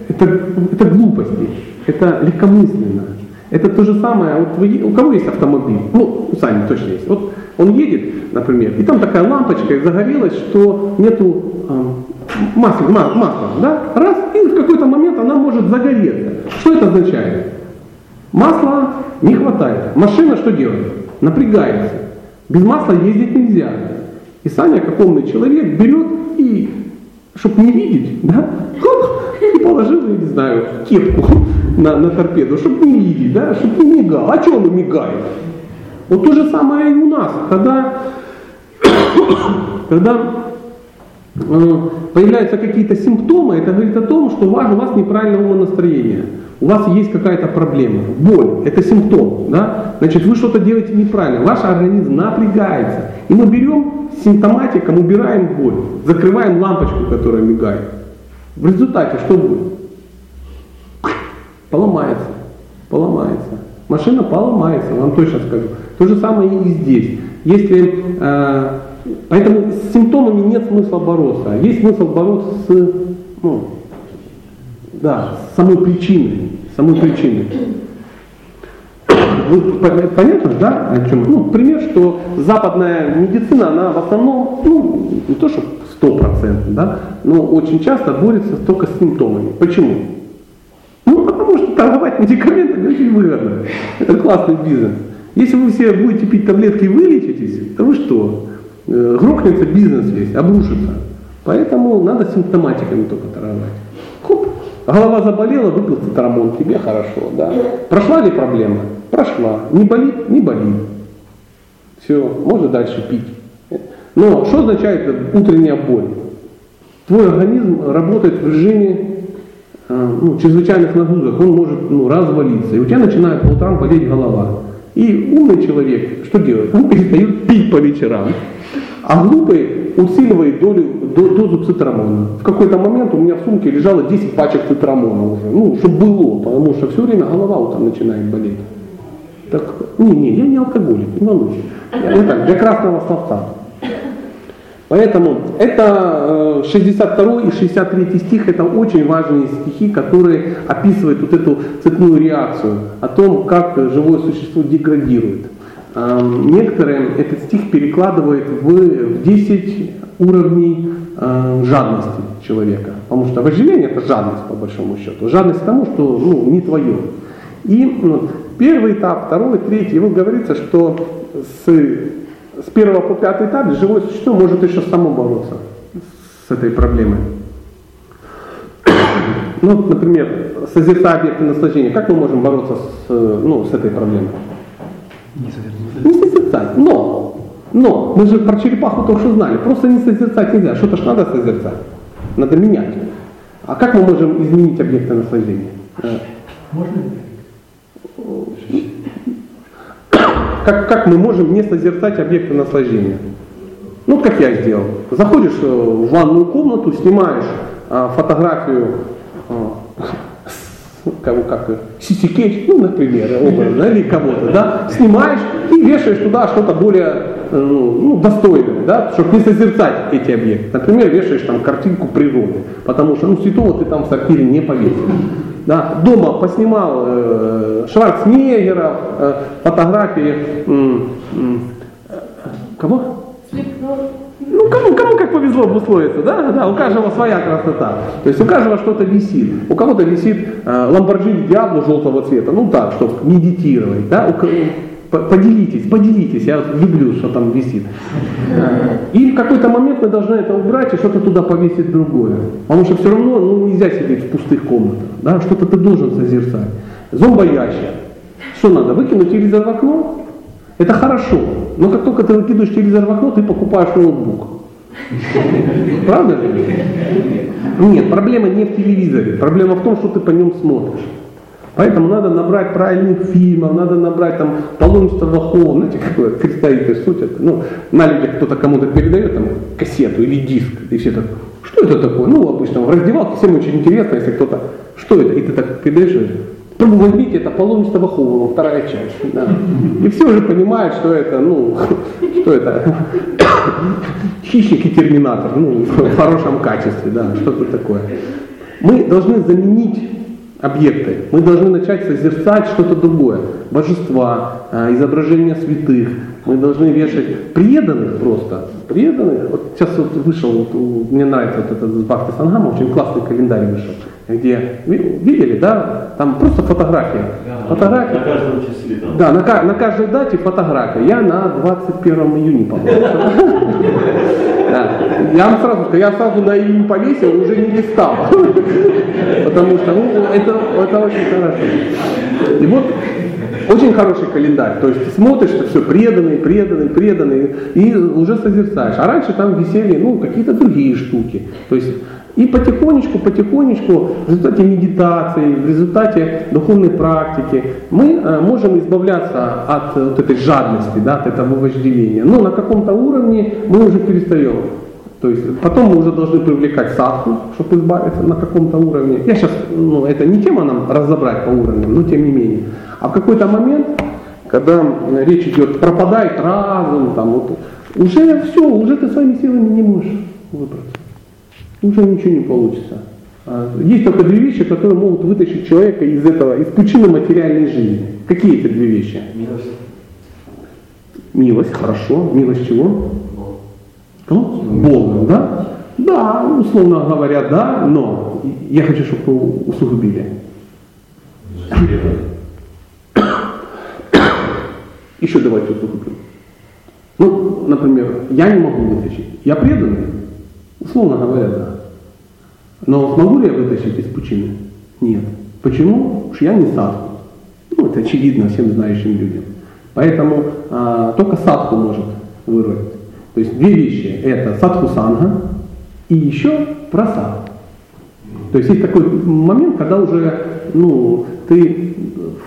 Это, это глупости, это легкомысленно. Это то же самое, вот вы, у кого есть автомобиль? Ну, у Сани точно есть. Вот он едет, например, и там такая лампочка загорелась, что нету а, масла, ма- масла, да? Раз, и в какой-то момент она может загореться. Что это означает? Масла не хватает. Машина что делает? Напрягается. Без масла ездить нельзя. И Саня, как умный человек, берет и, чтобы не видеть, да, и положил, я не знаю, кепку на, на торпеду, чтобы не видеть, да, чтобы не мигал. А что он мигает? Вот то же самое и у нас, когда, когда э, появляются какие-то симптомы, это говорит о том, что у вас, у вас неправильное умонастроение. У вас есть какая-то проблема. Боль – это симптом. Да? Значит, вы что-то делаете неправильно. Ваш организм напрягается. И мы берем симптоматиком, убираем боль, закрываем лампочку, которая мигает. В результате что будет? Поломается. Поломается. Машина поломается, вам точно скажу. То же самое и здесь. Если, э, поэтому с симптомами нет смысла бороться. Есть смысл бороться с, ну, да, самой причиной. Самой причиной. Вы по- понятно, да, о чем? Ну, пример, что западная медицина, она в основном, ну, не то что стопроцентно, да, но очень часто борется только с симптомами. Почему? Ну, потому что торговать медикаментами очень выгодно. Это классный бизнес. Если вы все будете пить таблетки и вылечитесь, то вы что? Э, Грохнется бизнес весь, обрушится. Поэтому надо симптоматиками только торговать. Хоп, голова заболела, выпил цитрамон, тебе хорошо, да. Прошла ли проблема? Прошла. Не болит? Не болит. Все, можно дальше пить. Но что означает утренняя боль? Твой организм работает в режиме э, ну, чрезвычайных нагрузок, он может ну, развалиться, и у тебя начинает по утрам болеть голова. И умный человек что делает? Он перестает пить по вечерам. А глупый усиливает долю, до- дозу цитрамона. В какой-то момент у меня в сумке лежало 10 пачек цитрамона уже. Ну, чтобы было, потому что все время голова утром начинает болеть. Так, не, не, я не алкоголик, не волнуйся. Я, так, для красного словца. Поэтому это э, 62 и 63 стих, это очень важные стихи, которые описывают вот эту цепную реакцию, о том, как живое существо деградирует. Эм, Некоторые этот стих перекладывают в, в 10 уровней э, жадности человека. Потому что вожделение это жадность по большому счету. Жадность к тому, что ну, не твое. И ну, первый этап, второй, третий, вот говорится, что с, с первого по пятый этап живое существо может еще само бороться с этой проблемой. Ну, например, созерцая объекты наслаждения, как мы можем бороться с, э, ну, с этой проблемой? Не. Не созерцать, но, но, мы же про черепаху только что знали, просто не созерцать нельзя, что-то ж надо созерцать, надо менять. А как мы можем изменить объекты наслаждения? Э, Можно? Как, как мы можем не созерцать объекты наслаждения? Ну, как я сделал. Заходишь э, в ванную комнату, снимаешь э, фотографию кого как э, Сиси Кейдж, ну, например, образно, или кого-то, да, снимаешь и вешаешь туда что-то более э, ну, достойное, да, чтобы не созерцать эти объекты. Например, вешаешь там картинку природы, потому что ну, святого ты там в сортире не повесишь. Да, дома поснимал э, Шварценеггера, э, фотографии м, э, кого? Ну, кому, кому как повезло обусловиться, да? Да, у каждого своя красота. То есть у каждого что-то висит. У кого-то висит э, Lamborghini Diablo желтого цвета, ну так, чтобы медитировать, да? У Поделитесь, поделитесь, я люблю, что там висит. И в какой-то момент мы должны это убрать и что-то туда повесить другое. Потому что все равно ну, нельзя сидеть в пустых комнатах, да? что-то ты должен созерцать. Зомбоящик. Что надо, выкинуть телевизор в окно? Это хорошо, но как только ты выкидываешь телевизор в окно, ты покупаешь ноутбук. Правда? Нет, проблема не в телевизоре, проблема в том, что ты по нем смотришь. Поэтому надо набрать правильных фильмов, надо набрать там паломничество Вахова, знаете, какое представитель суть это. Ну, на людях кто-то кому-то передает там кассету или диск, и все так, что это такое? Ну, обычно в раздевалке всем очень интересно, если кто-то, что это? И ты так передаешь, ну, возьмите, это паломничество Вахова, вторая часть. Да. И все уже понимают, что это, ну, что это, хищник и терминатор, ну, в хорошем качестве, да, что-то такое. Мы должны заменить объекты. Мы должны начать созерцать что-то другое. Божества, э, изображения святых. Мы должны вешать преданных просто. Преданных. Вот сейчас вот вышел, вот, мне нравится вот этот Бхакти Сангама, очень классный календарь вышел. Где, видели, да? Там просто фотография. Фотография. На каждом числе там. Да, на, на каждой дате фотография. Я на 21 июня, по-моему. Да. Я вам сразу скажу, я сразу на июнь повесил, уже не листал. Потому что ну, это, это очень хорошо. И вот очень хороший календарь. То есть ты смотришь, это все преданные, преданные, преданные, и уже созерцаешь. А раньше там висели ну, какие-то другие штуки. То есть и потихонечку, потихонечку, в результате медитации, в результате духовной практики, мы э, можем избавляться от вот этой жадности, да, от этого вожделения. Но на каком-то уровне мы уже перестаем. То есть потом мы уже должны привлекать садху, чтобы избавиться на каком-то уровне. Я сейчас, ну, это не тема нам разобрать по уровням, но тем не менее. А в какой-то момент, когда речь идет, пропадает разум, там, вот, уже все, уже ты своими силами не можешь выбраться уже ничего не получится. А, есть только две вещи, которые могут вытащить человека из этого, из пучины материальной жизни. Какие это две вещи? Милость. Милость, хорошо. Милость чего? Кого? Бога, да? Да, условно говоря, да, но я хочу, чтобы вы усугубили. Еще давайте усугубим. Ну, например, я не могу вытащить. Я преданный, Условно говоря, да. Но смогу ли я вытащить из пучины? Нет. Почему? Потому что я не садху. Ну, это очевидно всем знающим людям. Поэтому а, только садху может вырвать. То есть две вещи. Это садху санга и еще просад. То есть есть такой момент, когда уже ну, ты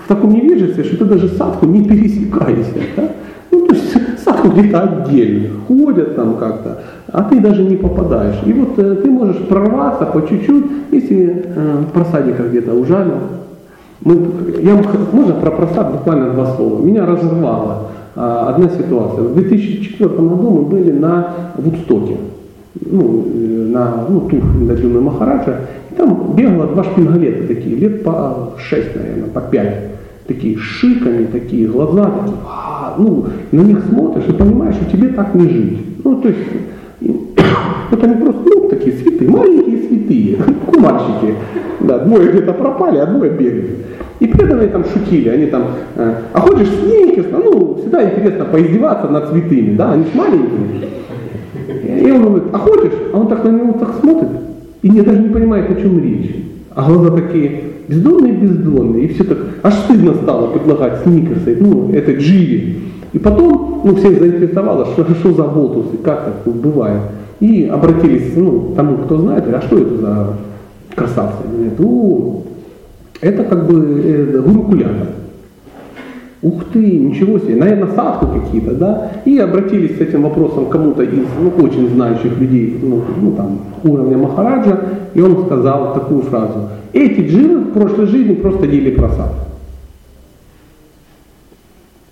в таком невежестве, что ты даже садху не пересекаешься. Да? Ну, то есть садху где-то отдельно, ходят там как-то а ты даже не попадаешь. И вот э, ты можешь прорваться по чуть-чуть, если э, просадника где-то ужалил. Мы, я, можно про просад буквально два слова. Меня разорвала э, одна ситуация. В 2004 году мы были на Вудстоке, ну, э, на ну, тур Индадюна Махараджа. И там бегало два шпингалета такие, лет по 6, наверное, по 5 такие шиками, такие глаза, такие, а, ну, на них смотришь и понимаешь, что тебе так не жить. Ну, то есть вот они просто, ну, такие святые, маленькие святые, кумарщики. Да, двое где-то пропали, а двое бегают. И преданные там шутили, они там, э, а хочешь с ну, всегда интересно поиздеваться над святыми, да, они же маленькие. И он говорит, а хочешь? А он так на него так смотрит и не, даже не понимает, о чем речь. А глаза такие бездонные-бездонные, и все так, аж стыдно стало предлагать сникерсы, ну, это дживи. И потом, ну, всех заинтересовало, что, что за волтусы, как так бывает. И обратились ну, тому, кто знает, а что это за красавцы? Говорят, ну, это как бы э, гурукулята. Ух ты, ничего себе, наверное, садку какие-то, да? И обратились с этим вопросом к кому-то из ну, очень знающих людей, ну, ну там, уровня Махараджа, и он сказал такую фразу. Эти дживы в прошлой жизни просто ели просад.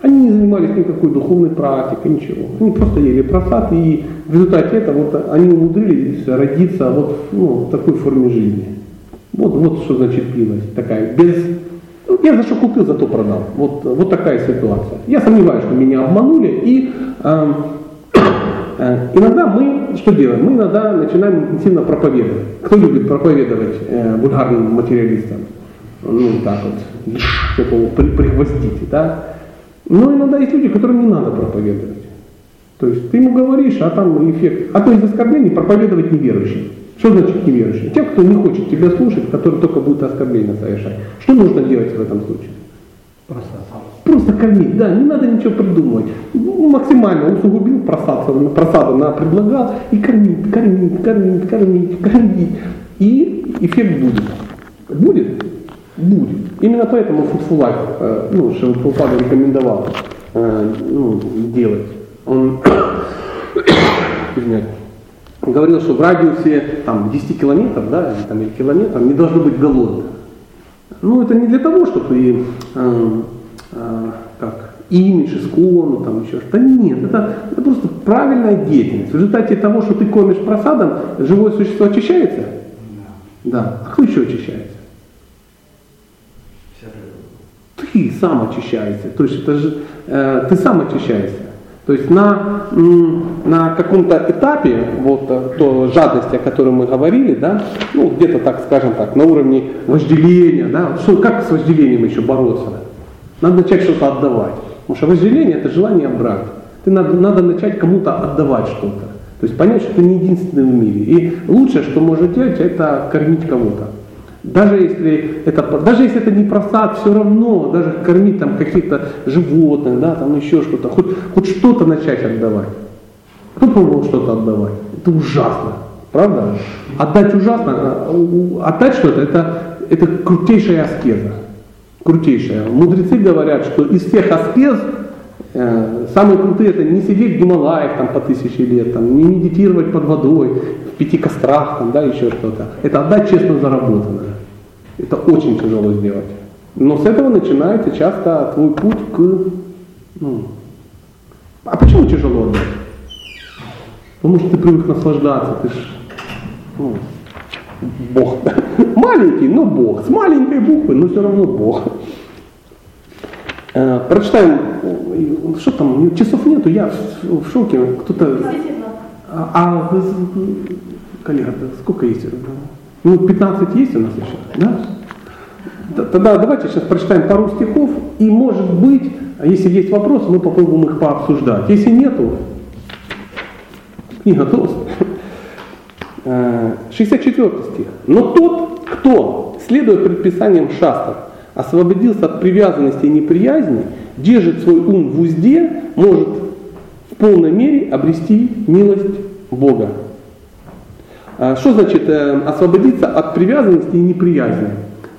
Они не занимались никакой духовной практикой, ничего. Они просто ели просад, и в результате этого вот они умудрились родиться вот ну, в такой форме жизни. Вот, вот что значит пилость такая, без... Ну, я за что купил, зато продал. Вот, вот такая ситуация. Я сомневаюсь, что меня обманули, и э, э, иногда мы что делаем? Мы иногда начинаем интенсивно проповедовать. Кто любит проповедовать э, вульгарным материалистам? Ну, так вот, такого при, пригвоздите, да? Но иногда есть люди, которым не надо проповедовать. То есть ты ему говоришь, а там эффект. Одно из оскорблений проповедовать неверующим. Что значит неверующим? Тем, кто не хочет тебя слушать, который только будет оскорбление совершать. Что нужно делать в этом случае? Просто Просто кормить, да, не надо ничего придумывать. Ну, максимально усугубил просаду, просаду на предлагал и кормить, кормить, кормить, кормить, кормить. И эффект будет. Будет? Будет. Именно поэтому Life, э, ну, Шелфулфада рекомендовал э, ну, делать. Он говорил, что в радиусе там, 10 километров, да, или, там, или километров не должно быть голодно. Ну, это не для того, чтобы э, э, как, имидж, искону, там еще что-то. Нет, это, это просто правильная деятельность. В результате того, что ты кормишь просадом, живое существо очищается? Да. А кто еще очищается? Вся природа. Ты сам очищаешься. То есть это же э, ты сам очищаешься. То есть на, на каком-то этапе вот э, то жадности, о которой мы говорили, да, ну где-то так, скажем так, на уровне вожделения, да, что, как с вожделением еще бороться? Надо начать что-то отдавать. Потому что вожделение это желание брать. Ты надо, надо начать кому-то отдавать что-то. То есть понять, что ты не единственный в мире. И лучшее, что может делать, это кормить кого-то. Даже если это, даже если это не просад, все равно, даже кормить там каких-то животных, да, там еще что-то, хоть, хоть что-то начать отдавать. Кто пробовал что-то отдавать? Это ужасно, правда? Отдать ужасно, а отдать что-то, это, это крутейшая аскеза. Крутейшая. Мудрецы говорят, что из всех аскез самые крутые это не сидеть в Гималаях там по тысяче лет, там, не медитировать под водой, в пяти кострах, там, да, еще что-то. Это отдать честно заработанное. Это очень тяжело сделать. Но с этого начинается часто твой путь к... Ну, а почему тяжело отдать? Потому что ты привык наслаждаться, ты ж, ну, Бог. Маленький, но Бог. С маленькой буквы, но все равно Бог. Э, Прочитаем, э, что там, часов нету, я в шоке, кто-то... А, а вы, коллега, сколько есть? Ну, 15 есть у нас еще, да? Тогда давайте сейчас прочитаем пару стихов, и может быть, если есть вопросы, мы попробуем их пообсуждать. Если нету, книга толстая. Э, 64 стих. Но тот, кто, следуя предписаниям шастов, освободился от привязанности и неприязни, держит свой ум в узде, может в полной мере обрести милость Бога. А Что значит э, освободиться от привязанности и неприязни?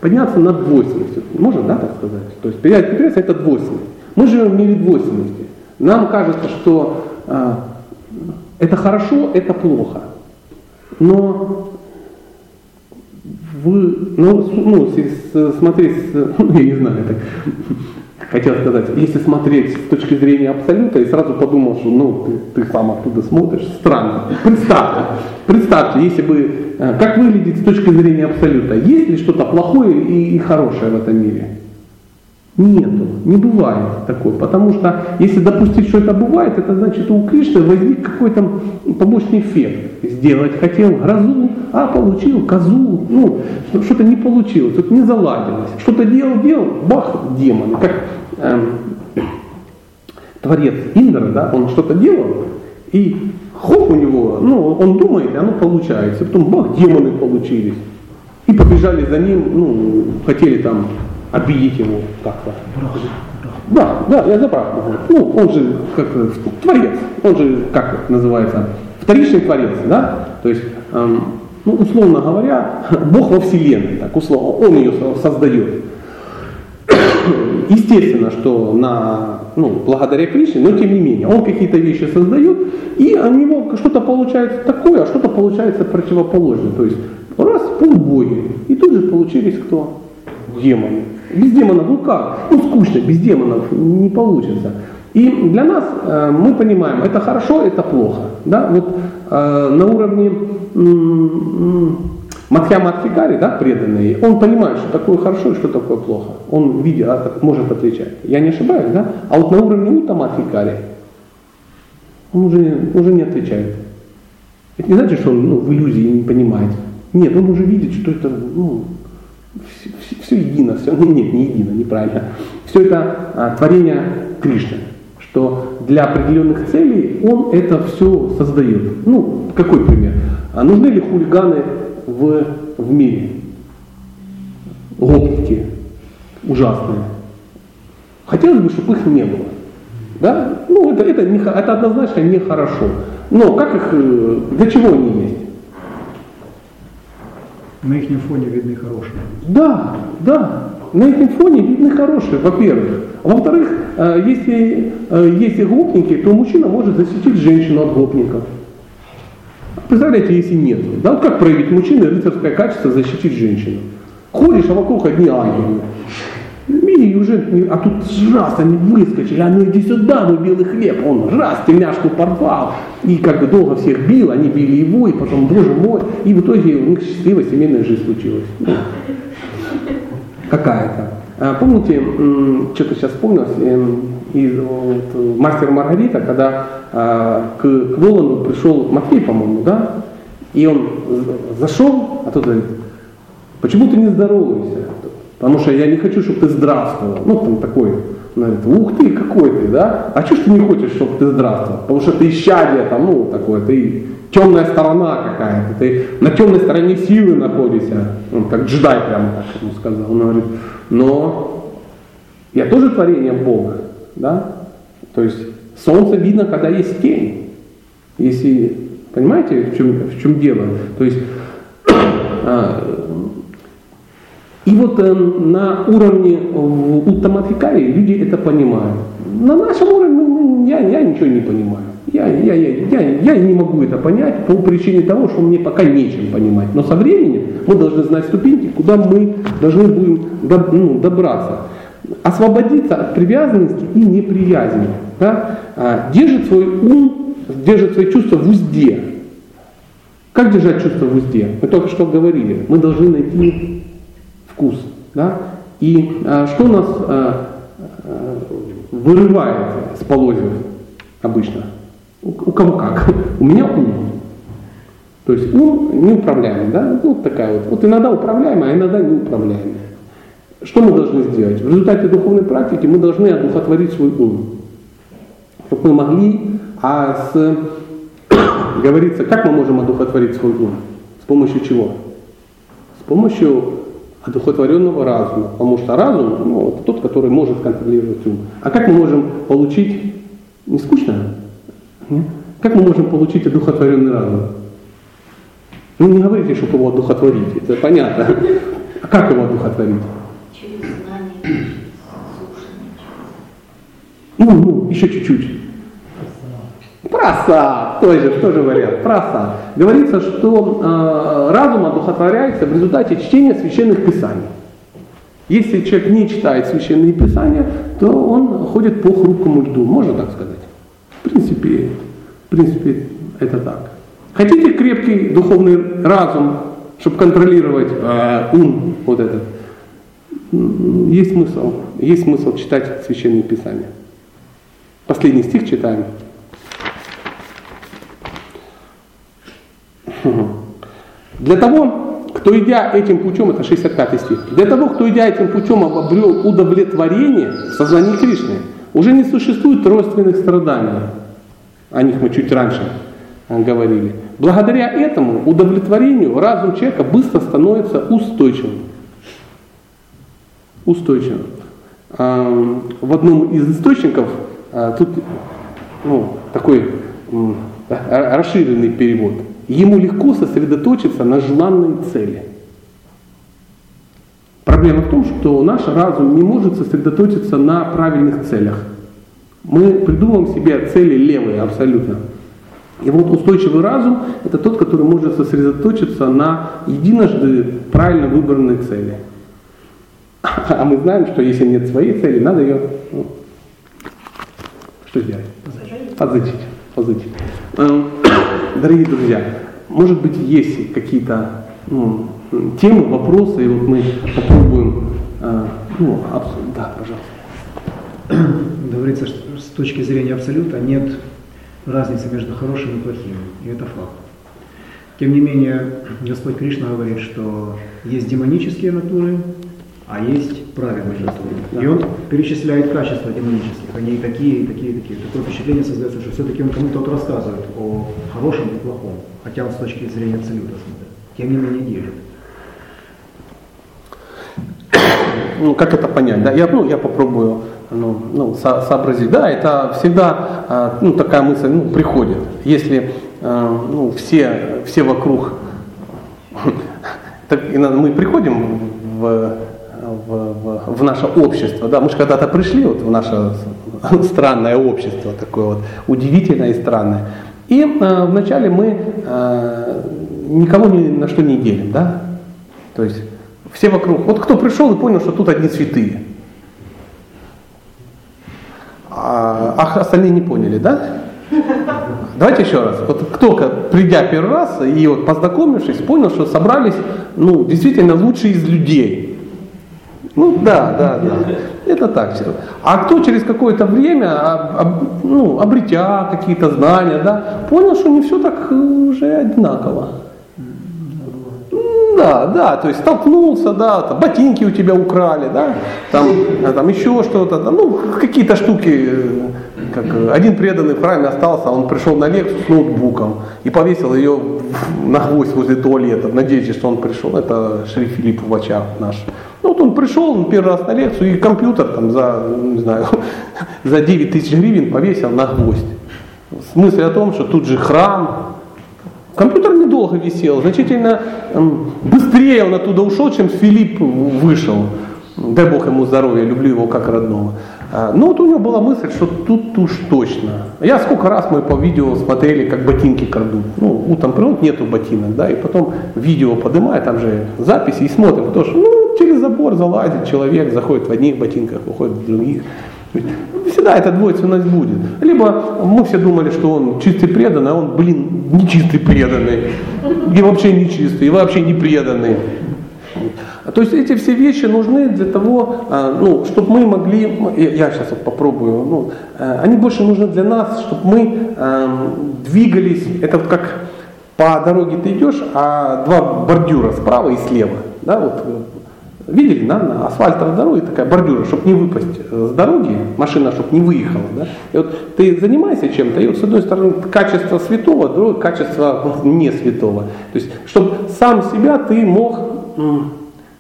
Подняться над двойственностью. Можно, да, так сказать? То есть привязанность и это двойственность. Мы живем в мире двойственности. Нам кажется, что а, это хорошо, это плохо. Но вы, ну, ну, смотреть, ну, я не знаю, так, хотел сказать, если смотреть с точки зрения абсолюта, и сразу подумал, что ну, ты, ты сам оттуда смотришь, странно. Представьте, представьте, если бы, э, как выглядит с точки зрения абсолюта, есть ли что-то плохое и, и хорошее в этом мире? Нету, не бывает такой, потому что если допустить, что это бывает, это значит у Кришны возник какой-то побочный эффект. Сделать хотел грозу, а получил козу, ну, что- что-то не получилось, вот не заладилось. Что-то делал, делал, бах, демоны. Как эм, творец Индра, да, он что-то делал, и хоп у него, ну, он думает, и оно получается. Потом бах, демоны получились. И побежали за ним, ну, хотели там обидеть его как-то. Да, да, я за правду говорю. Ну, он же как э, творец, он же, как это называется, вторичный творец, да? То есть, эм, ну, условно говоря, Бог во Вселенной, так условно, он ее со- создает. Естественно, что на, ну, благодаря Кришне, но тем не менее, он какие-то вещи создает, и у него что-то получается такое, а что-то получается противоположное. То есть раз полубоги, и тут же получились кто? Демоны. Без демонов, ну как? Ну скучно, без демонов не получится. И для нас э, мы понимаем, это хорошо, это плохо. Да? Вот э, на уровне м, м, Мадхьяма Адхикари, да, преданный, он понимает, что такое хорошо и что такое плохо. Он видит, а, может отличать. Я не ошибаюсь, да? А вот на уровне Уттама Адхикари он уже, уже не отличает. Это не значит, что он ну, в иллюзии не понимает. Нет, он уже видит, что это ну, все, едино, все, нет, не едино, неправильно. Все это а, творение Кришны, что для определенных целей он это все создает. Ну, какой пример? А нужны ли хулиганы в, в мире? Гопники ужасные. Хотелось бы, чтобы их не было. Да? Ну, это, это, не, это однозначно нехорошо. Но как их, э, для чего они есть? На их фоне видны хорошие. Да, да. На этом фоне видны хорошие, во-первых. А во-вторых, э, если э, есть и гопники, то мужчина может защитить женщину от гопников. Представляете, если нет. Да, как проявить мужчины рыцарское качество защитить женщину? Ходишь, а вокруг одни ангелы. И уже, а тут раз они выскочили, а ну иди сюда, ну белый хлеб, он раз тельняшку порвал, и как бы долго всех бил, они били его, и потом, боже мой, и в итоге у них счастливая семейная жизнь случилась. Какая-то. А, Помните, что-то сейчас вспомнилось, эм, из вот, «Мастер и Маргарита», когда а, к, к Воланду пришел Матвей, по-моему, да, и он зашел, а тот говорит, почему ты не здороваешься? Потому что я не хочу, чтобы ты здравствовал. Ну, там такой, говорит, ух ты, какой ты, да? А что ж ты не хочешь, чтобы ты здравствовал? Потому что ты исчадие, там, ну, такое, ты темная сторона какая-то, ты на темной стороне силы находишься. Он как джедай прямо так ему сказал. Он говорит, но я тоже творение Бога, да? То есть солнце видно, когда есть тень. Если, понимаете, в чем, в чем дело? То есть а, и вот э, на уровне в Уттамадхикари люди это понимают. На нашем уровне ну, я, я ничего не понимаю. Я, я, я, я, я не могу это понять по причине того, что мне пока нечем понимать. Но со временем мы должны знать ступеньки, куда мы должны будем доб- ну, добраться. Освободиться от привязанности и неприязни. Да? А, держит свой ум, держит свои чувства в узде. Как держать чувство в узде? Мы только что говорили. Мы должны найти вкус. Да? И а, что нас а, а, вырывает с полозьев обычно? У, у кого как? У меня ум. То есть ум неуправляемый, да? Ну, вот такая вот. Вот иногда управляемый, а иногда неуправляемый. Что мы должны сделать? В результате духовной практики мы должны одухотворить свой ум. Чтобы мы могли, а с, говорится, как мы можем одухотворить свой ум? С помощью чего? С помощью одухотворенного разума. Потому что разум, ну, это тот, который может контролировать ум. А как мы можем получить, не скучно? Нет? Как мы можем получить одухотворенный разум? Ну не говорите, чтобы его одухотворить, это понятно. А как его одухотворить? Через знание, через слушание. Ну, ну, еще чуть-чуть. Просад, тоже, тоже вариант, просад. Говорится, что э, разум одухотворяется в результате чтения священных писаний. Если человек не читает священные писания, то он ходит по хрупкому льду, можно так сказать. В принципе, в принципе, это так. Хотите крепкий духовный разум, чтобы контролировать э, ум вот этот? Есть смысл, есть смысл читать священные писания. Последний стих читаем. Для того, кто идя этим путем, это 65 стих, для того, кто идя этим путем обрел удовлетворение в сознании Кришны, уже не существует тройственных страданий. О них мы чуть раньше э, говорили. Благодаря этому удовлетворению разум человека быстро становится устойчивым. Устойчивым. А, В одном из источников а, тут ну, такой расширенный перевод. Ему легко сосредоточиться на желанной цели. Проблема в том, что наш разум не может сосредоточиться на правильных целях. Мы придумываем себе цели левые абсолютно. И вот устойчивый разум – это тот, который может сосредоточиться на единожды правильно выбранной цели. А мы знаем, что если нет своей цели, надо ее ну, что сделать? Позычить. позычить. Эм, Дорогие друзья, может быть, есть какие-то ну, темы, вопросы, и вот мы попробуем, э, ну, обс- да, пожалуйста. Говорится, что с точки зрения абсолюта нет разницы между хорошим и плохим. И это факт. Тем не менее, Господь Кришна говорит, что есть демонические натуры, а есть праведные натуры. И Он перечисляет качества демонических. Они такие, такие, такие. Такое впечатление создается, что все-таки Он кому-то вот рассказывает о хорошем и плохом. Хотя Он с точки зрения абсолюта смотрит. Тем не менее делит. Ну, как это понять? Да? Я, ну, я попробую ну, ну, со- сообразить. Да, это всегда а, ну, такая мысль ну, приходит. Если а, ну, все, все вокруг, так, мы приходим в, в, в- в наше общество, да, мы же когда-то пришли вот в наше странное общество, такое вот удивительное и странное. И а, вначале мы а, никого ни на что не делим, да, то есть все вокруг, вот кто пришел и понял, что тут одни святые, а, а остальные не поняли, да? Давайте еще раз. Вот кто, придя первый раз и вот познакомившись, понял, что собрались, ну, действительно лучшие из людей. Ну да, да, да. Это так все. А кто через какое-то время, ну, обретя какие-то знания, да, понял, что не все так э, уже одинаково. Да, да, то есть столкнулся, да, там, ботинки у тебя украли, да, там, а, там еще что-то, ну, какие-то штуки, э, как э, один преданный в храме остался, он пришел на лекцию с ноутбуком и повесил ее на гвоздь возле туалета, в что он пришел, это Шри Филипп в очах наш. Ну, вот он пришел он первый раз на лекцию и компьютер там за, не знаю, за 9 тысяч гривен повесил на гвоздь. Смысле о том, что тут же храм, Компьютер недолго висел, значительно м, быстрее он оттуда ушел, чем Филипп вышел. Дай Бог ему здоровья, люблю его как родного. А, Но вот у него была мысль, что тут уж точно. Я сколько раз мы по видео смотрели, как ботинки крадут. Ну, утром приходит, нету ботинок, да, и потом видео поднимает, там же записи, и смотрим, потому что ну, через забор залазит человек, заходит в одних ботинках, выходит в других. Всегда эта двойственность будет. Либо мы все думали, что он чистый преданный, а он, блин, не чистый преданный. И вообще не чистый, и вообще не преданный. То есть эти все вещи нужны для того, а, ну, чтобы мы могли, я- сейчас вот попробую, ну, э, они больше нужны для нас, чтобы мы эм, двигались, это вот как по дороге ты идешь, а два бордюра справа и слева, да, вот э, Видели, да, на асфальтовой дороге такая бордюра, чтобы не выпасть э, с дороги, машина, чтобы не выехала. Да? И вот ты занимаешься чем-то, и вот с одной стороны качество святого, с другой качество не святого. То есть, чтобы сам себя ты мог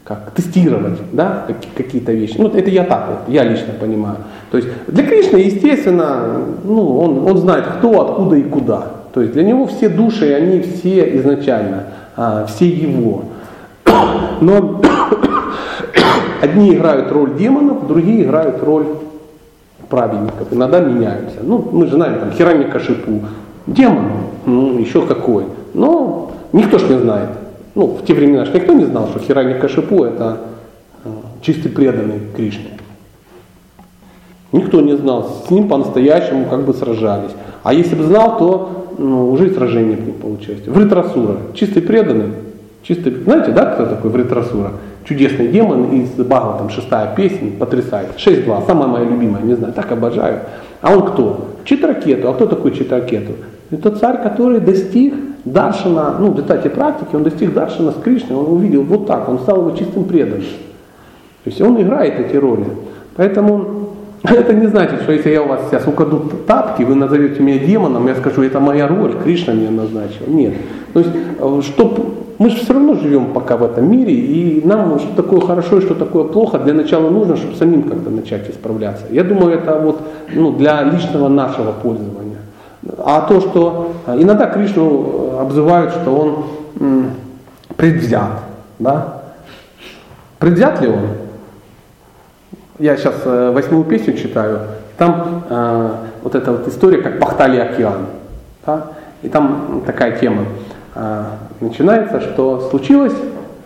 как, тестировать да, как- какие-то вещи. Ну, это я так вот, я лично понимаю. То есть для Кришны, естественно, ну, он, он знает, кто, откуда и куда. То есть для него все души, они все изначально, а, все его. Но одни играют роль демонов, другие играют роль праведников. Иногда меняются. Ну, мы же знаем, там, Хиранья Кашипу, демон, ну, еще какой. Но никто ж не знает. Ну, в те времена же никто не знал, что Хиранья Кашипу это э, чистый преданный Кришне. Никто не знал, с ним по-настоящему как бы сражались. А если бы знал, то ну, уже и сражения бы не получилось. Вритрасура, чистый преданный, чистый, знаете, да, кто такой Вритрасура? Чудесный демон из там шестая песня, потрясает. 6-2, самая моя любимая, не знаю, так обожаю. А он кто? Читракету. А кто такой Читракету? Это царь, который достиг Даршина, ну, в результате практики, он достиг Даршина с Кришной, он увидел вот так, он стал его чистым преданным. То есть он играет эти роли. Поэтому это не значит, что если я у вас сейчас украду тапки, вы назовете меня демоном, я скажу, это моя роль, Кришна меня назначил. Нет. То есть, э, чтоб, мы же все равно живем пока в этом мире, и нам что такое хорошо и что такое плохо, для начала нужно, чтобы самим как-то начать исправляться. Я думаю, это вот ну, для личного нашего пользования. А то, что э, иногда Кришну э, обзывают, что он предвзят, да? Предвзят ли он? Я сейчас э, восьмую песню читаю, там э, вот эта вот история, как пахтали океан. Да? И там такая тема э, начинается, что случилось,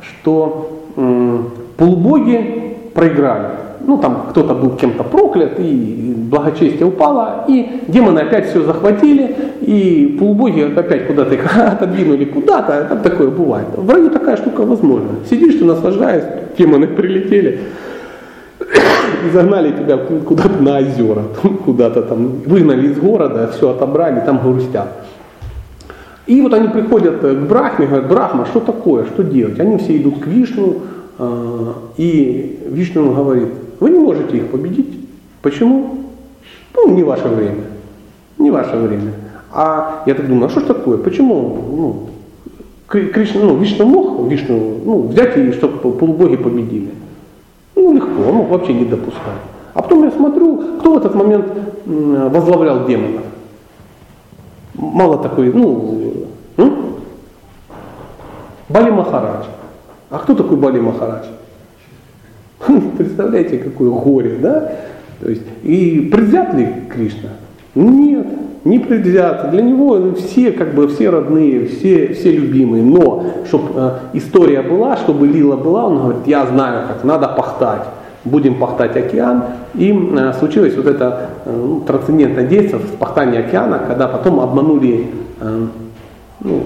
что м, полубоги проиграли. Ну там кто-то был кем-то проклят, и благочестие упало, и демоны опять все захватили, и полубоги опять куда-то их отодвинули куда-то, там такое бывает. В раю такая штука возможна. Сидишь, ты наслаждаешься, демоны прилетели, и загнали тебя куда-то на озера, куда-то там, выгнали из города, все отобрали, там грустят. И вот они приходят к Брахме, говорят, Брахма, что такое, что делать? Они все идут к Вишну, э, и Вишну говорит, вы не можете их победить. Почему? Ну, не ваше время. Не ваше время. А я так думаю, а что ж такое? Почему? Ну, Кри- Кришна, ну, Вишну мог Вишну, ну, взять и чтобы полубоги победили. Ну, легко, он мог вообще не допускать. А потом я смотрю, кто в этот момент возглавлял демонов. Мало такой, ну, м? Бали Махарадж. А кто такой Бали Махарадж? Представляете, какое горе, да? То есть, и предвзят ли Кришна? Нет, не предвзят. Для него все, как бы, все родные, все, все любимые. Но, чтобы э, история была, чтобы лила была, он говорит, я знаю, как надо пахтать. Будем пахтать океан. И э, случилось вот это э, ну, трансцендентное действие в пахтании океана, когда потом обманули, э, ну,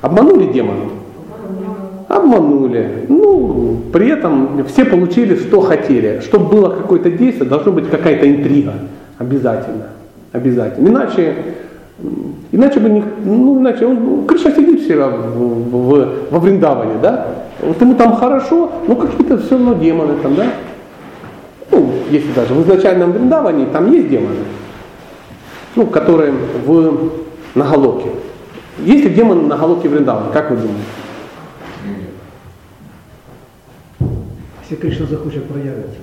обманули демонов. Обманули. Ну, при этом все получили, что хотели. Чтобы было какое-то действие, должна быть какая-то интрига. Обязательно. Обязательно. Иначе, иначе бы не, ну, иначе он, ну, Кришна сидит всегда в, в, во Вриндаване, да? Вот ему там хорошо, но какие-то все равно демоны там, да? Ну, если даже в изначальном Вриндаване, там есть демоны, ну, которые в Наголоке. Есть ли демоны на Галоке Вриндавана, как вы думаете? Если Кришна захочет проявиться.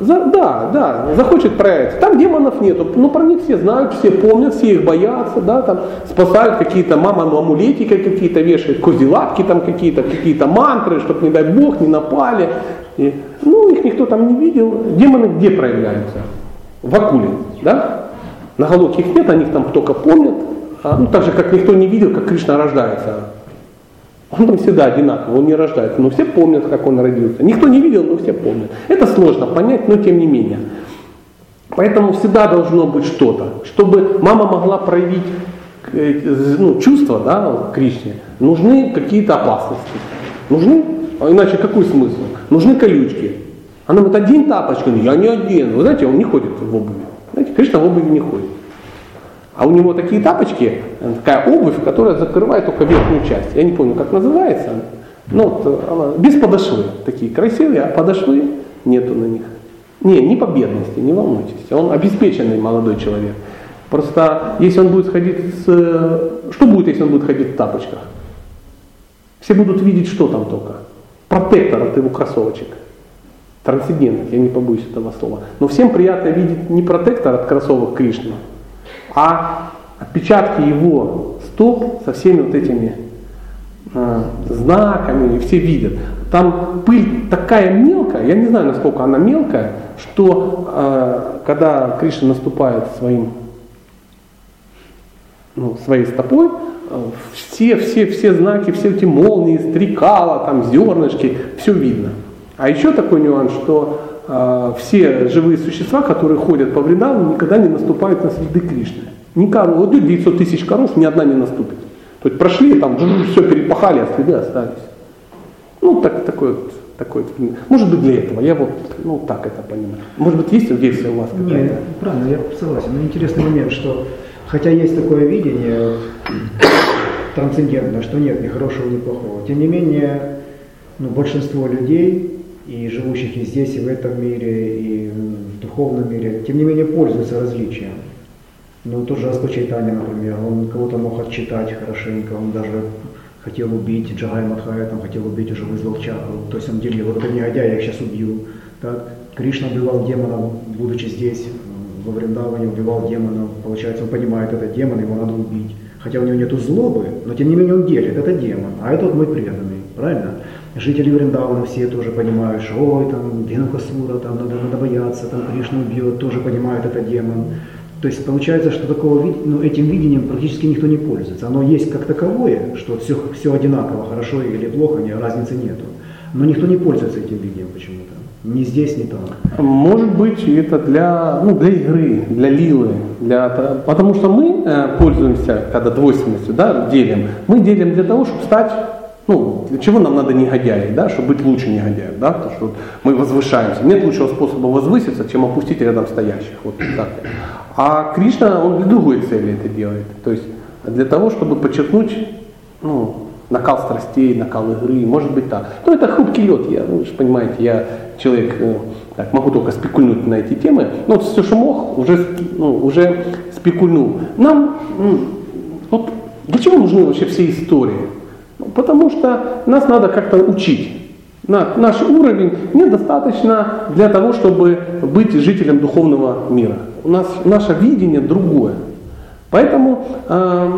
За- да, да, захочет проявиться. Там демонов нету, но про них все знают, все помнят, все их боятся, да, там спасают какие-то мама амулетики какие-то вешают, козелатки там какие-то, какие-то мантры, чтобы не дай бог не напали. И, ну, их никто там не видел. Демоны где проявляются? В Акуле, да? На Галоке их нет, о них там только помнят. А, ну, так же, как никто не видел, как Кришна рождается. Он там всегда одинаковый, он не рождается, но все помнят, как он родился. Никто не видел, но все помнят. Это сложно понять, но тем не менее. Поэтому всегда должно быть что-то. Чтобы мама могла проявить э, ну, чувства да, Кришне, нужны какие-то опасности. Нужны, а иначе какой смысл? Нужны колючки. Она говорит, один тапочка, я не один. Вы знаете, он не ходит в обуви. Знаете, Кришна в обуви не ходит. А у него такие тапочки, э, такая обувь, которая закрывает только верхнюю часть. Я не помню, как называется. Ну, вот, э, она без подошвы. Такие красивые, а подошвы нету на них. Не, не по бедности, не волнуйтесь. Он обеспеченный молодой человек. Просто если он будет ходить с... э, Что будет, если он будет ходить в тапочках? Все будут видеть, что там только. Протектор от его кроссовочек. Трансцендент, я не побоюсь этого слова. Но всем приятно видеть не протектор от кроссовок Кришны, а отпечатки его стоп со всеми вот этими э, знаками, и все видят. Там пыль такая мелкая, я не знаю, насколько она мелкая, что э, когда Кришна наступает своим, ну, своей стопой, э, все, все, все знаки, все эти молнии, стрекала, там зернышки, все видно. А еще такой нюанс, что все живые существа, которые ходят по Вриндавану, никогда не наступают на следы Кришны. Никому, вот идет 900 тысяч коров, ни одна не наступит. То есть прошли, там все перепахали, а следы остались. Ну, так, такой вот, такой вот. Может быть для этого, я вот, ну, так это понимаю. Может быть есть версия у вас Нет, правильно, я согласен. Но интересный момент, что хотя есть такое видение трансцендентное, что нет ни хорошего, ни плохого, тем не менее, ну, большинство людей, и живущих и здесь, и в этом мире, и в духовном мире, тем не менее пользуются различием. Ну, тот же Астачайтаня, например, он кого-то мог отчитать хорошенько, он даже хотел убить Джагай Мадхая, там хотел убить, уже вызвал чакру, то есть он делил, вот это негодяй, я их сейчас убью. Так? Кришна убивал демонов, будучи здесь, во Вриндаване, убивал демонов, получается, он понимает, это демон, его надо убить. Хотя у него нету злобы, но тем не менее он делит, это демон, а это вот мой преданный, правильно? Жители Вриндавана все тоже понимают, что ой, там Динахасура, там надо, надо бояться, там Кришна убьет, тоже понимают, это демон. То есть получается, что такого, ну, этим видением практически никто не пользуется. Оно есть как таковое, что все, все одинаково, хорошо или плохо, не, разницы нету. Но никто не пользуется этим видением почему-то. Ни здесь, ни там. Может быть, это для, ну, для игры, для лилы, для, потому что мы э, пользуемся, когда двойственностью да, делим, мы делим для того, чтобы стать, ну, для чего нам надо негодяи, да, чтобы быть лучше негодяев, да, потому что мы возвышаемся. Нет лучшего способа возвыситься, чем опустить рядом стоящих. Вот так. А Кришна, он для другой цели это делает. То есть для того, чтобы подчеркнуть ну, накал страстей, накал игры, может быть так. Ну, это хрупкий лед, я, ну, вы же понимаете, я человек, э, так, могу только спекульнуть на эти темы. Вот все, что мог, уже, ну, уже спекульнул. Нам, вот, для чего нужны вообще все истории? Потому что нас надо как-то учить. На, наш уровень недостаточно для того, чтобы быть жителем духовного мира. У нас наше видение другое. Поэтому э,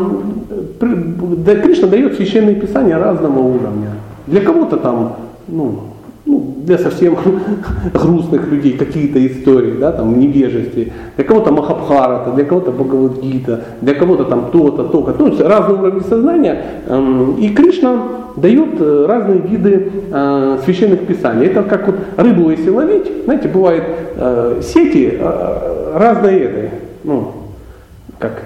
Кришна дает священные писания разного уровня. Для кого-то там, ну, ну, для совсем грустных людей какие-то истории, да, там, в невежестве, для кого-то Махабхарата, для кого-то Бхагавадгита, для кого-то там то-то, то-то, ну, разные уровни сознания. Эм, и Кришна дает э, разные виды э, священных писаний. Это как вот рыбу если ловить, знаете, бывают э, сети разные этой, ну, как,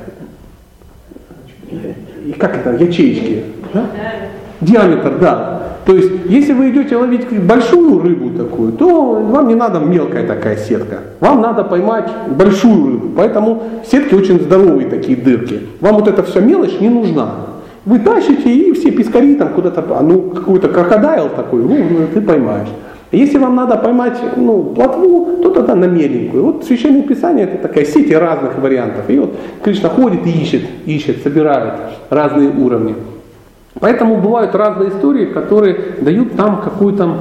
и как это, ячеечки, да? Диаметр, да. То есть, если вы идете ловить большую рыбу такую, то вам не надо мелкая такая сетка. Вам надо поймать большую рыбу. Поэтому сетки очень здоровые такие дырки. Вам вот эта вся мелочь не нужна. Вы тащите и все пескари там куда-то, ну какой-то крокодайл такой, ну ты поймаешь. Если вам надо поймать ну, плотву, то тогда на меленькую. Вот Священное Писание это такая сеть разных вариантов. И вот Кришна ходит и ищет, ищет, собирает разные уровни. Поэтому бывают разные истории, которые дают нам какую-то,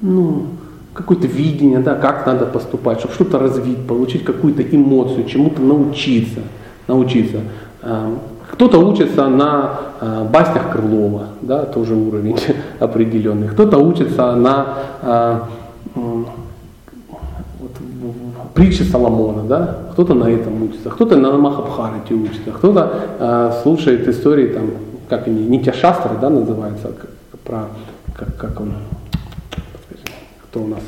ну, какое-то видение, да, как надо поступать, чтобы что-то развить, получить какую-то эмоцию, чему-то научиться. научиться. Эм, кто-то учится на э, баснях Крылова, да, тоже уровень определенный. Кто-то учится на вот, притче Соломона, да, кто-то на этом учится, кто-то на Махабхарате учится, кто-то э, слушает истории там как они, Нитя Шастры, да, называется, про, как, как он, кто у нас,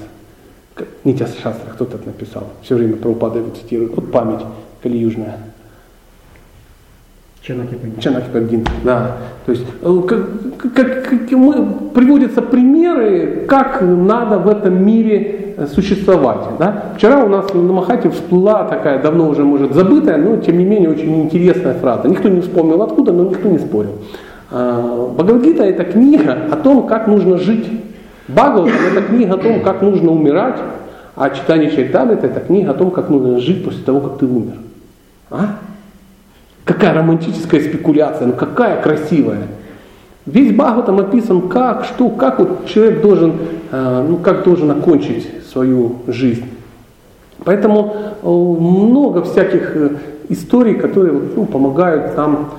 Нитя Шастра, кто то написал, все время про упады его цитирует, вот память калиюжная. Чанаки Пандин, да. То есть э, как, как, как мы, приводятся примеры, как надо в этом мире существовать. Да? Вчера у нас на Махате всплыла такая, давно уже может забытая, но тем не менее очень интересная фраза. Никто не вспомнил откуда, но никто не спорил. А, Бхагавадгита это книга о том, как нужно жить. Бхагаватам это книга о том, как нужно умирать, а читание Чайтамрита это книга о том, как нужно жить после того, как ты умер. А? Какая романтическая спекуляция, ну какая красивая. Весь Бхагаватам описан, как, что, как вот человек должен, э, ну, как должен окончить свою жизнь. Поэтому э, много всяких э, историй, которые ну, помогают нам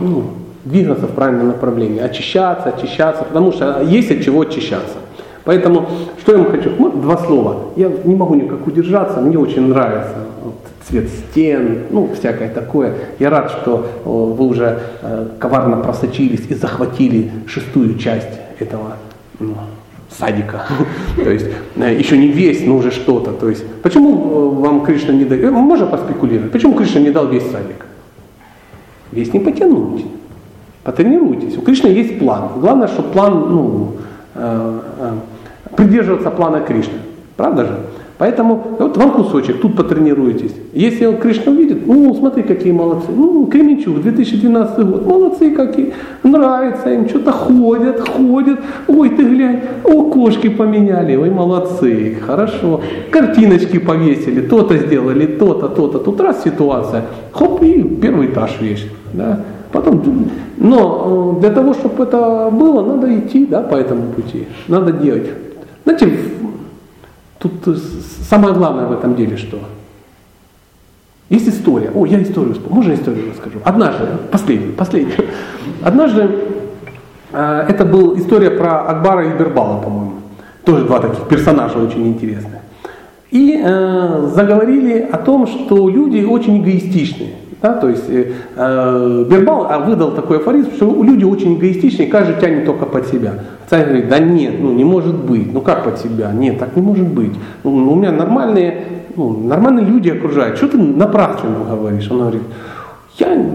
ну, двигаться в правильном направлении, очищаться, очищаться, потому что есть от чего очищаться. Поэтому, что я вам хочу, вот два слова. Я не могу никак удержаться, мне очень нравится цвет стен, ну, всякое такое. Я рад, что вы уже э, коварно просочились и захватили шестую часть этого ну, садика. То есть э, еще не весь, но уже что-то. То есть, почему э, вам Кришна не дал, можно поспекулировать, почему Кришна не дал весь садик? Весь не потянуть. Потренируйтесь. У Кришны есть план. Главное, чтобы план, ну, придерживаться плана Кришны. Правда же? Поэтому вот вам кусочек, тут потренируйтесь. Если он Кришна увидит, ну смотри, какие молодцы. Ну, Кременчук, 2012 год, молодцы какие, нравится им, что-то ходят, ходят. Ой, ты глянь, о, кошки поменяли, ой, молодцы, хорошо. Картиночки повесили, то-то сделали, то-то, то-то. Тут раз ситуация, хоп, и первый этаж вещь. Да? Потом, но э, для того, чтобы это было, надо идти да, по этому пути, надо делать. Знаете, Тут э, самое главное в этом деле что? Есть история. О, я историю вспомнил. Можно историю расскажу? Однажды, последнюю, последнюю. Однажды э, это была история про Акбара и Бербала, по-моему. Тоже два таких персонажа очень интересных. И э, заговорили о том, что люди очень эгоистичны. Да, то есть э, э Бербал а, выдал такой афоризм, что люди очень эгоистичны, и каждый тянет только под себя. Царь говорит, да нет, ну не может быть, ну как под себя, нет, так не может быть. Ну, у меня нормальные, ну, нормальные люди окружают, что ты напрасно говоришь? Он говорит, я,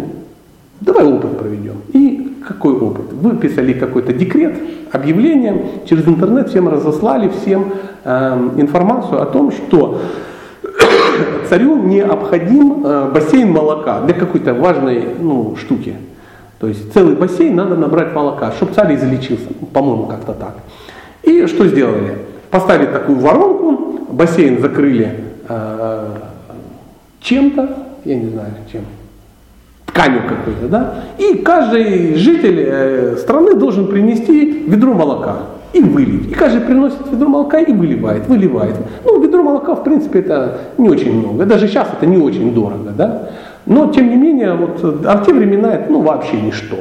давай опыт проведем. И какой опыт? Выписали какой-то декрет, объявление, через интернет всем разослали, всем э, информацию о том, что царю необходим э, бассейн молока для какой-то важной ну, штуки. То есть целый бассейн надо набрать молока, чтобы царь излечился, по-моему, как-то так. И что сделали? Поставили такую воронку, бассейн закрыли э, чем-то, я не знаю чем, тканью какой-то, да, и каждый житель э, страны должен принести ведро молока. И вылить. И каждый приносит ведро молока и выливает, выливает. Ну, ведро молока, в принципе, это не очень много. Даже сейчас это не очень дорого, да. Но, тем не менее, вот, а в те времена это ну, вообще ничто.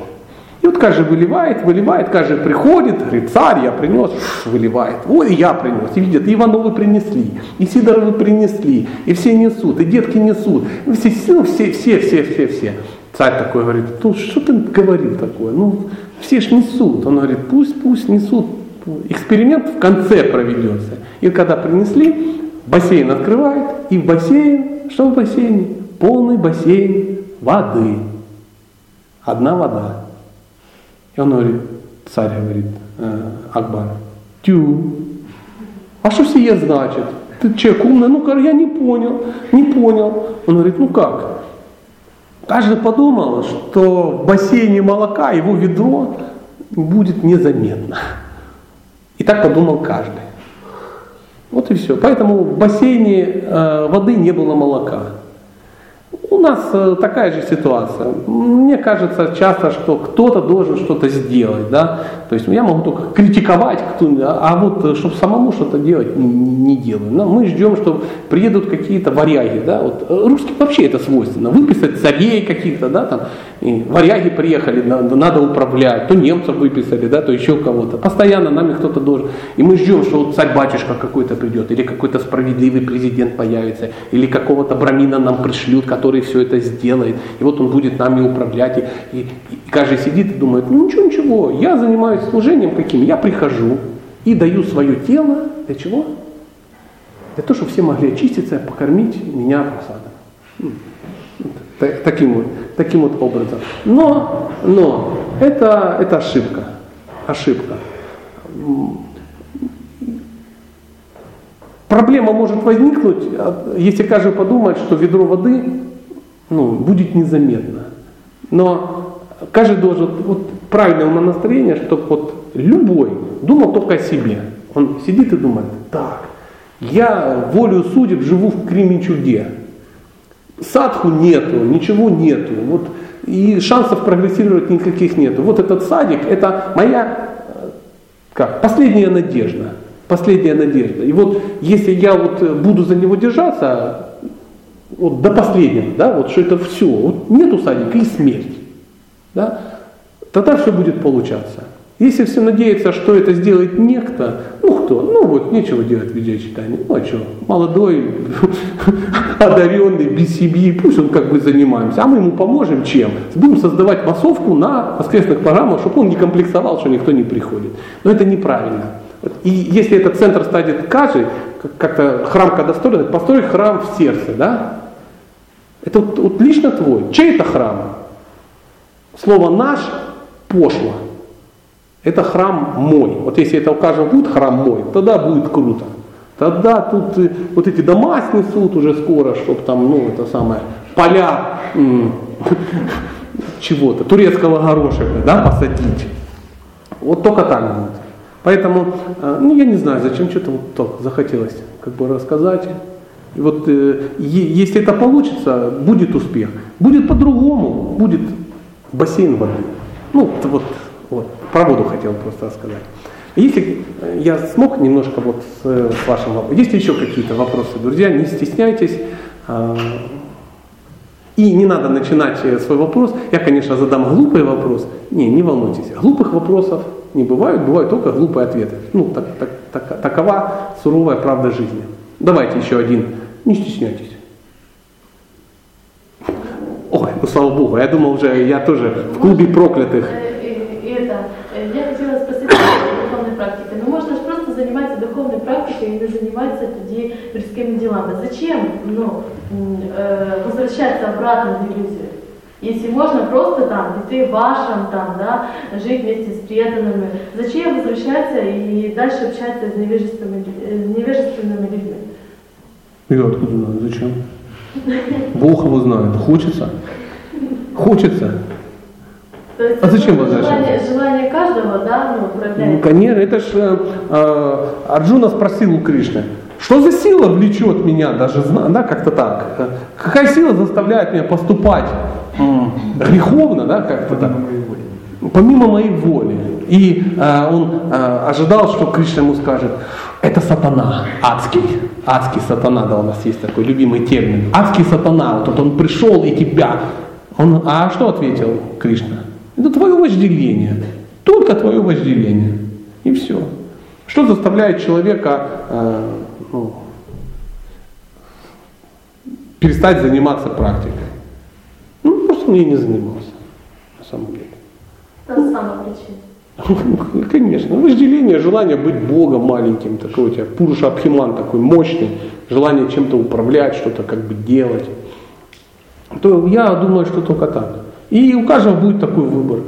И вот каждый выливает, выливает, каждый приходит, говорит, царь, я принес, выливает. Ой, я принес. И видят, и Ивановы принесли, и Сидоровы принесли, и все несут, и детки несут. Ну, все, ну, все, все, все, все, все. Царь такой говорит, ну что ты говорил такое? Ну, все ж несут. Он говорит, пусть, пусть несут. Эксперимент в конце проведется. И когда принесли, бассейн открывает, и в бассейн, что в бассейне? Полный бассейн воды. Одна вода. И он говорит, царь говорит, э, Акбар, тю, а что сие значит? Ты человек умный, ну я не понял, не понял. Он говорит, ну как? Каждый подумал, что в бассейне молока его ведро будет незаметно. И так подумал каждый. Вот и все. Поэтому в бассейне э, воды не было молока. У нас э, такая же ситуация. Мне кажется часто, что кто-то должен что-то сделать. Да? То есть я могу только критиковать, а вот э, чтобы самому что-то делать, не делаю. Но мы ждем, что приедут какие-то варяги. Да? Вот, русским вообще это свойственно. Выписать царей каких-то, да, там, и варяги приехали, надо управлять, то немцев выписали, да, то еще кого-то. Постоянно нами кто-то должен. И мы ждем, что вот царь-батюшка какой-то придет, или какой-то справедливый президент появится, или какого-то брамина нам пришлют, который все это сделает. И вот он будет нами управлять. И, и, и каждый сидит и думает, ну ничего, ничего, я занимаюсь служением каким? Я прихожу и даю свое тело для чего? Для того, чтобы все могли очиститься, покормить меня просадом. Таким таким вот образом. Но, но это, это ошибка. Ошибка. Проблема может возникнуть, если каждый подумает, что ведро воды ну, будет незаметно. Но каждый должен, вот правильное умонастроение, чтобы вот любой думал только о себе. Он сидит и думает, так, я волю судеб живу в Кременчуге. Садху нету, ничего нету. Вот, и шансов прогрессировать никаких нету. Вот этот садик, это моя как, последняя надежда. Последняя надежда. И вот если я вот буду за него держаться, вот до последнего, да, вот что это все, вот нету садика и смерть. Да, тогда все будет получаться. Если все надеется, что это сделает некто, ну кто, ну вот нечего делать в видеочитании, ну а что, молодой, одаренный, без семьи, пусть он как бы занимаемся, а мы ему поможем чем? Будем создавать массовку на воскресных программах, чтобы он не комплексовал, что никто не приходит. Но это неправильно. И если этот центр станет каждый, как-то храм когда строит, построить храм в сердце, да? Это вот, вот лично твой. Чей это храм? Слово «наш» пошло. Это храм мой. Вот если это у каждого будет храм мой, тогда будет круто. Тогда тут э, вот эти дома снесут уже скоро, чтобы там, ну, это самое, поля чего-то, турецкого горошека, да, посадить. Вот только так будет. Поэтому, э, ну, я не знаю, зачем что-то вот так захотелось как бы рассказать. И вот э, если это получится, будет успех. Будет по-другому, будет бассейн воды. Ну, вот, вот, про воду хотел просто рассказать. Если я смог немножко вот с, с вашим вопросом, есть еще какие-то вопросы, друзья, не стесняйтесь. А, и не надо начинать свой вопрос. Я, конечно, задам глупый вопрос. Не, не волнуйтесь. Глупых вопросов не бывает, бывают только глупые ответы. Ну, так, так, так, такова суровая правда жизни. Давайте еще один. Не стесняйтесь. Ой, ну слава Богу, я думал уже, я тоже в клубе проклятых. Это, я хотела спросить о духовной практике. Ну можно же просто заниматься духовной практикой и не заниматься тоді мирскими делами. Зачем ну, возвращаться обратно в иллюзию? Если можно просто там, ты вашим там, да, жить вместе с преданными, зачем возвращаться и дальше общаться с невежественными, невежественными людьми? Я откуда знаю, зачем? Бог его знает. Хочется? Хочется. То есть, а зачем ну, возвращаться? Желание, желание каждого, да, ну, проявляется. Ну, конечно, это же э, Арджуна спросил у Кришны, что за сила влечет меня, даже да, как-то так, какая сила заставляет меня поступать греховно, да, как-то так. помимо моей воли. И э, он э, ожидал, что Кришна ему скажет, это сатана, адский, адский сатана, да, у нас есть такой любимый термин, адский сатана, вот он пришел и тебя. Он, а что ответил Кришна? Это твое вожделение, только твое вожделение. И все. Что заставляет человека э, ну, перестать заниматься практикой? Ну, просто он ей не занимался, на самом деле. Та сама причина. Конечно, вожделение, желание быть Богом маленьким, такой у тебя Пуруша Абхиман такой мощный, желание чем-то управлять, что-то как бы делать. То я думаю, что только так. И у каждого будет такой выбор.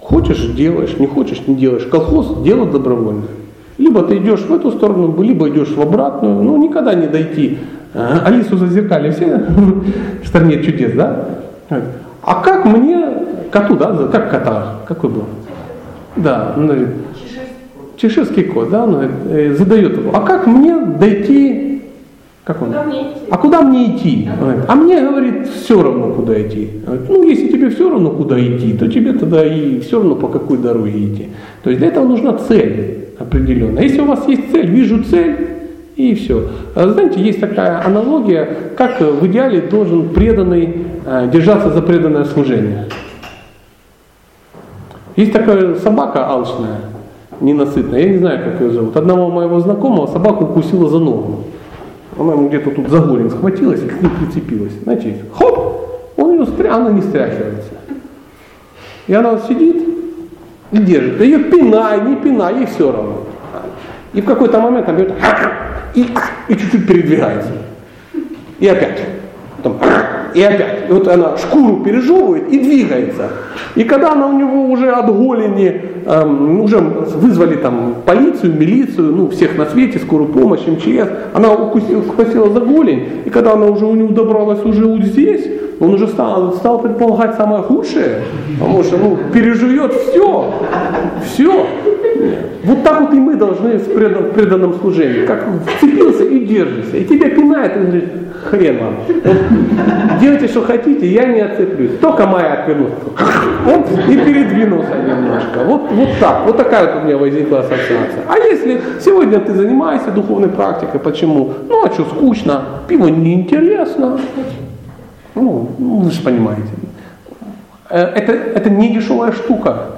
Хочешь – делаешь, не хочешь – не делаешь. Колхоз – дело добровольное. Либо ты идешь в эту сторону, либо идешь в обратную, но никогда не дойти. А, Алису зазеркали все в стране чудес, да? А как мне, коту, да, как кота, какой был? Да, он говорит, чеширский кот, да, он говорит, э, задает его, а как мне дойти, как он? Куда? А куда мне идти? А мне, говорит, все равно, куда идти. Ну, если тебе все равно, куда идти, то тебе тогда и все равно, по какой дороге идти. То есть для этого нужна цель определенная. Если у вас есть цель, вижу цель, и все. А Знаете, есть такая аналогия, как в идеале должен преданный э, держаться за преданное служение. Есть такая собака алчная, ненасытная, я не знаю, как ее зовут. Одного моего знакомого собаку укусила за ногу. Она ему где-то тут за голень схватилась и к ней прицепилась. Знаете, хоп, он ее стря... она не стряхивается. И она сидит и держит. Да ее пинай, не пинай, ей все равно. И в какой-то момент она берет и, и чуть-чуть передвигается. И опять. Потом, и опять. Вот она шкуру пережевывает и двигается. И когда она у него уже от голени, эм, уже вызвали там полицию, милицию, ну всех на свете, скорую помощь, МЧС, она укусила, укусила за голень, и когда она уже у него добралась уже вот здесь, он уже стал, стал предполагать самое худшее, потому что ну, переживет все, все. Вот так вот и мы должны в предан, в преданном служении. Как вцепился и держишься. И тебя пинает, и говорит, хрен вам. Вот, делайте, что хотите, я не отцеплюсь. Только моя отвернулся. Он и передвинулся немножко. Вот, вот так. Вот такая вот у меня возникла ассоциация. А если сегодня ты занимаешься духовной практикой, почему? Ну, а что, скучно, пиво неинтересно. Ну, вы же понимаете. Э, это, это не дешевая штука.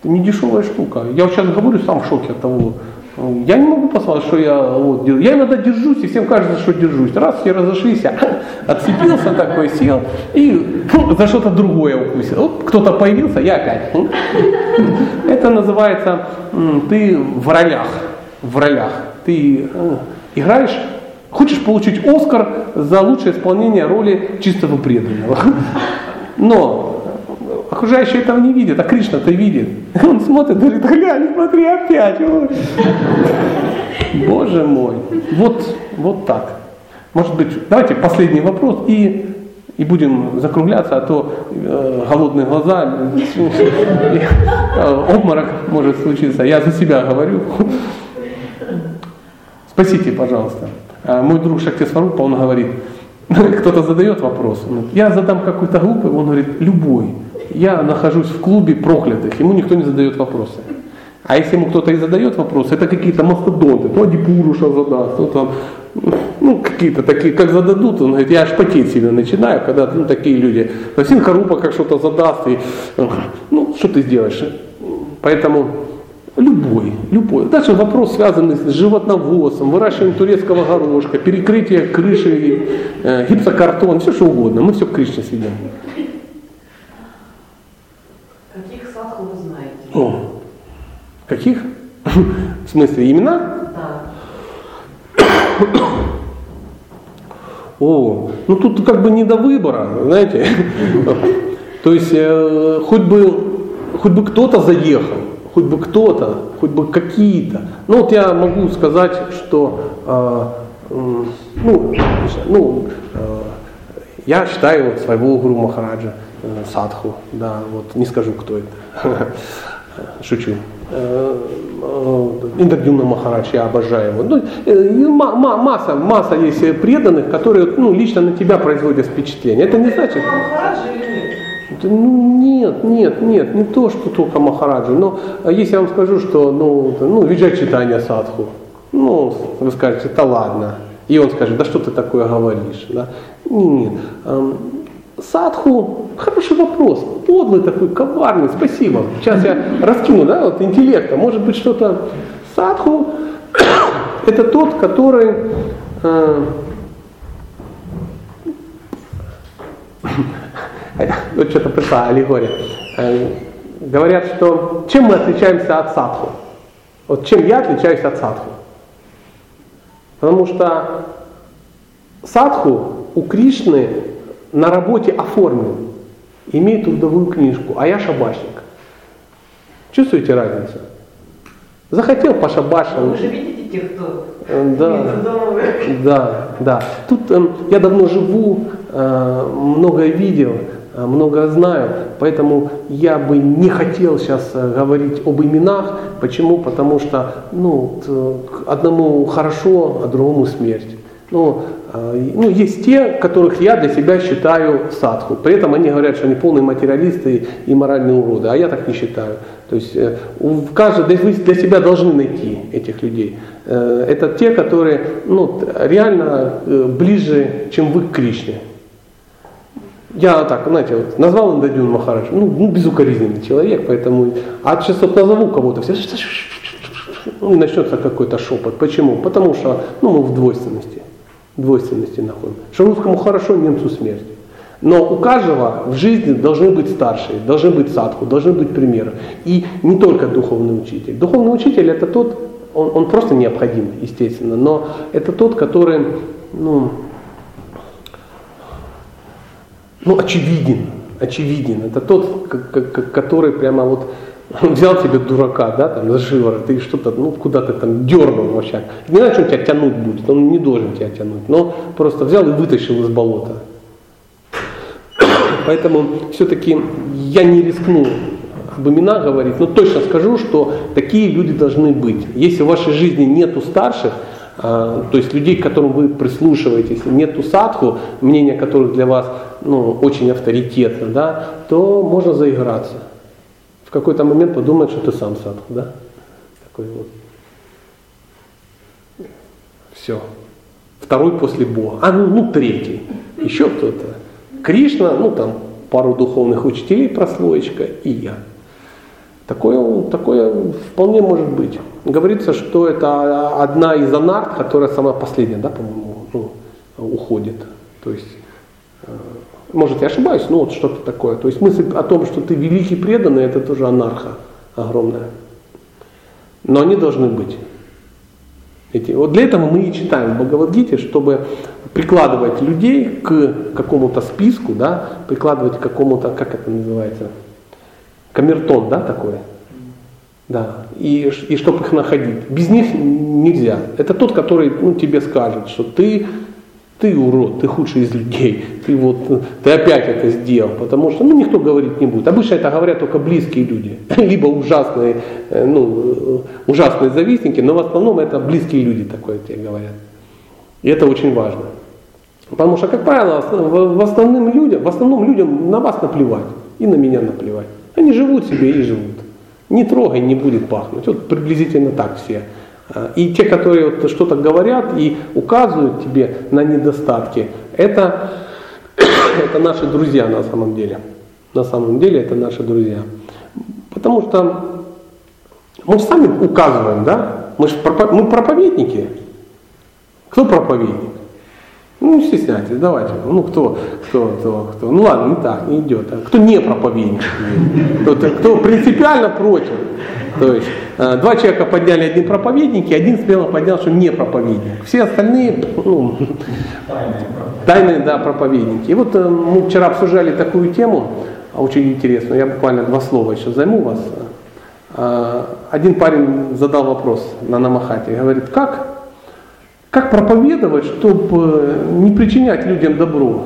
Это не дешевая штука. Я вот сейчас говорю, сам в шоке от того. Я не могу послать, что я вот делаю. Я иногда держусь, и всем кажется, что держусь. Раз все разошлись, я отцепился такой, сел и фу, за что-то другое укусил. Вот кто-то появился, я опять. Это называется ты в ролях. В ролях. Ты э, играешь Хочешь получить Оскар за лучшее исполнение роли чистого преданного. Но окружающие этого не видят, а Кришна-то видит. Он смотрит, говорит, глянь, смотри, опять. Боже мой. Вот, вот так. Может быть, давайте последний вопрос и, и будем закругляться, а то э, голодные глаза, обморок может случиться. Я за себя говорю. Спасите, пожалуйста. А мой друг Шакти Сварупа, он говорит, кто-то задает вопрос, он говорит, я задам какой-то глупый, он говорит, любой. Я нахожусь в клубе проклятых, ему никто не задает вопросы. А если ему кто-то и задает вопросы, это какие-то мастодонты, то Адипуруша задаст, то там, ну, какие-то такие, как зададут, он говорит, я аж потеть сильно начинаю, когда ну, такие люди. Синхарупа как что-то задаст, и, ну, что ты сделаешь? Поэтому Любой, любой. Дальше вопрос, связанный с животноводством, выращиванием турецкого горошка, перекрытие крыши, э, гипсокартон, все что угодно. Мы все к Кришне сведем. Каких садху вы О, каких? В смысле, имена? Да. О, ну тут как бы не до выбора, знаете. То есть э, хоть бы, хоть бы кто-то заехал, хоть бы кто-то, хоть бы какие-то. Ну вот я могу сказать, что э, э, ну, ну, э, я считаю вот своего гуру Махараджа э, Садху, да, вот не скажу, кто это, шучу. Э, э, Индрадюмна Махарадж, я обожаю его. Ну, э, масса, масса есть преданных, которые ну, лично на тебя производят впечатление. Это не значит... Нет? Ну, Нет, нет, нет, не то, что только Махараджа. Но если я вам скажу, что ну, ну виджай читание садху, ну, вы скажете, да ладно. И он скажет, да что ты такое говоришь? Да? Нет. Эм, Садху, хороший вопрос, подлый такой, коварный, спасибо. Сейчас я раскину, да, вот интеллекта, может быть что-то. Садху это тот, который э, вот что-то пришла аллегория. Э, говорят, что чем мы отличаемся от садху? Вот чем я отличаюсь от садху? Потому что садху у Кришны на работе оформлен, имеет трудовую книжку, а я шабашник. Чувствуете разницу? Захотел пошабашил. Вы же видите тех, кто Э, Да, да, да. Тут э, я давно живу, э, многое видел, э, многое знаю, поэтому я бы не хотел сейчас э, говорить об именах. Почему? Потому что ну, к одному хорошо, а другому смерть. Ну, э, ну, есть те, которых я для себя считаю садху. При этом они говорят, что они полные материалисты и моральные уроды, а я так не считаю. То есть э, каждый, вы для себя должны найти этих людей. Э, Это те, которые ну, реально э, ближе, чем вы к Кришне. Я так, знаете, вот назвал Индадюн Махарадж, ну, ну, безукоризненный человек, поэтому, а сейчас вот назову кого-то, все, ну, начнется какой-то шепот. Почему? Потому что, ну, мы в двойственности, двойственности находим. Что русскому хорошо, немцу смерть. Но у каждого в жизни должны быть старшие, должны быть садху, должны быть примеры. И не только духовный учитель. Духовный учитель это тот, он, он просто необходим, естественно, но это тот, который, ну, ну, очевиден, очевиден. Это тот, который прямо вот взял тебе дурака, да, там, за шиворот, и что-то, ну, куда ты там дернул вообще. Не что он тебя тянуть будет, он не должен тебя тянуть, но просто взял и вытащил из болота. Поэтому все-таки я не рискну об именах говорить, но точно скажу, что такие люди должны быть. Если в вашей жизни нету старших, а, то есть людей, к которым вы прислушиваетесь, нету садху, мнение которых для вас ну, очень авторитетно, да, то можно заиграться. В какой-то момент подумать, что ты сам садху, да? Такой вот. Все. Второй после Бога. А ну, ну третий. Еще кто-то. Кришна, ну там пару духовных учителей, прослоечка и я. Такое, такое вполне может быть. Говорится, что это одна из анарт, которая самая последняя, да, по-моему, ну, уходит. То есть, э, может, я ошибаюсь, но вот что-то такое. То есть мысль о том, что ты великий преданный, это тоже анарха огромная. Но они должны быть. Эти, вот для этого мы и читаем в Бхагавадгите, чтобы прикладывать людей к какому-то списку, да, прикладывать к какому-то, как это называется, камертон, да, такой. Да, и, и чтобы их находить. Без них нельзя. Это тот, который ну, тебе скажет, что ты, ты урод, ты худший из людей, ты вот, ты опять это сделал, потому что ну, никто говорить не будет. Обычно это говорят только близкие люди, либо ужасные, э, ну, э, ужасные завистники, но в основном это близкие люди такое тебе говорят. И это очень важно. Потому что, как правило, в основным людям, в основном людям на вас наплевать и на меня наплевать. Они живут себе и живут. Не трогай, не будет пахнуть. Вот приблизительно так все. И те, которые вот что-то говорят и указывают тебе на недостатки, это, это наши друзья на самом деле. На самом деле это наши друзья. Потому что мы сами указываем, да? Мы же пропо- мы проповедники. Кто проповедник? Ну, не стесняйтесь, давайте. Ну, кто, кто, кто, кто. Ну, ладно, не так, не идет. А кто не проповедник? Кто, кто принципиально против. То есть, два человека подняли одни проповедники, один смело поднял, что не проповедник. Все остальные, ну, тайные, да, проповедники. И вот э, мы вчера обсуждали такую тему, а, очень интересную, я буквально два слова еще займу вас. Э, Один парень задал вопрос на Намахате, говорит, как как проповедовать, чтобы не причинять людям добро?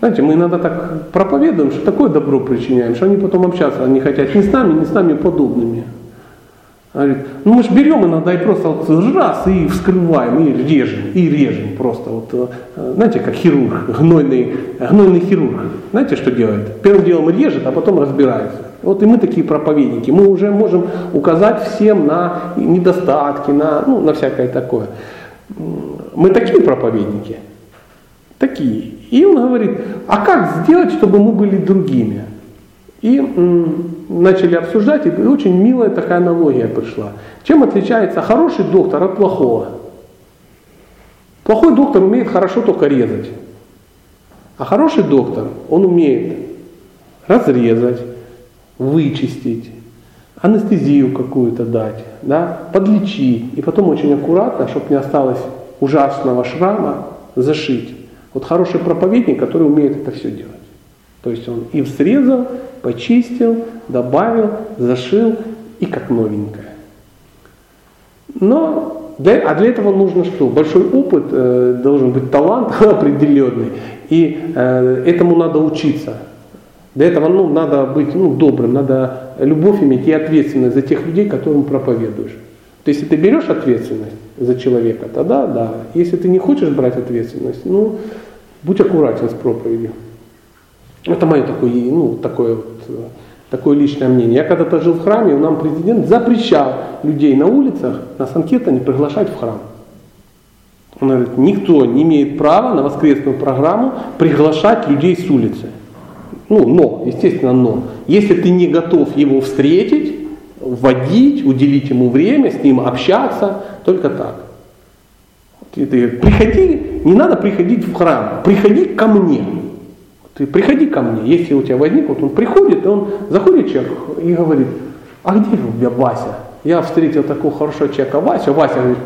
Знаете, мы иногда так проповедуем, что такое добро причиняем, что они потом общаться не хотят ни с нами, ни с нами подобными. Говорит, ну мы же берем иногда и просто вот раз и вскрываем, и режем, и режем просто. Вот, э, знаете, как хирург, гнойный, гнойный хирург. Знаете, что делает? Первым делом режет, а потом разбирается. Вот и мы такие проповедники. Мы уже можем указать всем на недостатки, на, ну, на всякое такое. Мы такие проповедники. Такие. И он говорит, а как сделать, чтобы мы были другими? И начали обсуждать, и очень милая такая аналогия пришла. Чем отличается хороший доктор от плохого? Плохой доктор умеет хорошо только резать. А хороший доктор, он умеет разрезать, вычистить, анестезию какую-то дать, да, подлечить, и потом очень аккуратно, чтобы не осталось ужасного шрама, зашить. Вот хороший проповедник, который умеет это все делать. То есть он и срезал, почистил, добавил, зашил и как новенькое. Но для, а для этого нужно что? Большой опыт, э, должен быть талант определенный, и э, этому надо учиться. Для этого ну, надо быть ну, добрым, надо любовь иметь и ответственность за тех людей, которым проповедуешь. То есть, если ты берешь ответственность за человека, тогда да. Если ты не хочешь брать ответственность, ну, будь аккуратен с проповедью. Это мое такое, ну, такое, вот, такое личное мнение. Я когда-то жил в храме, и нам президент запрещал людей на улицах на санкета не приглашать в храм. Он говорит, никто не имеет права на воскресную программу приглашать людей с улицы. Ну, но, естественно, но. Если ты не готов его встретить, вводить, уделить ему время, с ним общаться, только так. Ты, ты, приходи, не надо приходить в храм, приходи ко мне. Ты приходи ко мне, если у тебя возник, вот он приходит, и он заходит человек и говорит, а где у тебя Вася? Я встретил такого хорошего человека Вася, Вася говорит,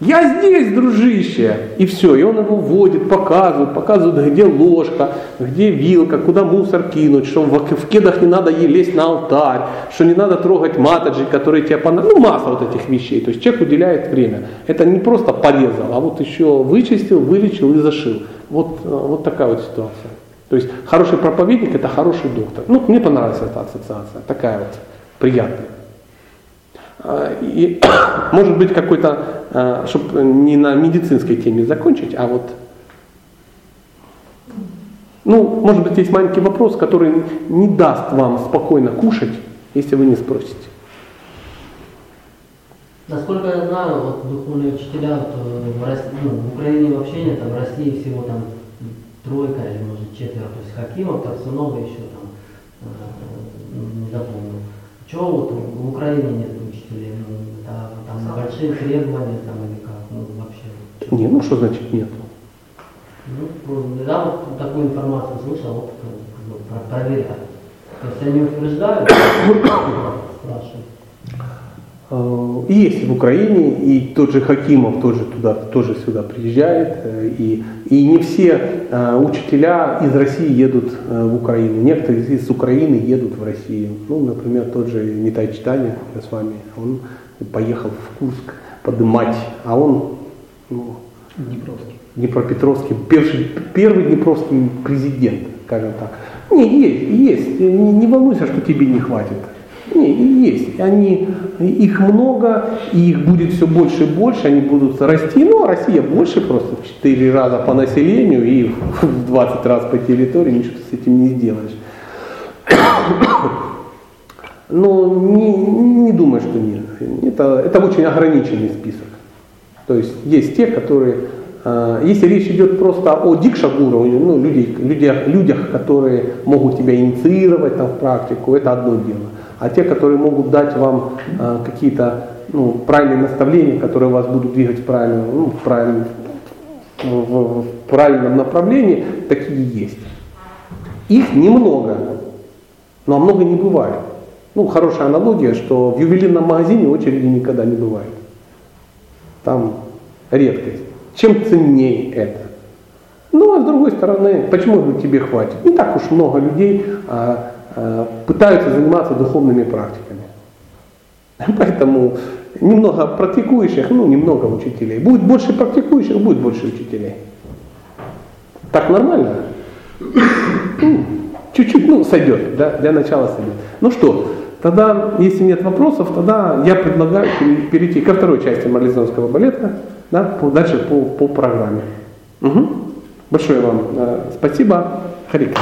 я здесь, дружище. И все, и он его вводит, показывает, показывает, где ложка, где вилка, куда мусор кинуть, что в, кедах не надо лезть на алтарь, что не надо трогать матаджи, которые тебе понравились. Ну, масса вот этих вещей. То есть человек уделяет время. Это не просто порезал, а вот еще вычистил, вылечил и зашил. Вот, э, вот такая вот ситуация. То есть хороший проповедник это хороший доктор. Ну, мне понравилась эта ассоциация, такая вот приятная. А, и, может быть, какой-то, а, чтобы не на медицинской теме закончить, а вот, ну, может быть, есть маленький вопрос, который не даст вам спокойно кушать, если вы не спросите. Насколько я знаю, вот духовные учителя вот, в, России, ну, в Украине вообще нет, там в России всего там тройка или может четверо, то есть Хакимов, Тарсунова еще там, э, не запомнил. Чего вот в Украине нет учителей? Ну, это, там большие требования там или как? Ну, вообще. Не, ну что значит нет? Ну, да, вот такую информацию слышал, вот как бы, проверяют. То есть они утверждают, и есть в Украине, и тот же Хакимов тоже туда, тоже сюда приезжает, э, и, и не все э, учителя из России едут в Украину, некоторые из Украины едут в Россию. Ну, например, тот же Нитай Читания с вами, он поехал в Курск подымать, а он ну, Днепровский. Днепропетровский, первый, первый Днепровский президент, скажем так. Не, есть, есть, не, не волнуйся, что тебе не хватит. Не, есть. Они, их много, и их будет все больше и больше, они будут расти. Ну, а Россия больше просто в 4 раза по населению и в 20 раз по территории, ничего с этим не сделаешь. Но не, не думаю, что нет. Это, это очень ограниченный список. То есть есть те, которые а, если речь идет просто о дикшагуру, ну, людей, людях, людях, которые могут тебя инициировать там, в практику, это одно дело а те, которые могут дать вам э, какие-то ну, правильные наставления, которые вас будут двигать в правильном, ну, в правильном, в, в правильном направлении, такие есть. Их немного, но много не бывает. Ну, хорошая аналогия, что в ювелирном магазине очереди никогда не бывает. Там редкость. Чем ценнее это? Ну, а с другой стороны, почему тебе хватит? Не так уж много людей а, пытаются заниматься духовными практиками. Поэтому немного практикующих, ну немного учителей. Будет больше практикующих, будет больше учителей. Так нормально? Чуть-чуть, ну, сойдет, да, для начала сойдет. Ну что, Тогда, если нет вопросов, тогда я предлагаю пере- перейти ко второй части марлезонского балета, да, по- дальше по, по программе. Мгм. Большое вам э, спасибо. Хари.